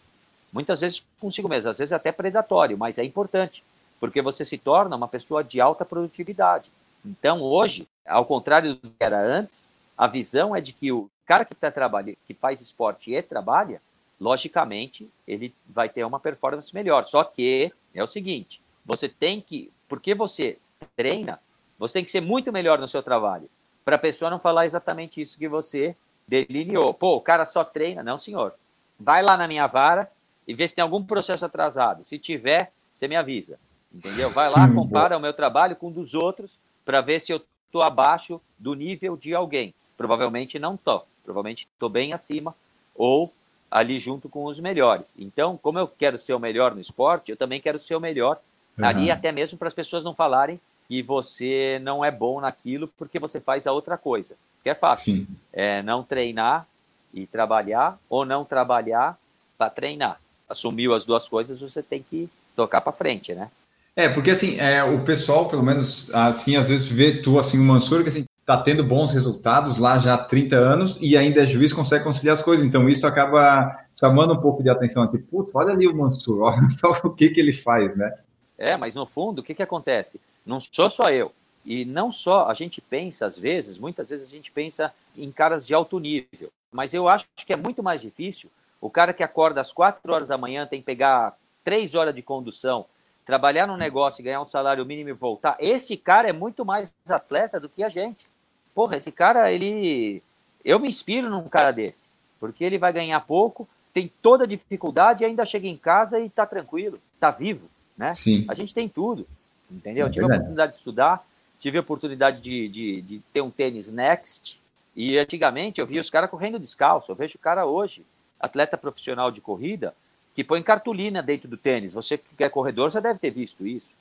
Speaker 2: Muitas vezes consigo mesmo, às vezes até predatório, mas é importante porque você se torna uma pessoa de alta produtividade. Então, hoje, ao contrário do que era antes, a visão é de que o cara que tá trabalhando, que faz esporte e trabalha, logicamente, ele vai ter uma performance melhor. Só que é o seguinte, você tem que, porque você treina, você tem que ser muito melhor no seu trabalho, para a pessoa não falar exatamente isso que você delineou. Pô, o cara só treina, não, senhor. Vai lá na minha vara e vê se tem algum processo atrasado. Se tiver, você me avisa. Entendeu? Vai lá, compara o meu trabalho com o dos outros para ver se eu estou abaixo do nível de alguém. Provavelmente não estou. Provavelmente estou bem acima ou ali junto com os melhores. Então, como eu quero ser o melhor no esporte, eu também quero ser o melhor uhum. ali, até mesmo para as pessoas não falarem que você não é bom naquilo porque você faz a outra coisa. Que é fácil. Sim. É não treinar e trabalhar ou não trabalhar para treinar. Assumiu as duas coisas, você tem que tocar para frente, né?
Speaker 1: É, porque assim, é, o pessoal, pelo menos assim, às vezes vê tu, assim, o Mansur, que assim, tá tendo bons resultados lá já há 30 anos e ainda é juiz, consegue conciliar as coisas. Então isso acaba chamando um pouco de atenção aqui. Putz, olha ali o Mansur, olha só o que, que ele faz, né?
Speaker 2: É, mas no fundo, o que, que acontece? Não sou só eu. E não só, a gente pensa, às vezes, muitas vezes a gente pensa em caras de alto nível. Mas eu acho que é muito mais difícil o cara que acorda às 4 horas da manhã tem que pegar 3 horas de condução, trabalhar no negócio e ganhar um salário mínimo e voltar, esse cara é muito mais atleta do que a gente. Porra, esse cara, ele. Eu me inspiro num cara desse, porque ele vai ganhar pouco, tem toda a dificuldade e ainda chega em casa e tá tranquilo, tá vivo, né?
Speaker 1: Sim.
Speaker 2: A gente tem tudo, entendeu? É tive a oportunidade de estudar, tive a oportunidade de, de, de ter um tênis Next, e antigamente eu via os caras correndo descalço, eu vejo o cara hoje, atleta profissional de corrida, que põe cartolina dentro do tênis. Você que é corredor já deve ter visto isso.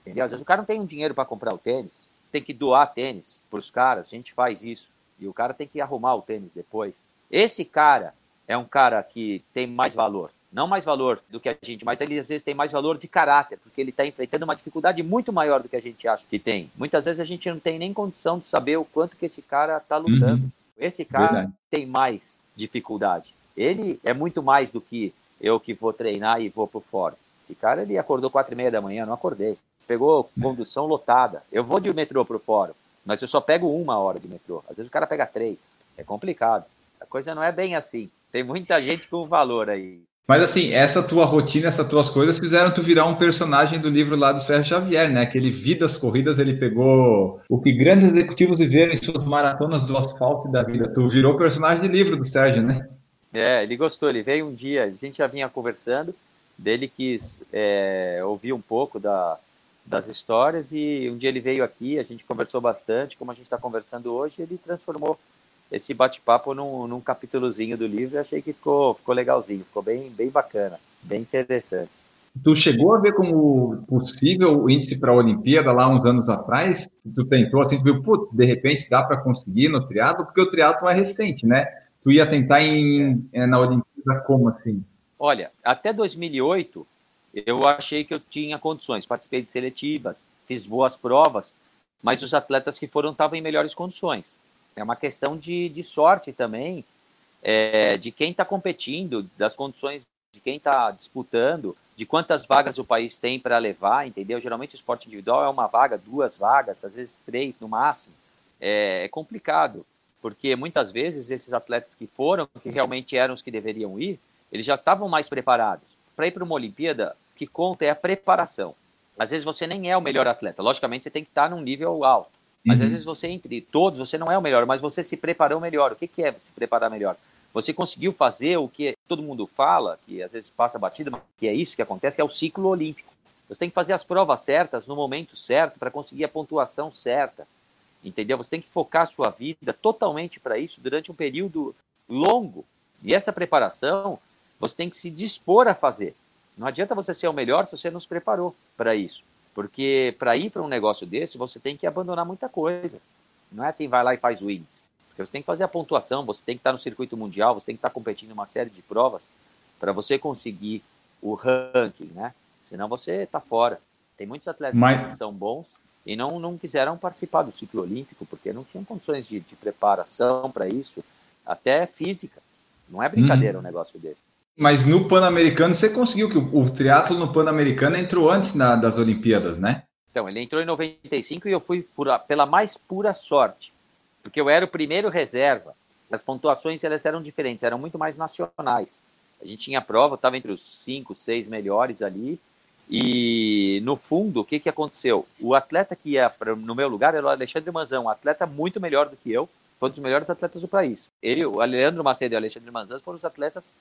Speaker 2: Entendeu? Às vezes o cara não tem um dinheiro para comprar o tênis, tem que doar tênis para os caras, a gente faz isso. E o cara tem que arrumar o tênis depois. Esse cara é um cara que tem mais valor. Não mais valor do que a gente, mas ele às vezes tem mais valor de caráter, porque ele está enfrentando uma dificuldade muito maior do que a gente acha que tem. Muitas vezes a gente não tem nem condição de saber o quanto que esse cara está lutando. Uhum. Esse cara Verdade. tem mais dificuldade. Ele é muito mais do que eu que vou treinar e vou pro fórum. Esse cara, ele acordou quatro e meia da manhã, não acordei. Pegou condução lotada. Eu vou de metrô pro fórum, mas eu só pego uma hora de metrô. Às vezes o cara pega três. É complicado. A coisa não é bem assim. Tem muita gente com valor aí.
Speaker 1: Mas assim, essa tua rotina, essas tuas coisas fizeram tu virar um personagem do livro lá do Sérgio Xavier, né? Aquele Vidas Corridas, ele pegou o que grandes executivos viveram em suas maratonas do asfalto da vida. Tu virou personagem de livro do Sérgio, né?
Speaker 2: É, ele gostou, ele veio um dia, a gente já vinha conversando, dele quis é, ouvir um pouco da, das histórias e um dia ele veio aqui, a gente conversou bastante, como a gente está conversando hoje, ele transformou esse bate-papo num, num capítulozinho do livro e achei que ficou, ficou legalzinho, ficou bem, bem bacana, bem interessante.
Speaker 1: Tu chegou a ver como possível o índice para a Olimpíada lá uns anos atrás? Tu tentou assim, tu viu, putz, de repente dá para conseguir no triatlo, porque o triatlo é recente, né? Tu ia tentar em, é. na Olimpíada como assim?
Speaker 2: Olha, até 2008 eu achei que eu tinha condições, participei de seletivas, fiz boas provas, mas os atletas que foram estavam em melhores condições. É uma questão de, de sorte também, é, de quem está competindo, das condições de quem está disputando, de quantas vagas o país tem para levar, entendeu? Geralmente o esporte individual é uma vaga, duas vagas, às vezes três no máximo. É, é complicado, porque muitas vezes esses atletas que foram, que realmente eram os que deveriam ir, eles já estavam mais preparados. Para ir para uma Olimpíada, o que conta é a preparação. Às vezes você nem é o melhor atleta, logicamente você tem que estar num nível alto. Mas uhum. às vezes você, entre todos, você não é o melhor, mas você se preparou melhor. O que, que é se preparar melhor? Você conseguiu fazer o que todo mundo fala, que às vezes passa batida, mas que é isso que acontece, é o ciclo olímpico. Você tem que fazer as provas certas no momento certo para conseguir a pontuação certa. Entendeu? Você tem que focar a sua vida totalmente para isso durante um período longo. E essa preparação você tem que se dispor a fazer. Não adianta você ser o melhor se você não se preparou para isso. Porque para ir para um negócio desse, você tem que abandonar muita coisa. Não é assim, vai lá e faz o índice. Porque você tem que fazer a pontuação, você tem que estar no circuito mundial, você tem que estar competindo em uma série de provas para você conseguir o ranking, né? Senão você está fora. Tem muitos atletas Mas... que são bons e não, não quiseram participar do ciclo olímpico porque não tinham condições de, de preparação para isso, até física. Não é brincadeira hum. um negócio desse.
Speaker 1: Mas no Pan-Americano você conseguiu que o, o triatlo no Pan-Americano entrou antes na, das Olimpíadas, né?
Speaker 2: Então, ele entrou em 95 e eu fui por, pela mais pura sorte, porque eu era o primeiro reserva. As pontuações elas eram diferentes, eram muito mais nacionais. A gente tinha prova, estava entre os cinco, seis melhores ali. E no fundo, o que, que aconteceu? O atleta que ia pra, no meu lugar era o Alexandre Manzão, um atleta muito melhor do que eu, foi um dos melhores atletas do país. Ele, o Leandro Macedo e o Alexandre Manzão foram os atletas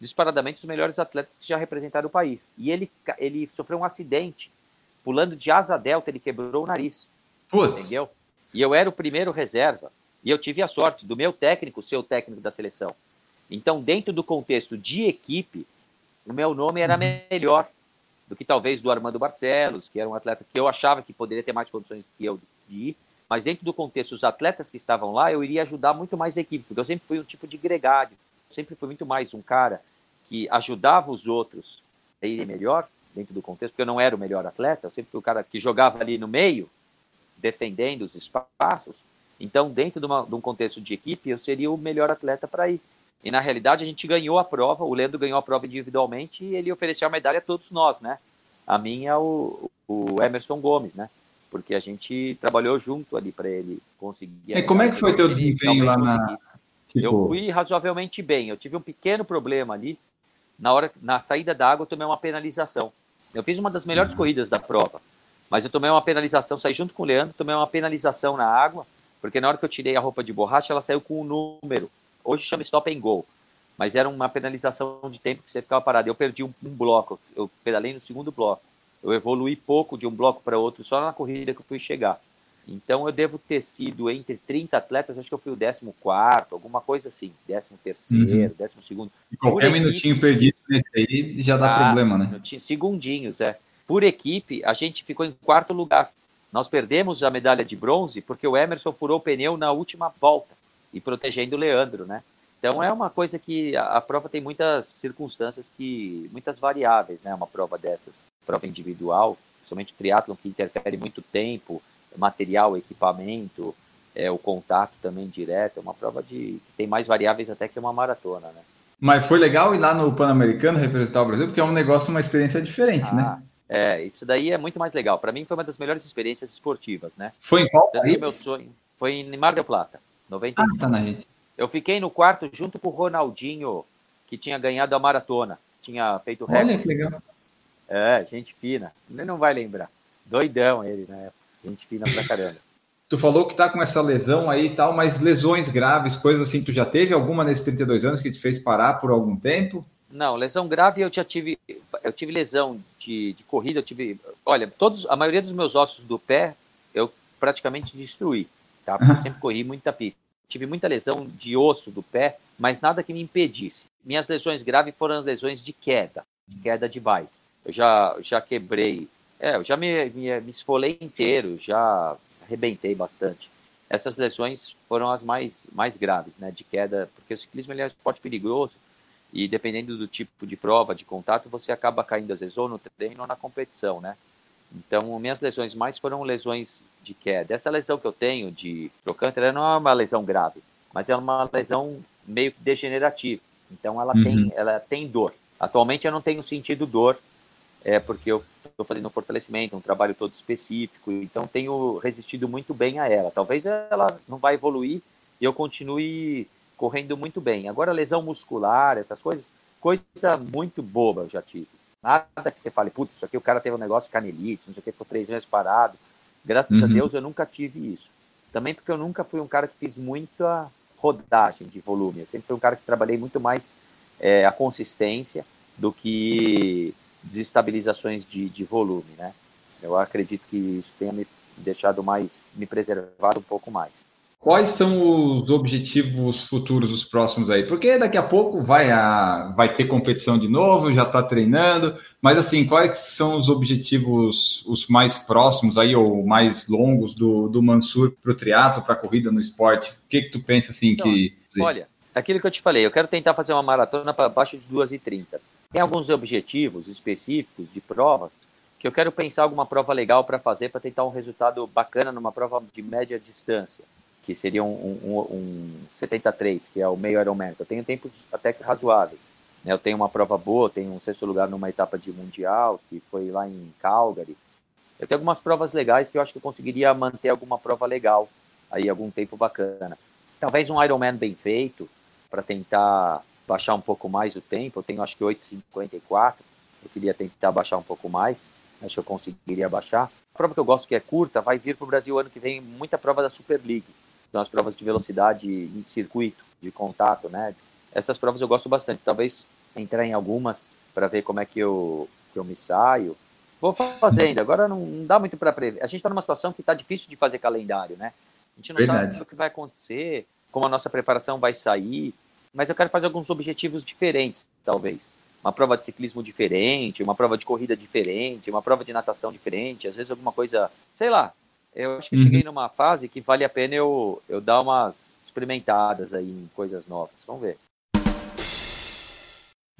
Speaker 2: disparadamente os melhores atletas que já representaram o país. E ele, ele sofreu um acidente, pulando de asa delta, ele quebrou o nariz. Putz. Entendeu? E eu era o primeiro reserva. E eu tive a sorte do meu técnico ser o técnico da seleção. Então, dentro do contexto de equipe, o meu nome era uhum. melhor do que talvez do Armando Barcelos, que era um atleta que eu achava que poderia ter mais condições que eu de ir. Mas dentro do contexto dos atletas que estavam lá, eu iria ajudar muito mais a equipe, porque eu sempre fui um tipo de gregário sempre fui muito mais um cara que ajudava os outros a irem melhor dentro do contexto, porque eu não era o melhor atleta, eu sempre fui o cara que jogava ali no meio, defendendo os espaços. Então, dentro de, uma, de um contexto de equipe, eu seria o melhor atleta para ir. E na realidade a gente ganhou a prova, o Leandro ganhou a prova individualmente e ele ofereceu a medalha a todos nós, né? A minha, o, o Emerson Gomes, né? Porque a gente trabalhou junto ali para ele conseguir.
Speaker 1: E como é que foi teu desempenho lá na,
Speaker 2: Tipo... Eu fui razoavelmente bem. Eu tive um pequeno problema ali. Na hora, na saída da água, eu tomei uma penalização. Eu fiz uma das melhores uhum. corridas da prova, mas eu tomei uma penalização, saí junto com o Leandro, tomei uma penalização na água, porque na hora que eu tirei a roupa de borracha, ela saiu com um número. Hoje chama stop and go, mas era uma penalização de tempo que você ficava parado. Eu perdi um, um bloco, eu pedalei no segundo bloco. Eu evolui pouco de um bloco para outro só na corrida que eu fui chegar. Então eu devo ter sido entre 30 atletas, acho que eu fui o 14, alguma coisa assim, 13, uhum. 12.
Speaker 1: Qualquer equipe, minutinho perdido nesse aí já dá ah, problema, né?
Speaker 2: Segundinhos, é. Por equipe, a gente ficou em quarto lugar. Nós perdemos a medalha de bronze porque o Emerson furou o pneu na última volta e protegendo o Leandro, né? Então é uma coisa que a, a prova tem muitas circunstâncias que muitas variáveis, né? Uma prova dessas, prova individual, somente triatlon que interfere muito tempo, material, equipamento, é, o contato também direto, é uma prova de que tem mais variáveis até que uma maratona, né?
Speaker 1: Mas foi legal ir lá no Pan-Americano representar o Brasil, porque é um negócio, uma experiência diferente, né? ah, né?
Speaker 2: É, isso daí é muito mais legal. Para mim foi uma das melhores experiências esportivas, né?
Speaker 1: Foi em qual país?
Speaker 2: meu sonho foi em Mar del Plata, 95. Ah, tá na gente. Eu fiquei no quarto junto com o Ronaldinho, que tinha ganhado a maratona. tinha feito recorde.
Speaker 1: Olha que legal.
Speaker 2: É, gente fina. Ele não vai lembrar. Doidão ele, né? Gente fina pra caramba.
Speaker 1: Tu falou que tá com essa lesão aí e tal, mas lesões graves, coisas assim, tu já teve alguma nesses 32 anos que te fez parar por algum tempo?
Speaker 2: Não, lesão grave eu já tive. Eu tive lesão de, de corrida, eu tive. Olha, todos, a maioria dos meus ossos do pé eu praticamente destruí, tá? Porque eu sempre corri muita pista. Tive muita lesão de osso do pé, mas nada que me impedisse. Minhas lesões graves foram as lesões de queda, de queda de bike. Eu já, já quebrei, é, eu já me, me, me esfolei inteiro, já arrebentei bastante. Essas lesões foram as mais, mais graves, né, de queda, porque o ciclismo ele é um esporte perigoso e dependendo do tipo de prova, de contato, você acaba caindo às vezes ou no treino ou na competição, né? Então, minhas lesões mais foram lesões de queda. Essa lesão que eu tenho de trocante, ela não é uma lesão grave, mas é uma lesão meio que degenerativa. Então, ela, uhum. tem, ela tem dor. Atualmente, eu não tenho sentido dor, é porque eu estou fazendo um fortalecimento, um trabalho todo específico, então tenho resistido muito bem a ela. Talvez ela não vai evoluir e eu continue correndo muito bem. Agora, lesão muscular, essas coisas, coisa muito boba eu já tive. Nada que você fale, putz, isso aqui o cara teve um negócio de canelite, não sei o que, ficou três meses parado. Graças uhum. a Deus eu nunca tive isso. Também porque eu nunca fui um cara que fiz muita rodagem de volume. Eu sempre fui um cara que trabalhei muito mais é, a consistência do que desestabilizações de, de volume, né? Eu acredito que isso tenha me deixado mais, me preservado um pouco mais.
Speaker 1: Quais são os objetivos futuros, os próximos aí? Porque daqui a pouco vai, a, vai ter competição de novo, já está treinando, mas assim, quais são os objetivos os mais próximos aí, ou mais longos do, do Mansur para o triatlo, para a corrida no esporte? O que, que tu pensa assim então, que.
Speaker 2: Olha, aquilo que eu te falei, eu quero tentar fazer uma maratona para baixo de 2h30. Tem alguns objetivos específicos de provas que eu quero pensar alguma prova legal para fazer para tentar um resultado bacana numa prova de média distância, que seria um, um, um 73, que é o meio Ironman. Eu tenho tempos até que razoáveis. Né? Eu tenho uma prova boa, tenho um sexto lugar numa etapa de mundial, que foi lá em Calgary. Eu tenho algumas provas legais que eu acho que eu conseguiria manter alguma prova legal aí algum tempo bacana. Talvez um Ironman bem feito para tentar baixar um pouco mais o tempo. Eu tenho acho que 8,54. Eu queria tentar baixar um pouco mais. Acho que eu conseguiria baixar. A prova que eu gosto que é curta vai vir para o Brasil ano que vem muita prova da Super League. São as provas de velocidade em circuito, de contato, né? Essas provas eu gosto bastante. Talvez entrar em algumas para ver como é que eu, que eu me saio. Vou fazendo. Agora não, não dá muito para prever. A gente está numa situação que está difícil de fazer calendário, né? A gente não Verdade. sabe o que vai acontecer, como a nossa preparação vai sair mas eu quero fazer alguns objetivos diferentes, talvez. Uma prova de ciclismo diferente, uma prova de corrida diferente, uma prova de natação diferente, às vezes alguma coisa, sei lá. Eu acho que uhum. cheguei numa fase que vale a pena eu, eu dar umas experimentadas aí em coisas novas. Vamos ver.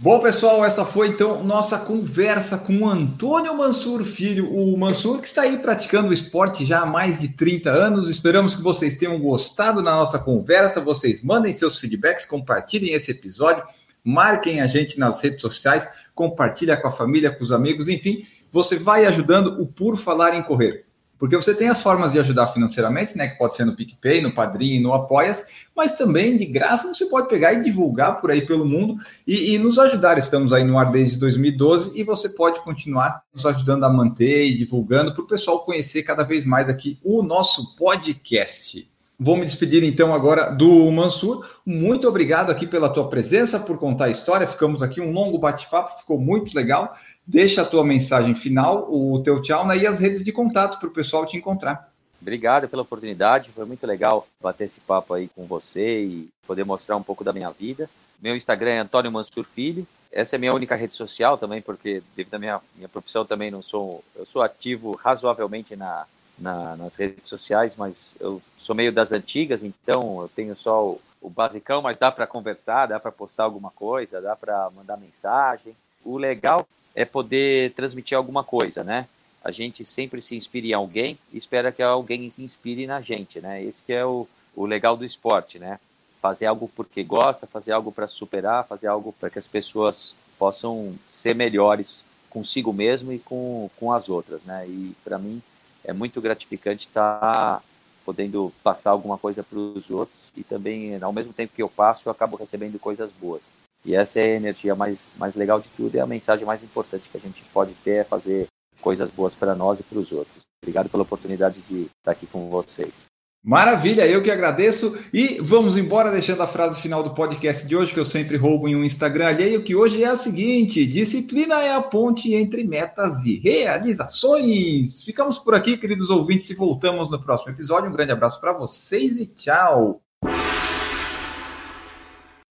Speaker 1: Bom, pessoal, essa foi então nossa conversa com o Antônio Mansur Filho, o Mansur que está aí praticando o esporte já há mais de 30 anos. Esperamos que vocês tenham gostado da nossa conversa. Vocês mandem seus feedbacks, compartilhem esse episódio, marquem a gente nas redes sociais, compartilha com a família, com os amigos, enfim, você vai ajudando o Por Falar em Correr. Porque você tem as formas de ajudar financeiramente, né? Que pode ser no PicPay, no Padrinho, no Apoias, mas também de graça você pode pegar e divulgar por aí pelo mundo e, e nos ajudar. Estamos aí no ar desde 2012 e você pode continuar nos ajudando a manter e divulgando para o pessoal conhecer cada vez mais aqui o nosso podcast. Vou me despedir então agora do Mansur. Muito obrigado aqui pela tua presença, por contar a história. Ficamos aqui um longo bate-papo, ficou muito legal. Deixa a tua mensagem final, o teu tchau né, e as redes de contato para o pessoal te encontrar.
Speaker 2: Obrigado pela oportunidade, foi muito legal bater esse papo aí com você e poder mostrar um pouco da minha vida. Meu Instagram é Antônio Mansur Filho. Essa é minha única rede social também, porque devido à minha, minha profissão também não sou, eu sou ativo razoavelmente na, na, nas redes sociais, mas eu sou meio das antigas, então eu tenho só o, o basicão, mas dá para conversar, dá para postar alguma coisa, dá para mandar mensagem. O legal é poder transmitir alguma coisa, né? A gente sempre se inspira em alguém e espera que alguém se inspire na gente, né? Esse que é o, o legal do esporte, né? Fazer algo porque gosta, fazer algo para superar, fazer algo para que as pessoas possam ser melhores consigo mesmo e com, com as outras, né? E para mim é muito gratificante estar tá podendo passar alguma coisa para os outros e também, ao mesmo tempo que eu passo, eu acabo recebendo coisas boas. E essa é a energia mais, mais legal de tudo e a mensagem mais importante que a gente pode ter é fazer coisas boas para nós e para os outros. Obrigado pela oportunidade de estar aqui com vocês.
Speaker 1: Maravilha, eu que agradeço. E vamos embora deixando a frase final do podcast de hoje, que eu sempre roubo em um Instagram alheio, que hoje é a seguinte: disciplina é a ponte entre metas e realizações. Ficamos por aqui, queridos ouvintes, e voltamos no próximo episódio. Um grande abraço para vocês e tchau.